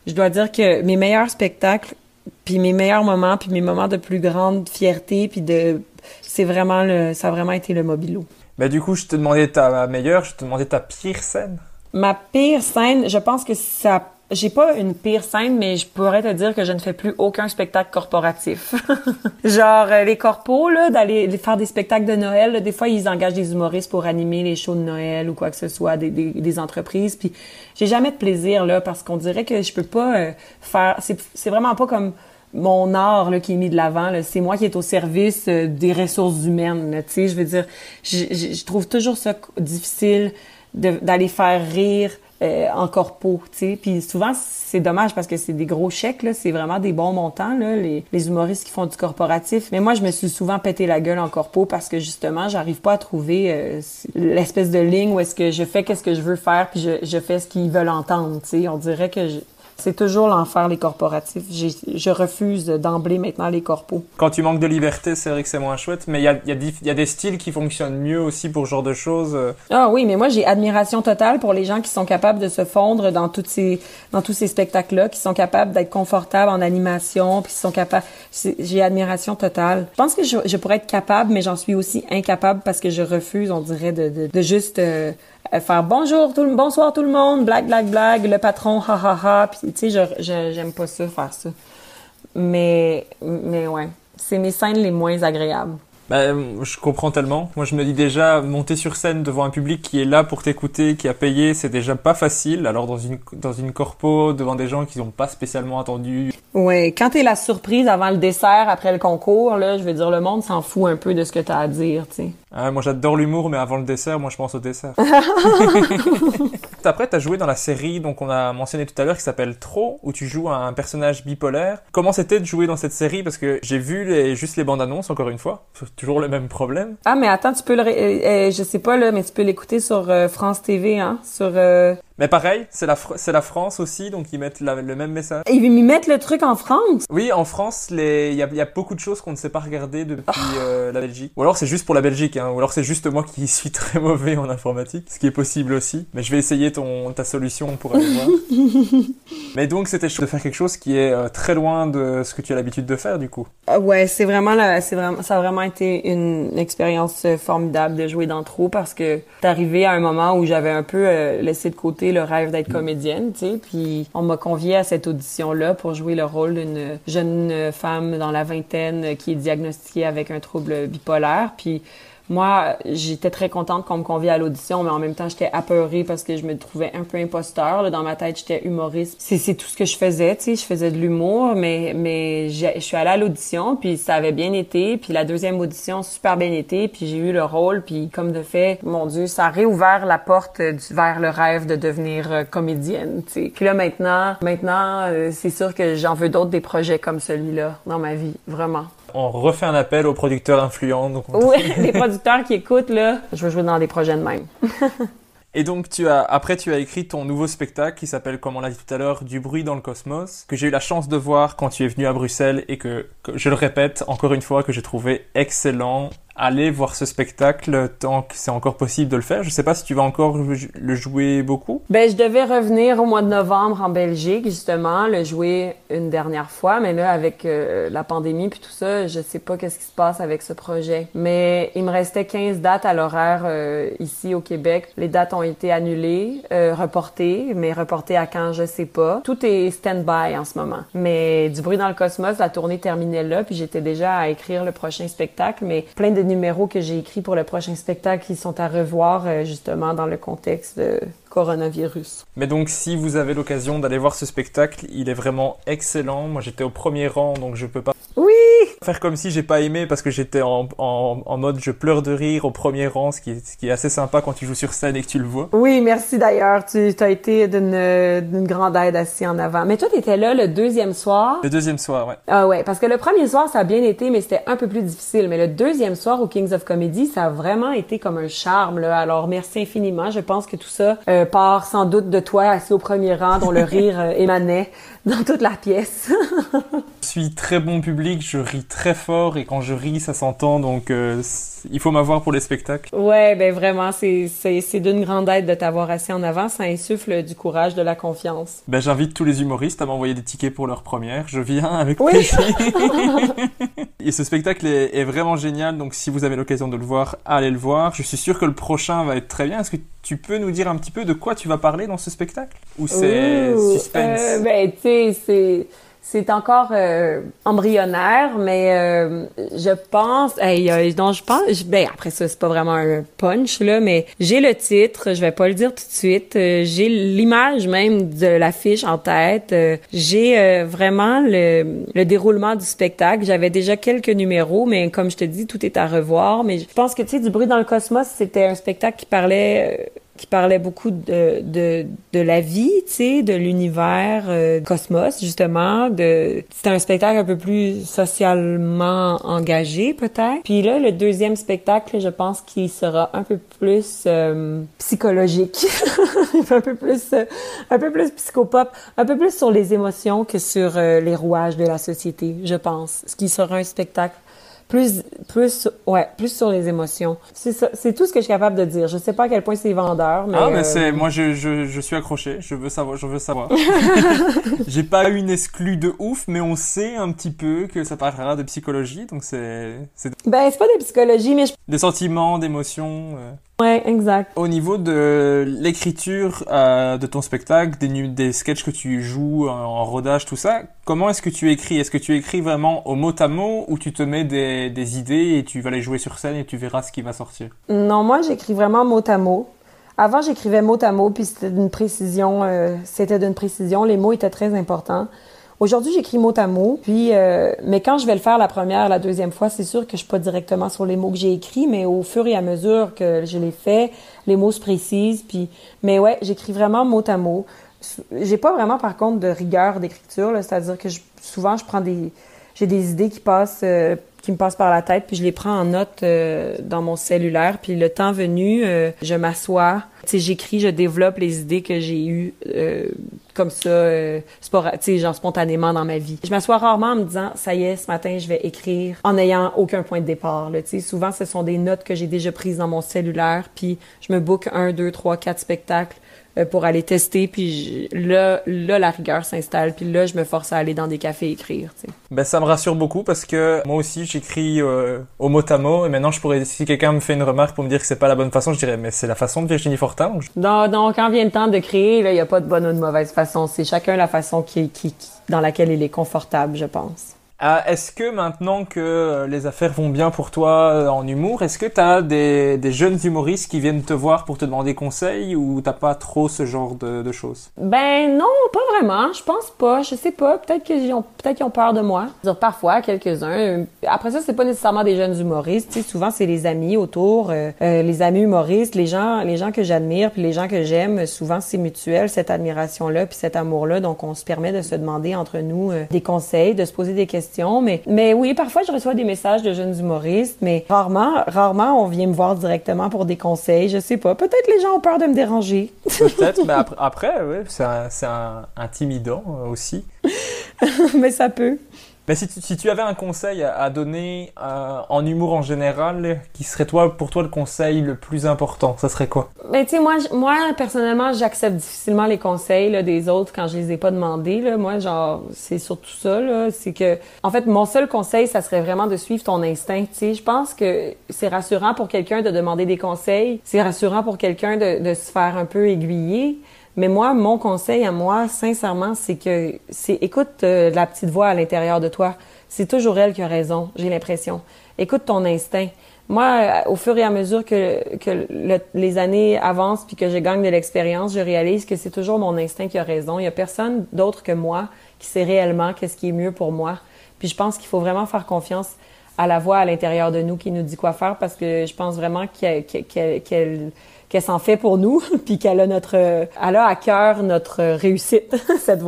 S2: je dois dire que mes meilleurs spectacles, puis mes meilleurs moments, puis mes moments de plus grande fierté, puis de, c'est vraiment le, ça a vraiment été le mobilo.
S1: Mais du coup, je te demandais ta meilleure, je te demandais ta pire scène.
S2: Ma pire scène, je pense que ça j'ai pas une pire scène, mais je pourrais te dire que je ne fais plus aucun spectacle corporatif. Genre euh, les corpos là, d'aller faire des spectacles de Noël. des fois, ils engagent des humoristes pour animer les shows de Noël ou quoi que ce soit, des, des, des entreprises. Puis j'ai jamais de plaisir là parce qu'on dirait que je peux pas euh, faire. C'est vraiment pas comme mon art là, qui est mis de l'avant. C'est moi qui est au service euh, des ressources humaines. Tu sais, je veux dire, je trouve toujours ça difficile d'aller faire rire euh, en corpo, tu sais. Puis souvent, c'est dommage parce que c'est des gros chèques. C'est vraiment des bons montants, là, les, les, humoristes qui font du corporatif. Mais moi, je me suis souvent pété la gueule en corpo parce que justement, j'arrive pas à trouver euh, l'espèce de ligne où est-ce que je fais qu'est-ce que je veux faire puis je, je fais ce qu'ils veulent entendre, tu sais. On dirait que je, c'est toujours l'enfer, les corporatifs. Je refuse d'emblée maintenant les corpos.
S1: Quand tu manques de liberté, c'est vrai que c'est moins chouette, mais il y a, y, a, y a, des styles qui fonctionnent mieux aussi pour ce genre de choses. Euh.
S2: Ah oui, mais moi, j'ai admiration totale pour les gens qui sont capables de se fondre dans, toutes ces, dans tous ces spectacles-là, qui sont capables d'être confortables en animation, puis qui sont capables... J'ai admiration totale. Je pense que je, je, pourrais être capable, mais j'en suis aussi incapable parce que je refuse, on dirait, de, de, de juste... Euh, faire bonjour tout le bonsoir tout le monde, blague blague blague, le patron ha ha ha, puis tu sais je j'aime pas ça faire ça. Mais mais ouais, c'est mes scènes les moins agréables.
S1: Ben, je comprends tellement. Moi, je me dis déjà, monter sur scène devant un public qui est là pour t'écouter, qui a payé, c'est déjà pas facile. Alors, dans une, dans une corpo, devant des gens qui n'ont pas spécialement attendu.
S2: Ouais, quand t'es la surprise avant le dessert, après le concours, là, je veux dire, le monde s'en fout un peu de ce que t'as à dire, tu sais.
S1: Ah, moi, j'adore l'humour, mais avant le dessert, moi, je pense au dessert. Après, t'as joué dans la série, donc on a mentionné tout à l'heure, qui s'appelle Trop, où tu joues un personnage bipolaire. Comment c'était de jouer dans cette série? Parce que j'ai vu les, juste les bandes annonces, encore une fois. C'est toujours le même problème.
S2: Ah, mais attends, tu peux le, euh, euh, je sais pas là, mais tu peux l'écouter sur euh, France TV, hein, sur.
S1: Mais pareil, c'est la, c'est la France aussi, donc ils mettent le même message.
S2: Ils mettent le truc en France?
S1: Oui, en France, il y a, y a, beaucoup de choses qu'on ne sait pas regarder depuis oh. la Belgique. Ou alors c'est juste pour la Belgique, hein, ou alors c'est juste moi qui suis très mauvais en informatique, ce qui est possible aussi. Mais je vais essayer ton, ta solution pour aller voir. Mais donc c'était de faire quelque chose qui est très loin de ce que tu as l'habitude de faire du coup.
S2: Ah ouais, c'est vraiment, la, c'est vraiment, ça a vraiment été une expérience formidable de jouer dans Trop parce que t'arrivais à un moment où j'avais un peu laissé de côté le rêve d'être comédienne, tu sais. Puis on m'a convié à cette audition-là pour jouer le rôle d'une jeune femme dans la vingtaine qui est diagnostiquée avec un trouble bipolaire. Puis moi, j'étais très contente qu'on me convie à l'audition, mais en même temps, j'étais apeurée parce que je me trouvais un peu imposteur. Dans ma tête, j'étais humoriste. C'est tout ce que je faisais, tu sais. Je faisais de l'humour, mais je suis allée à l'audition, puis ça avait bien été. Puis la deuxième audition, super bien été. Puis j'ai eu le rôle, puis comme de fait, mon Dieu, ça a réouvert la porte vers le rêve de devenir euh, comédienne, tu sais. Puis là, maintenant, maintenant, euh, c'est sûr que j'en veux d'autres des projets comme celui-là dans ma vie, vraiment
S1: on refait un appel aux producteurs influents. Donc
S2: Oui, les producteurs qui écoutent, là, je veux jouer dans des projets de même.
S1: Et donc tu as après tu as écrit ton nouveau spectacle qui s'appelle comme on l'a dit tout à l'heure du bruit dans le cosmos que j'ai eu la chance de voir quand tu es venu à Bruxelles et que je le répète encore une fois que j'ai trouvé excellent aller voir ce spectacle tant que c'est encore possible de le faire. Je sais pas si tu vas encore le jouer beaucoup.
S2: Ben, je devais revenir au mois de novembre en Belgique, justement, le jouer une dernière fois, mais là, avec euh, la pandémie puis tout ça, je sais pas qu'est-ce qui se passe avec ce projet. Mais il me restait 15 dates à l'horaire euh, ici au Québec. Les dates ont été annulées, euh, reportées, mais reportées à quand, je sais pas. Tout est stand-by en ce moment. Mais du bruit dans le cosmos, la tournée terminait là, puis j'étais déjà à écrire le prochain spectacle, mais plein de numéros que j'ai écrits pour le prochain spectacle qui sont à revoir euh, justement dans le contexte de coronavirus.
S1: Mais donc si vous avez l'occasion d'aller voir ce spectacle, il est vraiment excellent. Moi j'étais au premier rang donc je peux pas
S2: Oui
S1: faire comme si j'ai pas aimé parce que j'étais en, en, mode je pleure de rire au premier rang, ce qui, est, ce qui est assez sympa quand tu joues sur scène et que tu le vois.
S2: Oui, merci d'ailleurs. Tu as été d'une grande aide assis en avant. Mais toi, tu étais là le deuxième soir?
S1: Le deuxième soir, ouais.
S2: Ah ouais, parce que le premier soir, ça a bien été, mais c'était un peu plus difficile. Mais le deuxième soir au Kings of Comedy, ça a vraiment été comme un charme. Là. Alors, merci infiniment. Je pense que tout ça euh, part sans doute de toi assis au premier rang, dont le rire euh, émanait dans toute la pièce.
S1: je suis très bon public, je ris très fort et quand je ris, ça s'entend. Donc, euh, il faut m'avoir pour les spectacles.
S2: Ouais, ben vraiment, c'est d'une grande aide de t'avoir assis en avant. Ça insuffle du courage, de la confiance.
S1: Ben, j'invite tous les humoristes à m'envoyer des tickets pour leur première. Je viens avec oui. plaisir. et ce spectacle est, est, vraiment génial. Donc, si vous avez l'occasion de le voir, allez le voir. Je suis sûr que le prochain va être très bien. Est-ce que tu peux nous dire un petit peu de quoi tu vas parler dans ce spectacle? Ou c'est suspense
S2: euh, Ben, tu c'est c'est encore euh, embryonnaire, mais euh, je pense, hey, donc je pense, ben après ça c'est pas vraiment un punch là, mais j'ai le titre, je vais pas le dire tout de suite, euh, j'ai l'image même de l'affiche en tête, j'ai vraiment le, le déroulement du spectacle. J'avais déjà quelques numéros, mais comme je te dis, tout est à revoir. Mais je pense que tu sais, du bruit dans le cosmos, c'était un spectacle qui parlait qui parlait beaucoup de, de, de la vie, tu sais, de l'univers euh, cosmos, justement. De, c'était un spectacle un peu plus socialement engagé, peut-être. Puis là, le deuxième spectacle, je pense qu'il sera un peu plus euh, psychologique, un peu plus, euh, un peu plus psychopop, un peu plus sur les émotions que sur les rouages de la société, je pense. Ce qui sera un spectacle plus, plus, ouais, plus sur les émotions. C'est ça, c'est tout ce que je suis capable de dire. Je sais pas à quel point c'est vendeur, mais.
S1: Ah, mais
S2: euh,
S1: c'est, moi, je, je, je suis accroché. Je veux savoir, je veux savoir. J'ai pas eu une exclue de ouf, mais on sait un petit peu que ça parlera de psychologie, donc c'est, c'est.
S2: Ben, c'est pas de psychologie, mais je...
S1: Des sentiments, d'émotions. Euh...
S2: Ouais, exact.
S1: Au niveau de l'écriture euh, de ton spectacle, des, des sketchs que tu joues en, en rodage, tout ça, comment est-ce que tu écris? Est-ce que tu écris vraiment au mot à mot ou tu te mets des, des, idées et tu vas les jouer sur scène et tu verras ce qui va sortir?
S2: Non, moi j'écris vraiment mot à mot. Avant, j'écrivais mot à mot, puis c'était d'une précision, euh, c'était d'une précision. Les mots étaient très importants. Aujourd'hui, j'écris mot à mot, puis euh, mais quand je vais le faire la première, la deuxième fois, c'est sûr que je suis pas directement sur les mots que j'ai écrits, mais au fur et à mesure que je les fais, les mots se précisent, puis mais ouais, j'écris vraiment mot à mot. J'ai pas vraiment par contre de rigueur d'écriture, c'est-à-dire que souvent je prends des j'ai des idées qui passent euh, qui me passent par la tête, puis je les prends en note euh, dans mon cellulaire. Puis le temps venu, je m'assois, sais, j'écris, je développe les idées que j'ai eues euh, comme ça, euh, genre spontanément dans ma vie. Je m'assois rarement en me disant, ça y est, ce matin, je vais écrire en n'ayant aucun point de départ. Sais, souvent, ce sont des notes que j'ai déjà prises dans mon cellulaire, puis je me book un, deux, trois, quatre spectacles euh, pour aller tester puis je, là là la rigueur s'installe puis là je me force à aller dans des cafés écrire.
S1: Ben ça me rassure beaucoup parce que moi aussi j'écris euh, au mot à mot et maintenant je pourrais si quelqu'un me fait une remarque pour me dire que c'est pas la bonne façon je dirais mais c'est la façon de Virginie Fortin.
S2: Non non quand vient le temps de créer il y a pas de bonne ou de mauvaise façon c'est chacun la façon qui, qui, qui dans laquelle il est confortable je pense.
S1: Euh, est-ce que maintenant que les affaires vont bien pour toi en humour, est-ce que tu as des, jeunes humoristes qui viennent te voir pour te demander conseil ou t'as pas trop ce genre de, choses?
S2: Ben non, pas vraiment. Je pense pas. Je sais pas. Peut-être qu'ils ont, peut-être qu'ils ont peur de moi. Parfois, quelques-uns. Après ça, c'est pas nécessairement des jeunes humoristes. Souvent, c'est les amis autour, euh, euh, les amis humoristes, les gens, les gens que j'admire, puis les gens que j'aime. Souvent, c'est mutuel cette admiration-là, puis cet amour-là. Donc, on se permet de se demander entre nous euh, des conseils, de se poser des questions mais, mais oui, parfois je reçois des messages de jeunes humoristes, mais rarement, rarement on vient me voir directement pour des conseils. Je sais pas. Peut-être les gens ont peur de me déranger.
S1: Peut-être, mais après, après oui, c'est intimidant euh, aussi.
S2: mais ça peut.
S1: Mais si tu, si tu avais un conseil à, donner euh, en humour en général, qui serait toi pour toi le conseil le plus important Ça serait quoi?
S2: Ben tu sais moi moi personnellement j'accepte difficilement les conseils là, des autres quand je les ai pas demandés là. Moi genre c'est surtout ça là, c'est que en fait mon seul conseil ça serait vraiment de suivre ton instinct. Tu sais je pense que c'est rassurant pour quelqu'un de demander des conseils, c'est rassurant pour quelqu'un de, de se faire un peu aiguiller. Mais moi, mon conseil à moi, sincèrement, c'est que c'est écoute euh, la petite voix à l'intérieur de toi. C'est toujours elle qui a raison, j'ai l'impression. Écoute ton instinct. Moi, euh, au fur et à mesure que, que le, les années avancent puis que je gagne de l'expérience, je réalise que c'est toujours mon instinct qui a raison. Il y a personne d'autre que moi qui sait réellement qu'est-ce qui est mieux pour moi. Puis je pense qu'il faut vraiment faire confiance à la voix à l'intérieur de nous qui nous dit quoi faire parce que je pense vraiment qu'elle qu'elle qu'elle s'en fait pour nous, puis qu'elle a notre, elle a à cœur notre réussite cette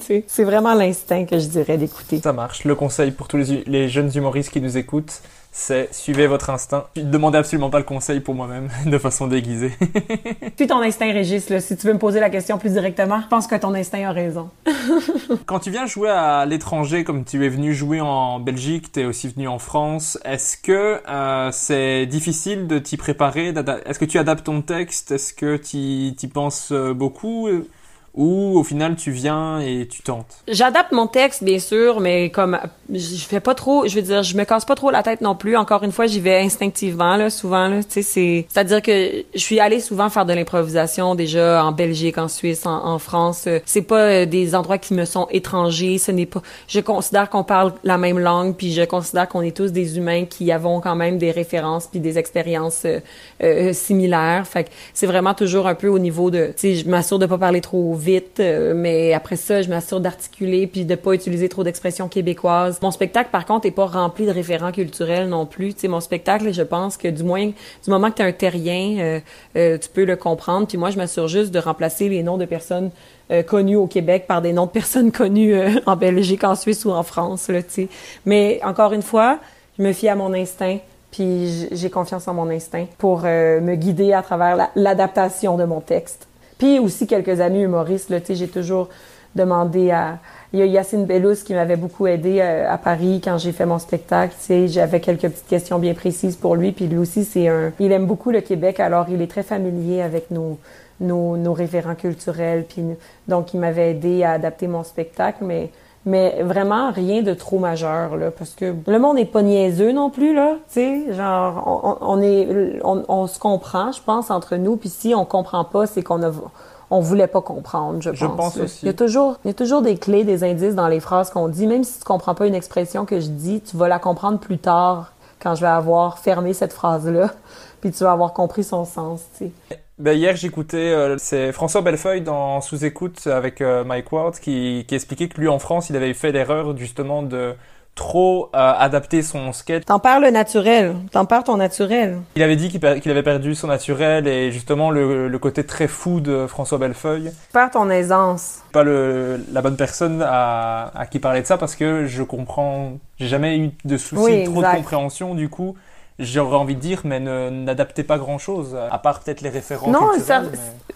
S2: sais, c'est vraiment l'instinct que je dirais d'écouter.
S1: Ça marche. Le conseil pour tous les jeunes humoristes qui nous écoutent, c'est suivez votre instinct. Ne demandez absolument pas le conseil pour moi-même de façon déguisée.
S2: Suis ton instinct, Régis. Là. Si tu veux me poser la question plus directement, je pense que ton instinct a raison.
S1: Quand tu viens jouer à l'étranger, comme tu es venu jouer en Belgique, tu es aussi venu en France, est-ce que euh, c'est difficile de t'y préparer Est-ce que tu adaptes ton texte? Est-ce que tu y penses euh, beaucoup? Ou au final tu viens et tu tentes
S2: J'adapte mon texte bien sûr, mais comme je fais pas trop, je veux dire, je me casse pas trop la tête non plus. Encore une fois, j'y vais instinctivement là, souvent là, tu sais c'est c'est à dire que je suis allée souvent faire de l'improvisation déjà en Belgique, en Suisse, en, France, c'est pas euh, des endroits qui me sont étrangers, ce n'est pas je considère qu'on parle la même langue puis je considère qu'on est tous des humains qui avons quand même des références puis des expériences euh, euh, similaires. Fait que c'est vraiment toujours un peu au niveau de tu sais, je m'assure de pas parler trop vite euh, mais après ça, je m'assure d'articuler puis de pas utiliser trop d'expressions québécoises. Mon spectacle, par contre, est pas rempli de référents culturels non plus. Tu sais, mon spectacle, je pense que du moins, du moment que tu es un terrien, euh, euh, tu peux le comprendre. Puis moi, je m'assure juste de remplacer les noms de personnes connues au Québec par des noms de personnes connues en Belgique, en Suisse ou en France. Là, tu sais. Mais encore une fois, je me fie à mon instinct. Puis j'ai confiance en mon instinct pour me guider à travers l'adaptation de mon texte. Puis aussi quelques amis humoristes, là, tu j'ai toujours demandé à... Il y a Yacine Bellous qui m'avait beaucoup aidé euh, à Paris quand j'ai fait mon spectacle, tu j'avais quelques petites questions bien précises pour lui, puis lui aussi, c'est un... Il aime beaucoup le Québec, alors il est très familier avec nos, nos, nos référents culturels, puis donc il m'avait aidé à adapter mon spectacle, mais mais vraiment rien de trop majeur là parce que le monde n'est pas niaiseux non plus là tu sais. Genre on, est on, se comprend je pense entre nous. Puis si on comprend pas c'est qu'on a on voulait pas comprendre je pense,
S1: je pense aussi.
S2: il y a toujours il y a toujours des clés des indices dans les phrases qu'on dit. Même si tu comprends pas une expression que je dis tu vas la comprendre plus tard quand je vais avoir fermé cette phrase là puis tu vas avoir compris son sens tu sais
S1: ben hier, j'écoutais, euh, c'est François Bellefeuille dans Sous-écoute avec euh, Mike Ward qui, qui expliquait que lui en France, il avait fait l'erreur justement de trop euh, adapter son sketch.
S2: T'en parles le naturel, t'en parles ton naturel.
S1: Il avait dit qu'il avait perdu son naturel et justement le, le, côté très fou de François Bellefeuille.
S2: Perds ton aisance.
S1: Pas le, la bonne personne à, à qui parler de ça parce que je comprends, j'ai jamais eu de soucis, trop de compréhension du coup j'aurais envie de dire, mais n'adaptez pas grand-chose, à part peut-être les références.
S2: Non, ça,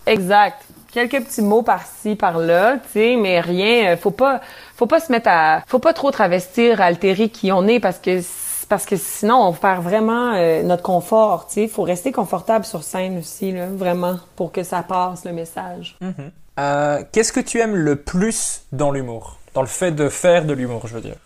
S2: exact. Quelques petits mots par-ci, par-là, tu sais, mais rien. Euh, faut pas, faut pas se mettre à, faut pas trop travestir, altérer qui on est parce que parce que sinon on perd vraiment euh, notre confort. Tu sais, faut rester confortable sur scène aussi, là, vraiment, pour que ça passe le message.
S1: Mm-hmm. euh, Qu'est-ce que tu aimes le plus dans l'humour, dans le fait de faire de l'humour, je veux dire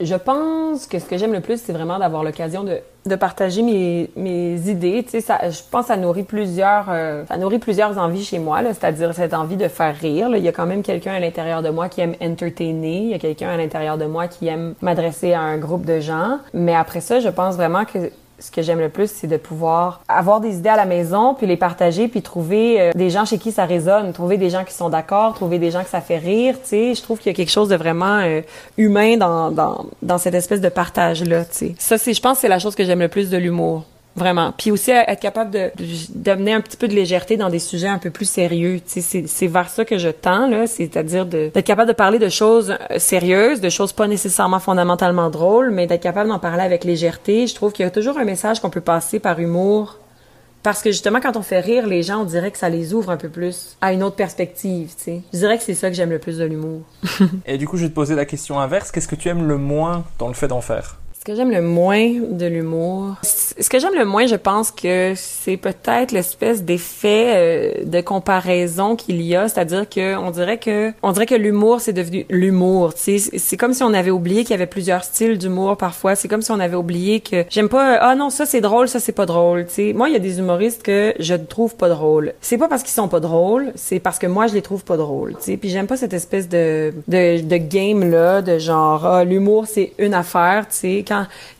S2: je pense que ce que j'aime le plus, c'est vraiment d'avoir l'occasion de, de partager mes, mes idées. Tu sais, ça, je pense que ça nourrit plusieurs, euh, ça nourrit plusieurs envies chez moi. C'est-à-dire cette envie de faire rire. Là. Il y a quand même quelqu'un à l'intérieur de moi qui aime entertainer. Il y a quelqu'un à l'intérieur de moi qui aime m'adresser à un groupe de gens. Mais après ça, je pense vraiment que ce que j'aime le plus, c'est de pouvoir avoir des idées à la maison, puis les partager, puis trouver euh, des gens chez qui ça résonne, trouver des gens qui sont d'accord, trouver des gens que ça fait rire, tu sais. Je trouve qu'il y a quelque chose de vraiment euh, humain dans, dans, dans cette espèce de partage-là, tu sais. Ça, c'est, je pense, c'est la chose que j'aime le plus de l'humour. Vraiment. Puis aussi être capable de d'amener un petit peu de légèreté dans des sujets un peu plus sérieux. Tu sais, c'est vers ça que je tends là, c'est-à-dire d'être capable de parler de choses euh, sérieuses, de choses pas nécessairement fondamentalement drôles, mais d'être capable d'en parler avec légèreté. Je trouve qu'il y a toujours un message qu'on peut passer par humour. Parce que justement, quand on fait rire les gens, on dirait que ça les ouvre un peu plus à une autre perspective, tu sais. Je dirais que c'est ça que j'aime le plus de l'humour.
S1: Et du coup, je vais te poser la question inverse. Qu'est-ce que tu aimes le moins dans le fait d'en faire?
S2: Ce que j'aime le moins de l'humour, ce que j'aime le moins, je pense que c'est peut-être l'espèce d'effet euh, de comparaison qu'il y a, c'est-à-dire que on dirait que on dirait que l'humour c'est devenu l'humour, tu c'est comme si on avait oublié qu'il y avait plusieurs styles d'humour parfois, c'est comme si on avait oublié que j'aime pas ah non, ça c'est drôle, ça c'est pas drôle, tu. Moi, il y a des humoristes que je trouve pas drôles. C'est pas parce qu'ils sont pas drôles, c'est parce que moi je les trouve pas drôles, tu sais. Puis j'aime pas cette espèce de de, de game là de genre ah, l'humour c'est une affaire, tu sais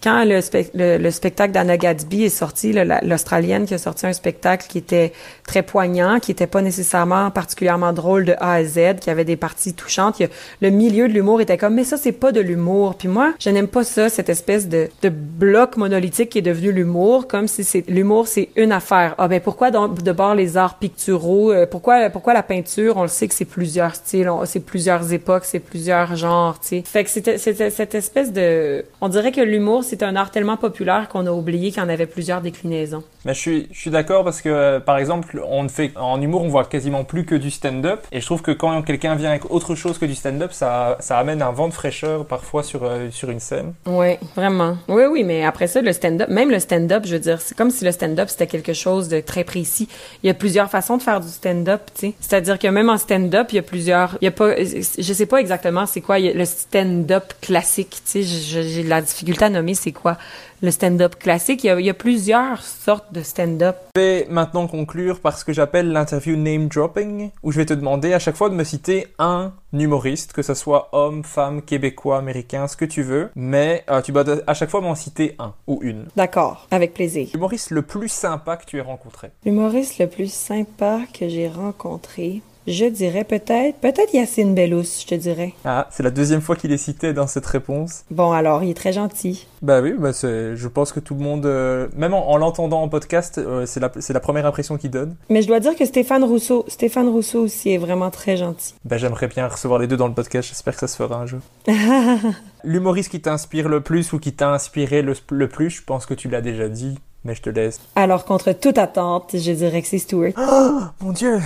S2: quand, le, le, spectacle d'Anna Gadsby est sorti, l'Australienne qui a sorti un spectacle qui était très poignant, qui était pas nécessairement particulièrement drôle de A à Z, qui avait des parties touchantes. le milieu de l'humour était comme, mais ça, c'est pas de l'humour. Puis moi, je n'aime pas ça, cette espèce de, de bloc monolithique qui est devenu l'humour, comme si c'est l'humour, c'est une affaire. Ah ben pourquoi donc, de bord les arts picturaux? Euh, pourquoi, pourquoi la peinture? On le sait que c'est plusieurs styles, c'est plusieurs époques, c'est plusieurs genres, tu sais. Fait que c'était cette espèce de... On dirait que l'humour, c'est un art tellement populaire qu'on a oublié qu'il y en avait plusieurs déclinaisons.
S1: Mais je suis, je suis d'accord parce que, euh, par exemple, on ne fait, en humour, on voit quasiment plus que du stand-up. Et je trouve que quand quelqu'un vient avec autre chose que du stand-up, ça, ça amène un vent de fraîcheur parfois sur, euh, sur une scène.
S2: Oui, vraiment. Oui, oui, mais après ça, le stand-up, même le stand-up, je veux dire, c'est comme si le stand-up, c'était quelque chose de très précis. Il y a plusieurs façons de faire du stand-up, tu sais. C'est-à-dire que même en stand-up, il y a plusieurs, il y a pas, je sais pas exactement c'est quoi le stand-up classique, tu sais, j'ai la difficulté à nommer c'est quoi? Le stand-up classique. Il y, a, il y, a, plusieurs sortes de stand-up.
S1: Je vais maintenant conclure par ce que j'appelle l'interview name dropping, où je vais te demander à chaque fois de me citer un humoriste, que ce soit homme, femme, québécois, américain, ce que tu veux, mais euh, tu vas à chaque fois m'en citer un ou une.
S2: D'accord, avec plaisir.
S1: L'humoriste le plus sympa que tu aies rencontré.
S2: L'humoriste le plus sympa que j'ai rencontré. Je dirais peut-être, peut-être Yacine Bellous, je te dirais.
S1: Ah, c'est la deuxième fois qu'il est cité dans cette réponse.
S2: Bon, alors, il est très gentil.
S1: Bah oui, bah je pense que tout le monde, euh, même en, l'entendant en podcast, euh, c'est, la, c'est la première impression qu'il donne.
S2: Mais je dois dire que Stéphane Rousseau, Stéphane Rousseau aussi est vraiment très gentil.
S1: Bah j'aimerais bien recevoir les deux dans le podcast, j'espère que ça se fera un jour. L'humoriste qui t'inspire le plus ou qui t'a inspiré le, le plus, je pense que tu l'as déjà dit, mais je te laisse.
S2: Alors, contre toute attente, je dirais que c'est Stuart.
S1: Oh, mon Dieu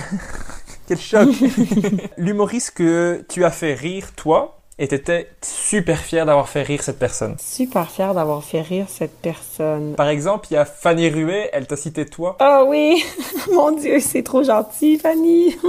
S1: quel choc L'humoriste que tu as fait rire, toi, et t'étais super fier d'avoir fait rire cette personne.
S2: Super fier d'avoir fait rire cette personne.
S1: Par exemple, il y a Fanny Ruet, elle t'a cité toi.
S2: Oh oui, mon Dieu, c'est trop gentil, Fanny.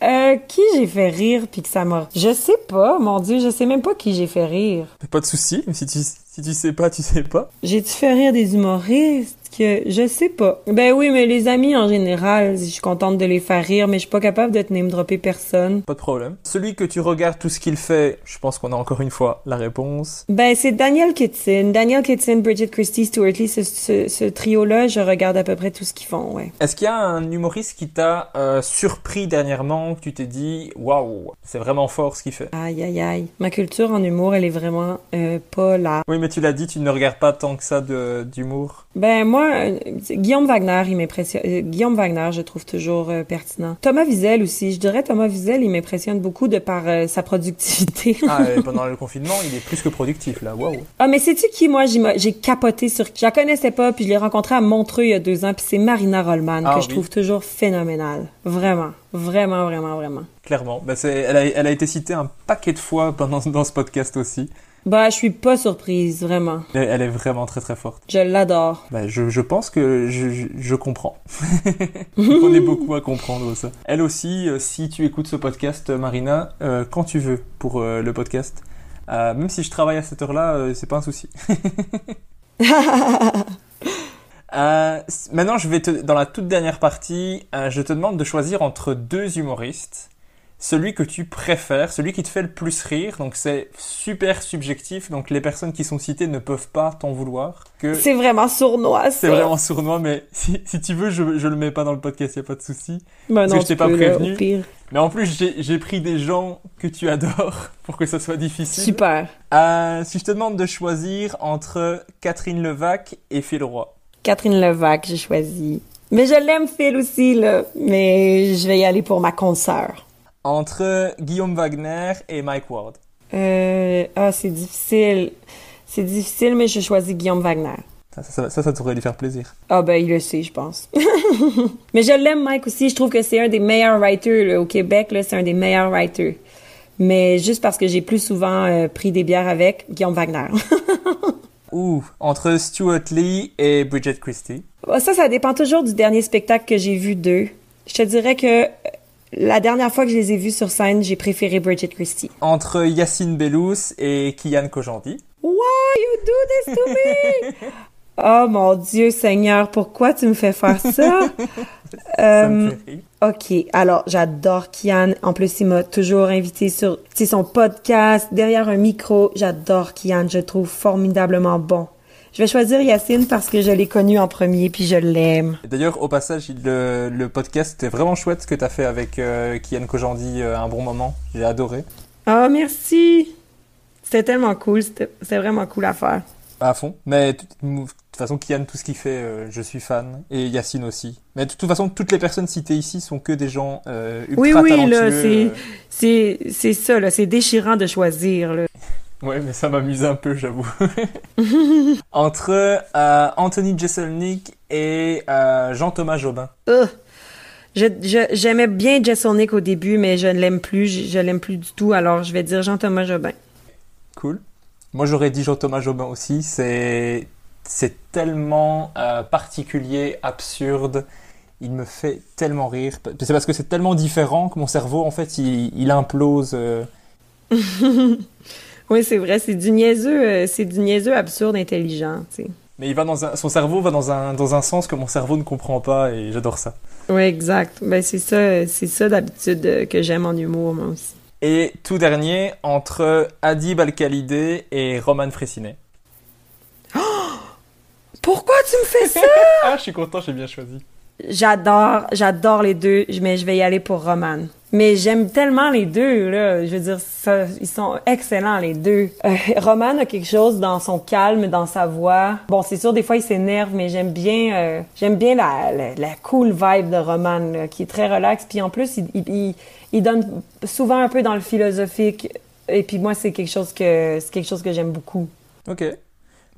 S2: Euh, qui j'ai fait rire puis que ça m'a... Je sais pas, mon Dieu, je sais même pas qui j'ai fait rire.
S1: Pas de souci, si tu, si tu sais pas, tu sais pas.
S2: J'ai-tu fait rire des humoristes? Que je sais pas. Ben oui, mais les amis en général, je suis contente de les faire rire, mais je suis pas capable de te name dropper personne.
S1: Pas de problème. Celui que tu regardes tout ce qu'il fait, je pense qu'on a encore une fois la réponse.
S2: Ben c'est Daniel Kitson. Daniel Kitson, Bridget Christie, Stuart Lee, ce, ce, trio-là, je regarde à peu près tout ce qu'ils font, ouais.
S1: Est-ce qu'il y a un humoriste qui t'a euh, surpris dernièrement, que tu t'es dit, waouh, c'est vraiment fort ce qu'il fait?
S2: Aïe, aïe, aïe. Ma culture en humour, elle est vraiment euh, pas là.
S1: Oui, mais tu l'as dit, tu ne regardes pas tant que ça d'humour.
S2: Ben moi, euh, Guillaume Wagner, il m'impressionne. Euh, Guillaume Wagner, je trouve toujours euh, pertinent. Thomas Wiesel aussi. Je dirais Thomas Wiesel, il m'impressionne beaucoup de par sa productivité.
S1: ah, pendant le confinement, il est plus que productif là. Waouh.
S2: Ah, mais sais-tu qui moi j'ai capoté sur. Je la connaissais pas, puis je l'ai rencontrée à Montreux il y a deux ans, puis c'est Marina Rollman que ah je trouve toujours phénoménale. Vraiment, vraiment, vraiment, vraiment.
S1: Clairement. Ben, elle, a, elle a été citée un paquet de fois pendant dans ce podcast aussi.
S2: Bah, je suis pas surprise, vraiment.
S1: Elle est vraiment très très forte.
S2: Je l'adore.
S1: Bah, je, je, pense que je, je, comprends. On est beaucoup à comprendre ça. Elle aussi, euh, si tu écoutes ce podcast, Marina, euh, quand tu veux pour euh, le podcast. même si je travaille à cette heure-là, c'est pas un souci. maintenant, je vais te, dans la toute dernière partie, je te demande de choisir entre deux humoristes celui que tu préfères, celui qui te fait le plus rire. Donc c'est super subjectif. Donc les personnes qui sont citées ne peuvent pas t'en vouloir.
S2: Que... C'est vraiment sournois.
S1: C'est vraiment sournois, mais si, si tu veux, je, je le mets pas dans le podcast, y a pas de souci. Bah parce que je t'ai pas prévenu. mais en plus, j'ai pris des gens que tu adores pour que ça soit difficile.
S2: Super.
S1: Euh, si je te demande de choisir entre Catherine Levac et Phil Roy.
S2: Catherine Levac, j'ai choisi. Mais je l'aime Phil aussi, là. Mais je vais y aller pour ma consoeur
S1: entre Guillaume Wagner et Mike Ward?
S2: Euh, ah, c'est difficile. C'est difficile, mais je choisis Guillaume Wagner.
S1: Ça, ça, ça, ça devrait lui faire plaisir.
S2: Ah, ben, il le sait, je pense. mais je l'aime, Mike, aussi. Je trouve que c'est un des meilleurs writers au Québec. C'est un des meilleurs writers. Mais juste parce que j'ai plus souvent euh, pris des bières avec Guillaume Wagner.
S1: Ouh, entre Stuart Lee et Bridget Christie.
S2: Ça, ça dépend toujours du dernier spectacle que j'ai vu d'eux. Je te dirais que la dernière fois que je les ai vus sur scène, j'ai préféré Bridget Christie.
S1: Entre Yacine Bellous et Kian Kojandi.
S2: Why you do this to me? oh mon Dieu Seigneur, pourquoi tu me fais faire ça?
S1: ça me fait rire.
S2: Euh, ok, alors j'adore Kian. En plus, il m'a toujours invité sur son podcast, derrière un micro. J'adore Kian, je le trouve formidablement bon. Je vais choisir Yacine parce que je l'ai connu en premier puis je l'aime.
S1: D'ailleurs, au passage, le, le podcast était vraiment chouette ce que tu as fait avec euh, Kian Kojandi, euh, un bon moment. J'ai adoré.
S2: Ah, merci. C'était tellement cool. C'était vraiment cool à faire.
S1: À fond. Mais de toute façon, Kian, tout ce qu'il fait, euh, je suis fan. Et Yacine aussi. Mais de toute façon, toutes les personnes citées ici sont que des gens ultra
S2: oui, oui,
S1: talentueux.
S2: Oui, oui, c'est ça, là. C'est déchirant de choisir, là.
S1: Ouais, mais ça m'amuse un peu, j'avoue. Entre euh, Anthony Jeselnik et euh, Jean-Thomas Jobin.
S2: Euh, je- je- J'aimais bien Jeselnik au début, mais je ne l'aime plus. Je, je l'aime plus du tout. Alors, je vais dire Jean-Thomas Jobin.
S1: Cool. Moi, j'aurais dit Jean-Thomas Jobin aussi. C'est c'est tellement euh, particulier, absurde. Il me fait tellement rire. C'est parce que c'est tellement différent que mon cerveau, en fait, il, il implose. euh.
S2: Oui, c'est vrai. C'est du niaiseux, euh, c'est du niaiseux absurde intelligent. tu sais.
S1: Mais il va dans un, son cerveau va dans un, dans un sens que mon cerveau ne comprend pas et j'adore ça.
S2: Oui, exact. Ben, c'est ça, c'est ça d'habitude euh, que j'aime en humour, moi aussi.
S1: Et tout dernier, entre Adib Al-Khalidé et Roman Fressinet.
S2: Pourquoi tu me fais ça?
S1: Ah, je suis content, j'ai bien choisi.
S2: J'adore, j'adore les deux, mais je vais y aller pour Roman. Mais j'aime tellement les deux, là. Je veux dire, ça, ils sont excellents, les deux. Euh, Roman a quelque chose dans son calme, dans sa voix. Bon, c'est sûr, des fois, il s'énerve, mais j'aime bien, euh, j'aime bien la, la, la cool vibe de Roman, là, qui est très relax. Puis en plus, il, il, il, donne souvent un peu dans le philosophique. Et puis moi, c'est quelque chose que, c'est quelque chose que j'aime beaucoup.
S1: Ok.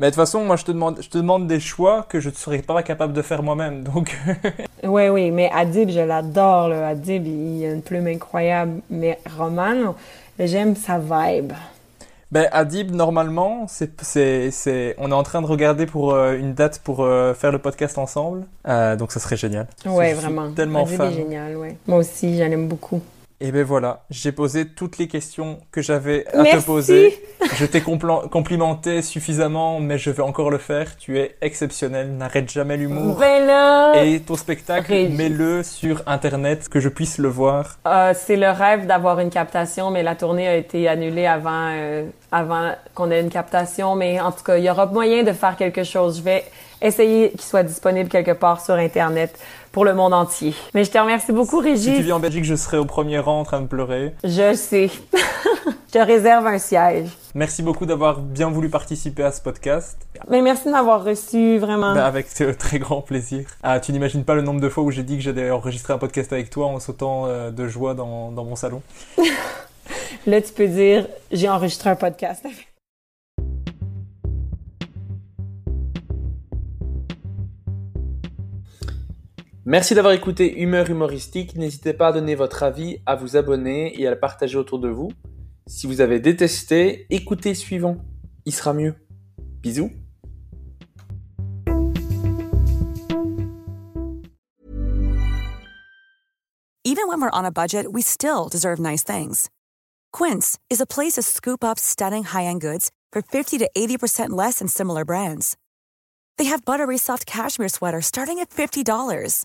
S1: Mais de toute façon, moi, je te demande, je te demande des choix que je ne serais pas capable de faire moi-même. Donc,
S2: Oui, oui, mais Adib, je l'adore. Adib, il a une plume incroyable. Mais Roman, j'aime sa vibe.
S1: ben, Adib, normalement, c'est, c'est, c'est, on est en train de regarder pour euh, une date pour euh, faire le podcast ensemble. Euh, donc, ça serait génial.
S2: Ouais,
S1: Je suis
S2: vraiment.
S1: Tellement
S2: Adib
S1: fan.
S2: est génial, ouais. Moi aussi, j'en aime beaucoup.
S1: Et ben voilà, j'ai posé toutes les questions que j'avais à te poser. Je t'ai complimenté suffisamment, mais je vais encore le faire. Tu es exceptionnel, n'arrête jamais l'humour. Et ton spectacle, mets-le sur internet, que je puisse le voir.
S2: euh, c'est le rêve d'avoir une captation, mais la tournée a été annulée avant, euh, avant qu'on ait une captation. Mais en tout cas, il y aura moyen de faire quelque chose. Je vais essayer qu'il soit disponible quelque part sur Internet pour le monde entier. Mais je te remercie beaucoup,
S1: Si tu
S2: Régis.
S1: vis en Belgique, je serai au premier rang en train de pleurer.
S2: Je sais. je te réserve un siège.
S1: Merci beaucoup d'avoir bien voulu participer à ce podcast.
S2: Mais merci de m'avoir reçu, vraiment.
S1: Ben, avec euh, très grand plaisir. Ah, tu n'imagines pas le nombre de fois où j'ai dit que j'allais enregistrer un podcast avec toi en sautant euh, de joie dans, dans mon salon.
S2: Là, tu peux dire, j'ai enregistré un podcast.
S4: Merci d'avoir écouté Humeur humoristique. N'hésitez pas à donner votre avis, à vous abonner et à le partager autour de vous. Si vous avez détesté, écoutez suivant. Il sera mieux. Bisous.
S5: Even when we're on a budget, we still deserve nice things. Quince is a place to scoop up stunning high-end goods for 50 to 80% less than similar brands. They have buttery soft cashmere sweaters starting at $50,